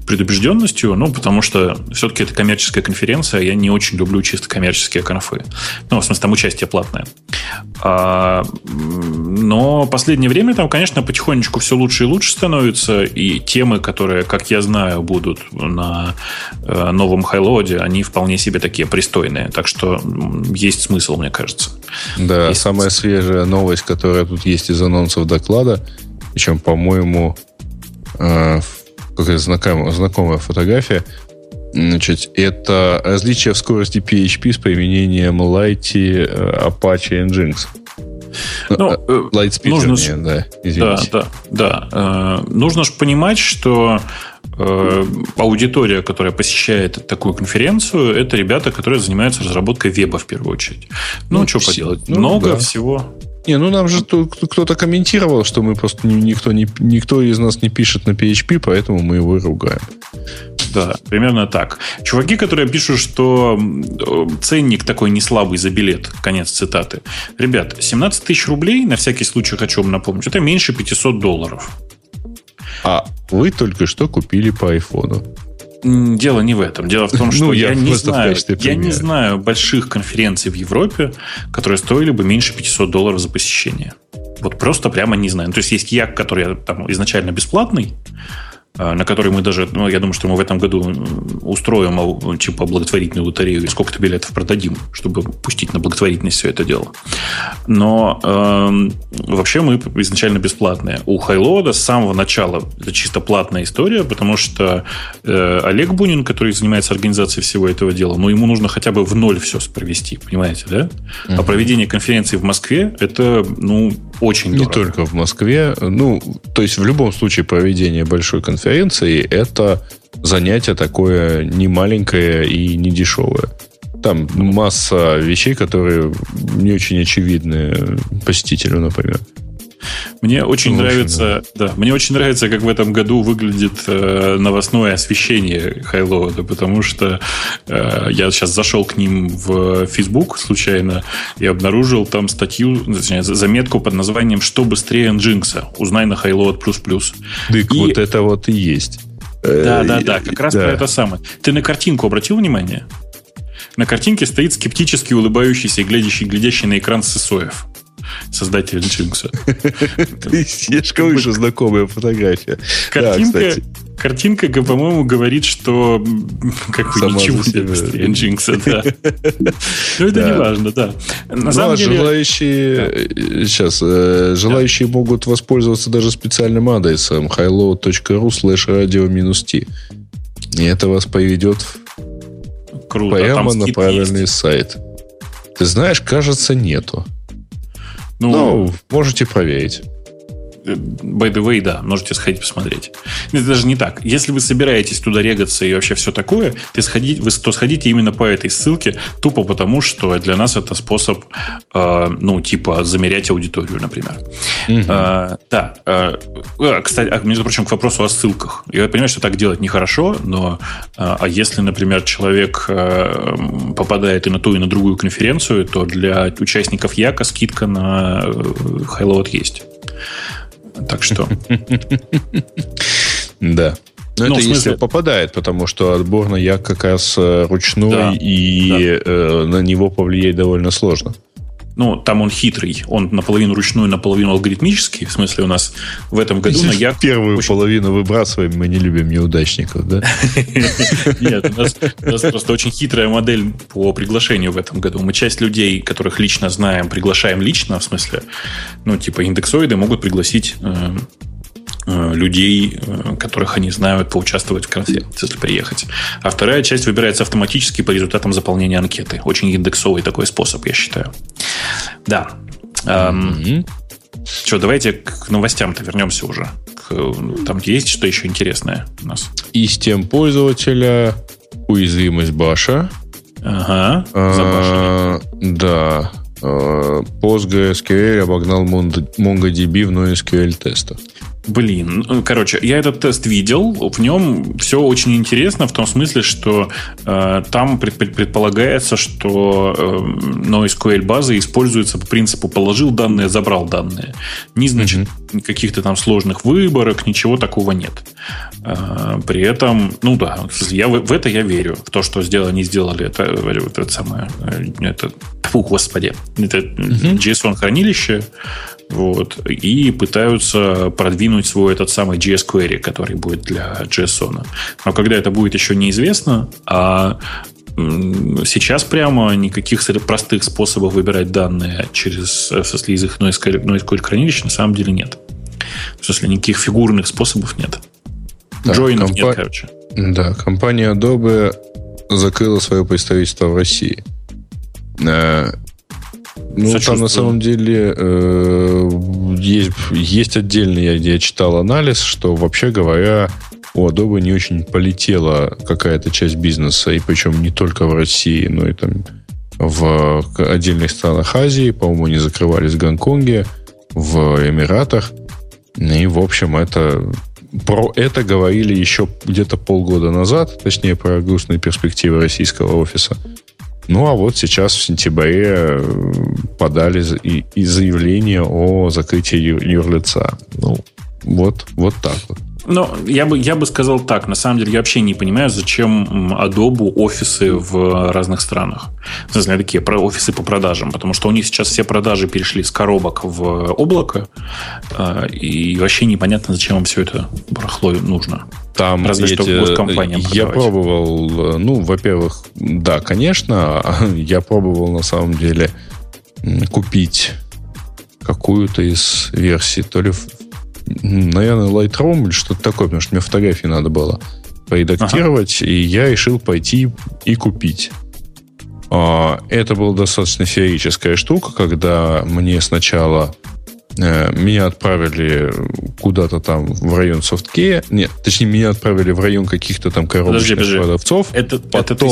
предубежденностью, ну, потому что все-таки это коммерческая конференция, я не очень люблю чисто коммерческие конфы. Ну, в смысле, там участие платное. А, но последнее время там, конечно, потихонечку все лучше и лучше становится, и темы, которые, как я знаю, будут на э, новом Хайлоде, они вполне себе такие пристойные. Так что есть смысл, мне кажется. Да, есть самая смысл. свежая новость, которая тут есть из анонсов доклада, причем, по-моему, э, какая-то знакомая, знакомая фотография, Значит, это различие в скорости PHP с применением Light, э, Apache и Nginx. Ну, Lightspeed, нужно ж, да, извините. Да, да, да. Нужно же понимать, что аудитория, которая посещает такую конференцию, это ребята, которые занимаются разработкой веба в первую очередь. Ну, ну что поделать, ну, много да. всего. Не, ну нам же кто-то комментировал, что мы просто никто, не, никто из нас не пишет на PHP, поэтому мы его и ругаем. Да, примерно так. Чуваки, которые пишут, что ценник такой не слабый за билет, конец цитаты. Ребят, 17 тысяч рублей, на всякий случай хочу вам напомнить, это меньше 500 долларов. А вы только что купили по айфону. Дело не в этом. Дело в том, ну, что ну, я, я, не знаю, я не знаю больших конференций в Европе, которые стоили бы меньше 500 долларов за посещение. Вот просто прямо не знаю. Ну, то есть есть Як, который там изначально бесплатный, на который мы даже, ну, я думаю, что мы в этом году устроим типа благотворительную лотерею и сколько-то билетов продадим, чтобы пустить на благотворительность все это дело. Но э, вообще мы изначально бесплатные. У Хайлода с самого начала это чисто платная история, потому что э, Олег Бунин, который занимается организацией всего этого дела, ну, ему нужно хотя бы в ноль все провести, понимаете, да? Uh-huh. А проведение конференции в Москве это, ну, очень Не дорого. только в Москве. Ну, то есть в любом случае проведение большой конференции это занятие такое не маленькое и не дешевое. Там масса вещей, которые не очень очевидны посетителю, например. Мне очень ну, нравится, да. да, мне очень нравится, как в этом году выглядит э, новостное освещение Хайлоуда, потому что э, я сейчас зашел к ним в Facebook случайно и обнаружил там статью, точнее, заметку под названием «Что быстрее Nginx? Узнай на Highload++». Так и... вот это вот и есть. Да, да, да, как раз да. про это самое. Ты на картинку обратил внимание? На картинке стоит скептически улыбающийся и глядящий, глядящий на экран Сысоев создатель Nginx. <laughs> Слишком выше знакомая фотография. Картинка, картинка, по-моему, говорит, что как бы ничего не быстрее Nginx, да. Но <laughs> ну, это не важно, да. На ну, самом а деле... желающие сейчас э, желающие могут воспользоваться даже специальным адресом highload.ru slash radio-t. И это вас поведет Круто, прямо на правильный сайт. Ты знаешь, кажется, нету. Ну, ну можете проверить. By the way, да, можете сходить посмотреть. Это даже не так. Если вы собираетесь туда регаться и вообще все такое, ты сходи, вы, то сходите именно по этой ссылке, тупо потому, что для нас это способ, э, ну, типа, замерять аудиторию, например. Угу. Э, да. Э, кстати, а, между прочим, к вопросу о ссылках. Я понимаю, что так делать нехорошо, но э, а если, например, человек э, попадает и на ту, и на другую конференцию, то для участников Яка скидка на э, Highload есть. Так что... <laughs> Да. Но ну, это если попадает, потому что отбор на як как раз э, ручной, да, и да. Э, на него повлиять довольно сложно ну, там он хитрый. Он наполовину ручной, наполовину алгоритмический. В смысле, у нас в этом году на Як... Первую очень... половину выбрасываем, мы не любим неудачников, да? <laughs> Нет, у нас, просто очень хитрая модель по приглашению в этом году. Мы часть людей, которых лично знаем, приглашаем лично, в смысле, ну, типа индексоиды могут пригласить э, Э, людей, э, которых они знают, поучаствовать в конференции, если приехать. А вторая часть выбирается автоматически по результатам заполнения анкеты. Очень индексовый такой способ, я считаю. Да. Эм, mm-hmm. Что, давайте к новостям-то вернемся уже. Там есть что еще интересное у нас? И с тем пользователя уязвимость баша. Ага, а, Да. А, PostgreSQL обогнал MongoDB в NoSQL тестах. Блин, ну, короче, я этот тест видел, в нем все очень интересно в том смысле, что э, там пред, предполагается, что э, NoSQL база используется по принципу положил данные, забрал данные. Не значит mm-hmm. каких-то там сложных выборок, ничего такого нет. Э, при этом, ну да, я в, в это я верю, в то, что сделали, не сделали, это, это, это самое, э, это, фу, господи, это mm-hmm. JSON хранилище, вот, и пытаются продвинуть свой этот самый JS Query, который будет для JSON. Но когда это будет еще неизвестно, а сейчас прямо никаких простых способов выбирать данные через, смысле, из их NoSQL, хранилища на самом деле нет. В смысле, никаких фигурных способов нет. Да, Джойнов компа... нет, короче. Да, компания Adobe закрыла свое представительство в России. Ну, там на самом деле э, есть, есть отдельный, я, я читал анализ, что вообще говоря, у Adobe не очень полетела какая-то часть бизнеса, и причем не только в России, но и там в отдельных странах Азии, по-моему, они закрывались в Гонконге, в Эмиратах. И, в общем, это про это говорили еще где-то полгода назад, точнее, про грустные перспективы российского офиса. Ну, а вот сейчас в сентябре э, подали и, и заявление о закрытии юрлица. Ну, вот, вот так вот. Ну, я бы, я бы сказал так. На самом деле, я вообще не понимаю, зачем Adobe офисы в разных странах. В смысле, такие офисы по продажам. Потому что у них сейчас все продажи перешли с коробок в облако. А, и вообще непонятно, зачем им все это барахло нужно. Там Разве эти, что госкомпаниям Я пробовал, ну, во-первых, да, конечно. <laughs> Я пробовал, на самом деле, купить какую-то из версий, то ли наверное, Lightroom или что-то такое, потому что мне фотографии надо было поредактировать, ага. и я решил пойти и купить. А, это была достаточно феерическая штука, когда мне сначала э, меня отправили куда-то там в район софткея. Нет, точнее, меня отправили в район каких-то там коробочных подожди, подожди. продавцов. Это, Потом, это ты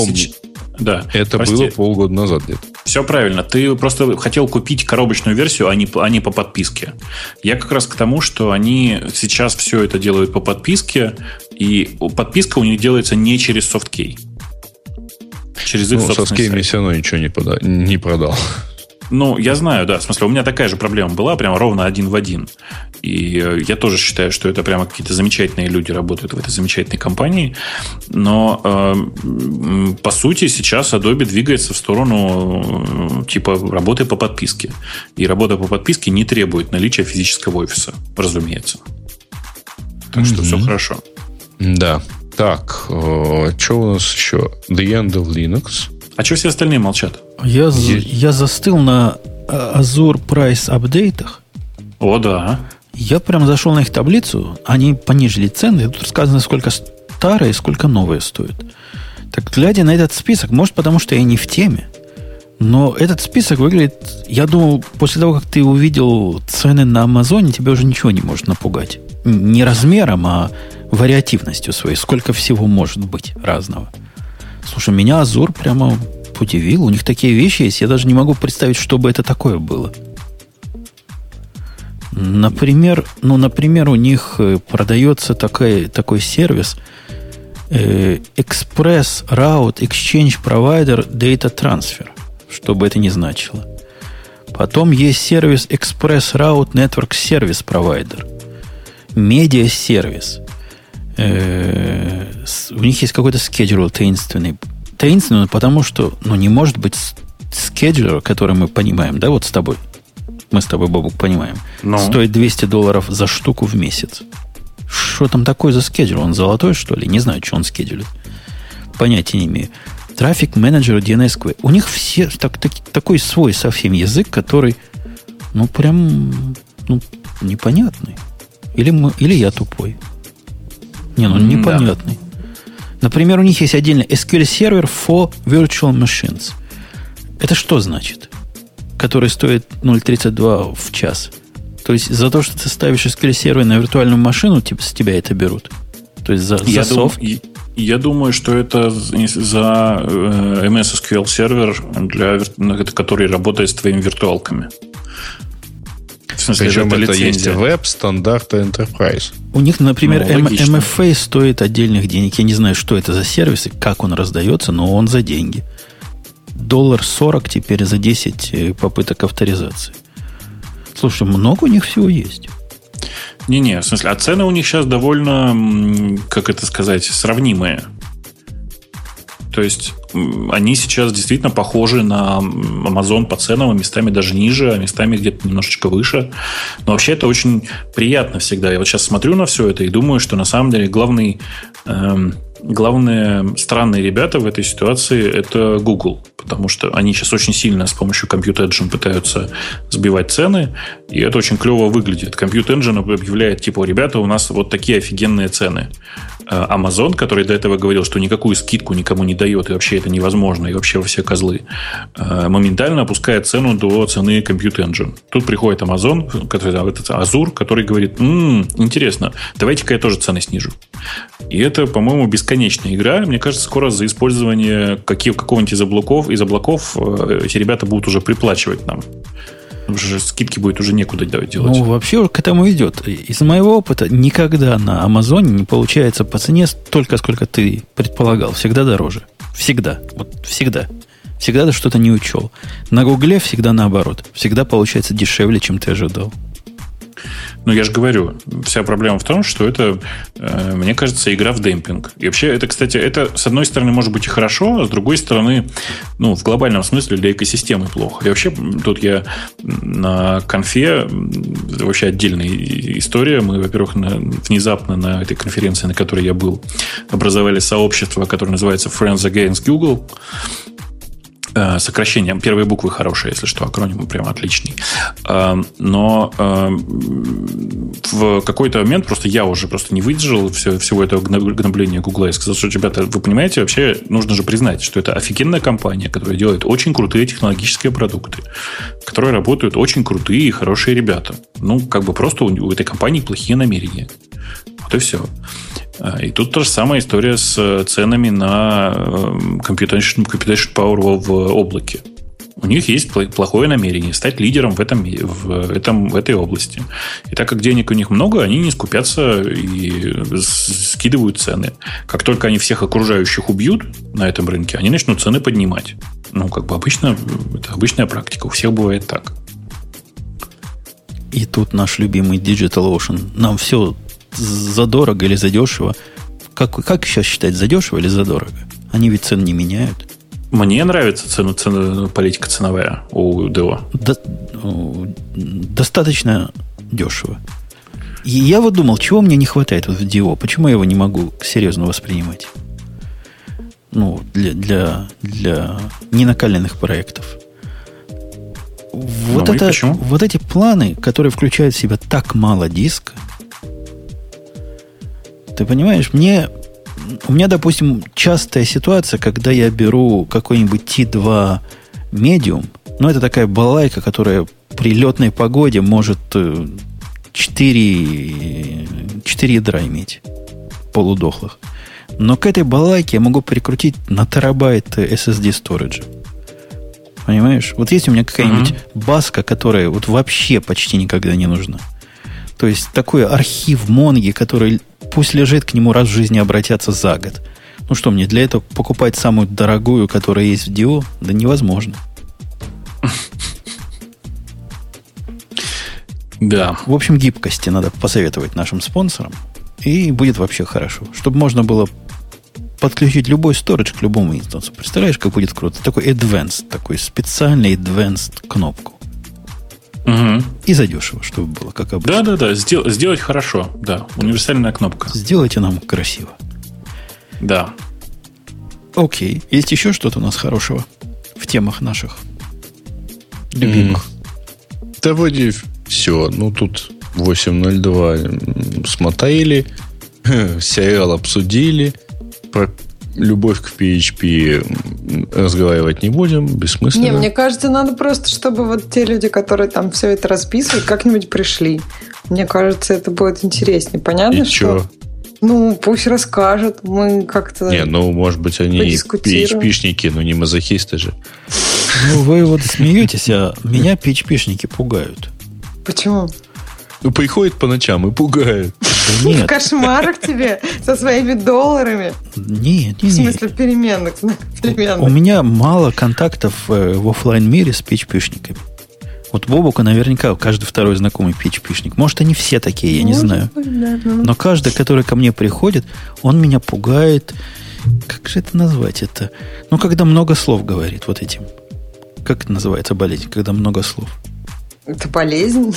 да. Это Прости. было полгода назад где-то. Все правильно. Ты просто хотел купить коробочную версию, а не, а не по подписке. Я как раз к тому, что они сейчас все это делают по подписке, и подписка у них делается не через SoftKey. Через их ну, SoftKey мне все равно ничего не, пода- не продал. Ну, я знаю, да. В смысле, у меня такая же проблема была, прямо ровно один в один. И э, я тоже считаю, что это прямо какие-то замечательные люди работают в этой замечательной компании. Но, э, по сути, сейчас Adobe двигается в сторону э, типа работы по подписке. И работа по подписке не требует наличия физического офиса, разумеется. Так mm-hmm. что все хорошо. Да. Так, э, что у нас еще? The End of Linux. А что все остальные молчат? Я, я застыл на Azure Price апдейтах. О, да. Я прям зашел на их таблицу, они понижили цены, и тут сказано, сколько старые, сколько новые стоят. Так, глядя на этот список, может, потому что я не в теме, но этот список выглядит... Я думал, после того, как ты увидел цены на Амазоне, тебе уже ничего не может напугать. Не размером, а вариативностью своей. Сколько всего может быть разного. Слушай, меня Азур прямо удивил. У них такие вещи есть. Я даже не могу представить, что бы это такое было. Например, ну, например, у них э, продается такой, такой сервис э, Express Route Exchange Provider Data Transfer, что бы это ни значило. Потом есть сервис Express Route Network Service Provider. Медиа сервис. Э, у них есть какой-то скеджер таинственный. Таинственный, потому что ну, не может быть скеджер, который мы понимаем, да, вот с тобой. Мы с тобой, Бобук, понимаем. Но. Ну. Стоит 200 долларов за штуку в месяц. Что там такое за скеджер? Он золотой, что ли? Не знаю, что он скеджерит. Понятия не имею. Трафик менеджер DNS У них все так, так, такой свой совсем язык, который, ну, прям, ну, непонятный. Или, мы, или я тупой. Не, ну непонятный. Да. Например, у них есть отдельный SQL сервер for virtual machines. Это что значит? Который стоит 0.32 в час. То есть за то, что ты ставишь SQL сервер на виртуальную машину, типа с тебя это берут. То есть за, я за софт. Дум, я думаю, что это за э, MS SQL сервер, для, который работает с твоими виртуалками смысле, Причем это, это есть веб, стандарт Enterprise. У них, например, ну, MFA стоит отдельных денег. Я не знаю, что это за сервис и как он раздается, но он за деньги. Доллар 40 теперь за 10 э, попыток авторизации. Слушай, много у них всего есть. Не-не, в смысле, а цены у них сейчас довольно, как это сказать, сравнимые. То есть они сейчас действительно похожи на Amazon по ценам, а местами даже ниже, а местами где-то немножечко выше. Но вообще это очень приятно всегда. Я вот сейчас смотрю на все это и думаю, что на самом деле главный, эм, главные странные ребята в этой ситуации это Google. Потому что они сейчас очень сильно с помощью Compute Engine пытаются сбивать цены, и это очень клево выглядит. Compute Engine объявляет, типа, ребята, у нас вот такие офигенные цены. Amazon, который до этого говорил, что никакую скидку никому не дает, и вообще это невозможно, и вообще все козлы, моментально опускает цену до цены Compute Engine. Тут приходит Amazon, который, этот Azure, который говорит, м-м, интересно, давайте-ка я тоже цены снижу. И это, по-моему, бесконечная игра. Мне кажется, скоро за использование каких, какого-нибудь из облаков, из облаков эти ребята будут уже приплачивать нам уже скидки будет уже некуда делать. Ну, вообще к этому идет. Из моего опыта никогда на Амазоне не получается по цене столько, сколько ты предполагал. Всегда дороже. Всегда. Вот всегда. Всегда ты что-то не учел. На Гугле всегда наоборот. Всегда получается дешевле, чем ты ожидал. Но я же говорю, вся проблема в том, что это, э, мне кажется, игра в демпинг. И вообще, это, кстати, это, с одной стороны, может быть и хорошо, а с другой стороны, ну, в глобальном смысле для экосистемы плохо. И вообще, тут я на конфе, вообще отдельная история. Мы, во-первых, на, внезапно на этой конференции, на которой я был, образовали сообщество, которое называется Friends Against Google. Э, сокращением. Первые буквы хорошие, если что, акроним прям отличный. Э, но э, в какой-то момент просто я уже просто не выдержал все, всего этого гнобления Гугла и сказал, что, ребята, вы понимаете, вообще нужно же признать, что это офигенная компания, которая делает очень крутые технологические продукты, в которой работают очень крутые и хорошие ребята. Ну, как бы просто у этой компании плохие намерения. Вот и все. А, и тут та же самая история с э, ценами на эм, computational, computational power в облаке. У них есть плохое намерение стать лидером в, этом, в, этом, в этой области. И так как денег у них много, они не скупятся и скидывают цены. Как только они всех окружающих убьют на этом рынке, они начнут цены поднимать. Ну, как бы обычно, это обычная практика. У всех бывает так. И тут наш любимый DigitalOcean нам все задорого или задешево. Как, как сейчас считать, задешево или задорого? Они ведь цены не меняют. Мне нравится цену, цену, политика ценовая у ДО. До, достаточно дешево. И я вот думал, чего мне не хватает вот в DO? Почему я его не могу серьезно воспринимать? Ну, для, для, для ненакаленных проектов. Вот, ну, это, вот эти планы, которые включают в себя так мало диска – ты понимаешь, мне... У меня, допустим, частая ситуация, когда я беру какой-нибудь T2 медиум, ну, это такая балайка, которая при летной погоде может 4, 4 ядра иметь полудохлых. Но к этой балайке я могу прикрутить на терабайт SSD storage. Понимаешь? Вот есть у меня какая-нибудь uh-huh. баска, которая вот вообще почти никогда не нужна. То есть такой архив Монги, который пусть лежит, к нему раз в жизни обратятся за год. Ну что мне, для этого покупать самую дорогую, которая есть в Dio? Да невозможно. Да. В общем, гибкости надо посоветовать нашим спонсорам. И будет вообще хорошо. Чтобы можно было подключить любой сторож к любому инстансу. Представляешь, как будет круто? Такой advanced, такой специальный advanced кнопку. Угу. И задешево, чтобы было, как обычно. Да, да, да. Сдел- сделать хорошо. Да. Универсальная кнопка. Сделайте нам красиво. Да. Окей. Есть еще что-то у нас хорошего в темах наших любимых? Mm. Да вроде все. Ну, тут 8.02 смотрели, <laughs> сериал обсудили, про любовь к PHP разговаривать не будем, бессмысленно. Не, мне кажется, надо просто, чтобы вот те люди, которые там все это расписывают, как-нибудь пришли. Мне кажется, это будет интереснее. Понятно, И что... Чё? Ну, пусть расскажут, мы как-то Не, ну, может быть, они PHP-шники, но не мазохисты же. Ну, вы вот смеетесь, а меня PHP-шники пугают. Почему? Ну, приходит по ночам и пугает. Нет. В кошмарах тебе со своими долларами. Нет, нет. В смысле переменных. переменных. У меня мало контактов э, в офлайн мире с PHP-шниками. Вот Бобука наверняка каждый второй знакомый PHP-шник. Может, они все такие, я не Может знаю. Быть, да, да. Но каждый, который ко мне приходит, он меня пугает. Как же это назвать это? Ну, когда много слов говорит вот этим. Как это называется болезнь, когда много слов? Это болезнь?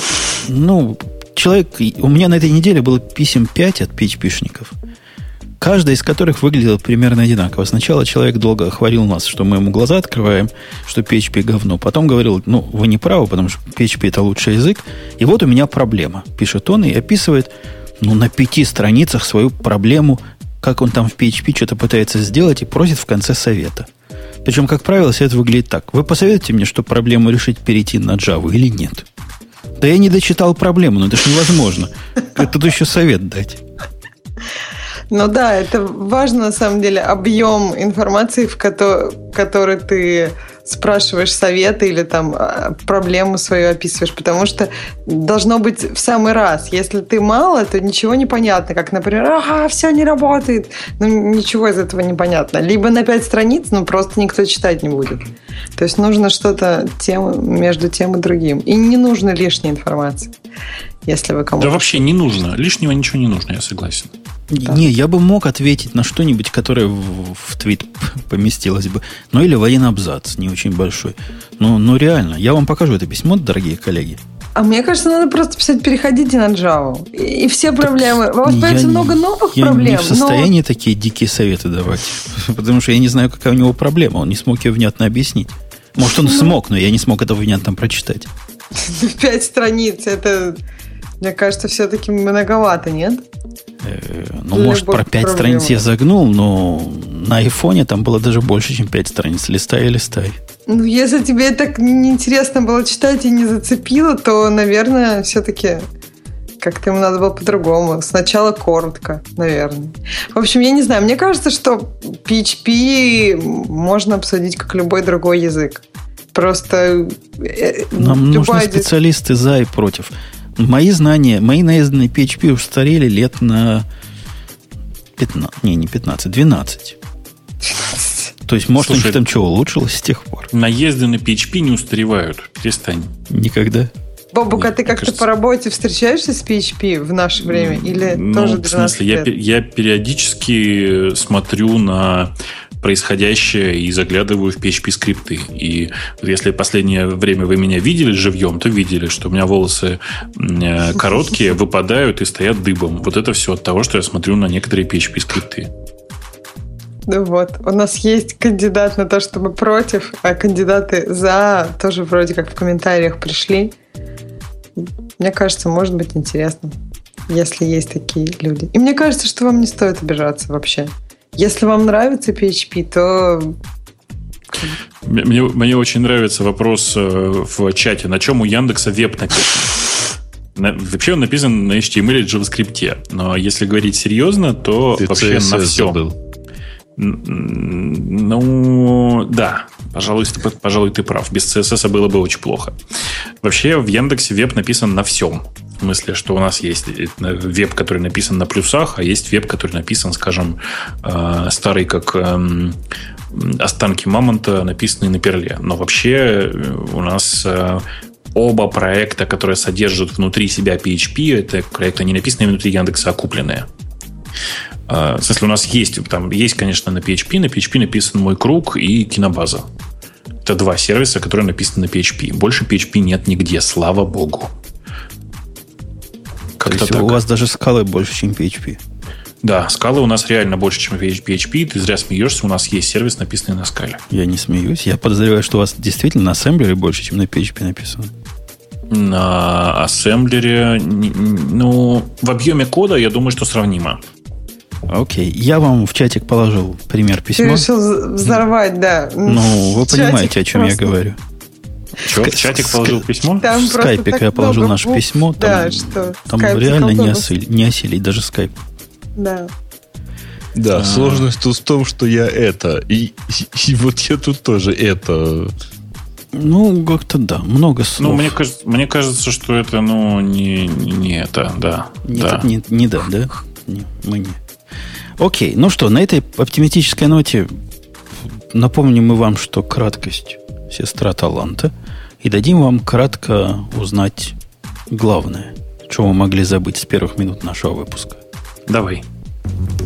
Ну, человек... У меня на этой неделе было писем 5 от PHP-шников. Каждая из которых выглядела примерно одинаково. Сначала человек долго хвалил нас, что мы ему глаза открываем, что PHP говно. Потом говорил, ну, вы не правы, потому что PHP это лучший язык. И вот у меня проблема. Пишет он и описывает, ну, на пяти страницах свою проблему как он там в PHP что-то пытается сделать и просит в конце совета. Причем, как правило, совет выглядит так. Вы посоветуете мне, что проблему решить, перейти на Java или нет? Да я не дочитал проблему, но это же невозможно. Это еще совет дать. Ну да, это важно на самом деле объем информации, в который ты спрашиваешь советы или там а, проблему свою описываешь, потому что должно быть в самый раз. Если ты мало, то ничего не понятно, как, например, ага, все не работает. Ну, ничего из этого не понятно. Либо на пять страниц, ну, просто никто читать не будет. То есть нужно что-то тем, между тем и другим. И не нужно лишней информации, если вы кому-то... Да вообще не нужно. Лишнего ничего не нужно, я согласен. Да. Не, я бы мог ответить на что-нибудь, которое в, в твит <laughs> поместилось бы. Ну, или в один абзац, не очень большой. Но, но реально, я вам покажу это письмо, дорогие коллеги. А мне кажется, надо просто писать «переходите на Java». И, и все проблемы. У вас появится много новых я проблем. Я не в состоянии но... такие дикие советы давать. <laughs> Потому что я не знаю, какая у него проблема. Он не смог ее внятно объяснить. Может, он ну... <laughs> смог, но я не смог это внятно прочитать. Пять страниц. Это, мне кажется, все-таки многовато, нет? Э, ну, Для может, про 5 страниц я загнул, но на айфоне там было даже больше, чем 5 страниц. Листай и листай. Ну, если тебе так неинтересно было читать и не зацепило, то, наверное, все-таки как-то ему надо было по-другому. Сначала коротко, наверное. В общем, я не знаю. Мне кажется, что PHP можно обсудить как любой другой язык. Просто э, Нам нужны специалисты за и против. Мои знания, мои наезды на PHP устарели лет на 15, не, не 15, 12. 12. То есть, может, Слушай, у них там что, улучшилось с тех пор? Наезды на PHP не устаревают. Перестань. Никогда. Бобук, а ты как-то кажется... по работе встречаешься с PHP в наше время? Или ну, тоже в смысле, я, я периодически смотрю на происходящее и заглядываю в PHP скрипты. И если последнее время вы меня видели живьем, то видели, что у меня волосы э, короткие, <laughs> выпадают и стоят дыбом. Вот это все от того, что я смотрю на некоторые PHP скрипты. Ну вот, у нас есть кандидат на то, чтобы против, а кандидаты за тоже вроде как в комментариях пришли. Мне кажется, может быть интересно, если есть такие люди. И мне кажется, что вам не стоит обижаться вообще. Если вам нравится PHP, то мне, мне очень нравится вопрос э, в чате. На чем у Яндекса веб написан? На, вообще он написан на HTML или JavaScript. Но если говорить серьезно, то Ты вообще CSS на все. Забыл. Ну, да. Пожалуй ты, пожалуй, ты прав. Без CSS было бы очень плохо. Вообще в Яндексе веб написан на всем. Смысле, что у нас есть э, веб, который написан на плюсах, а есть веб, который написан, скажем, э, старый как эм, останки мамонта, написанный на перле. Но вообще э, у нас оба проекта, которые содержат внутри себя PHP, это проекты не написанные внутри Яндекса, а купленные. В смысле, у нас есть, там есть, конечно, на PHP, на PHP написан мой круг и кинобаза. Это два сервиса, которые написаны на PHP. Больше PHP нет нигде, слава богу. Как-то То есть так. у вас даже скалы больше, чем PHP. Да, скалы у нас реально больше, чем PHP. Ты зря смеешься, у нас есть сервис, написанный на скале. Я не смеюсь. Я подозреваю, что у вас действительно на ассемблере больше, чем на PHP написано. На ассемблере, ну, в объеме кода, я думаю, что сравнимо. Окей. Я вам в чатик положил пример письма. Ты решил взорвать, да. Ну, вы понимаете, о чем просто... я говорю. Что, в чатик положил письмо? Там в скайпе, когда я положил наше букв, письмо, там, да, что? там реально не, осили, не осилить даже скайп. Да. Да, а... сложность тут в том, что я это. И, и, и вот я тут тоже это. Ну, как-то да, много слов. Ну, мне кажется, мне кажется, что это, ну, не, не это, да. Не, да. Не, не да, да? Не, мы не. Окей, ну что, на этой оптимистической ноте напомним мы вам, что краткость – сестра таланта, и дадим вам кратко узнать главное, что вы могли забыть с первых минут нашего выпуска. Давай.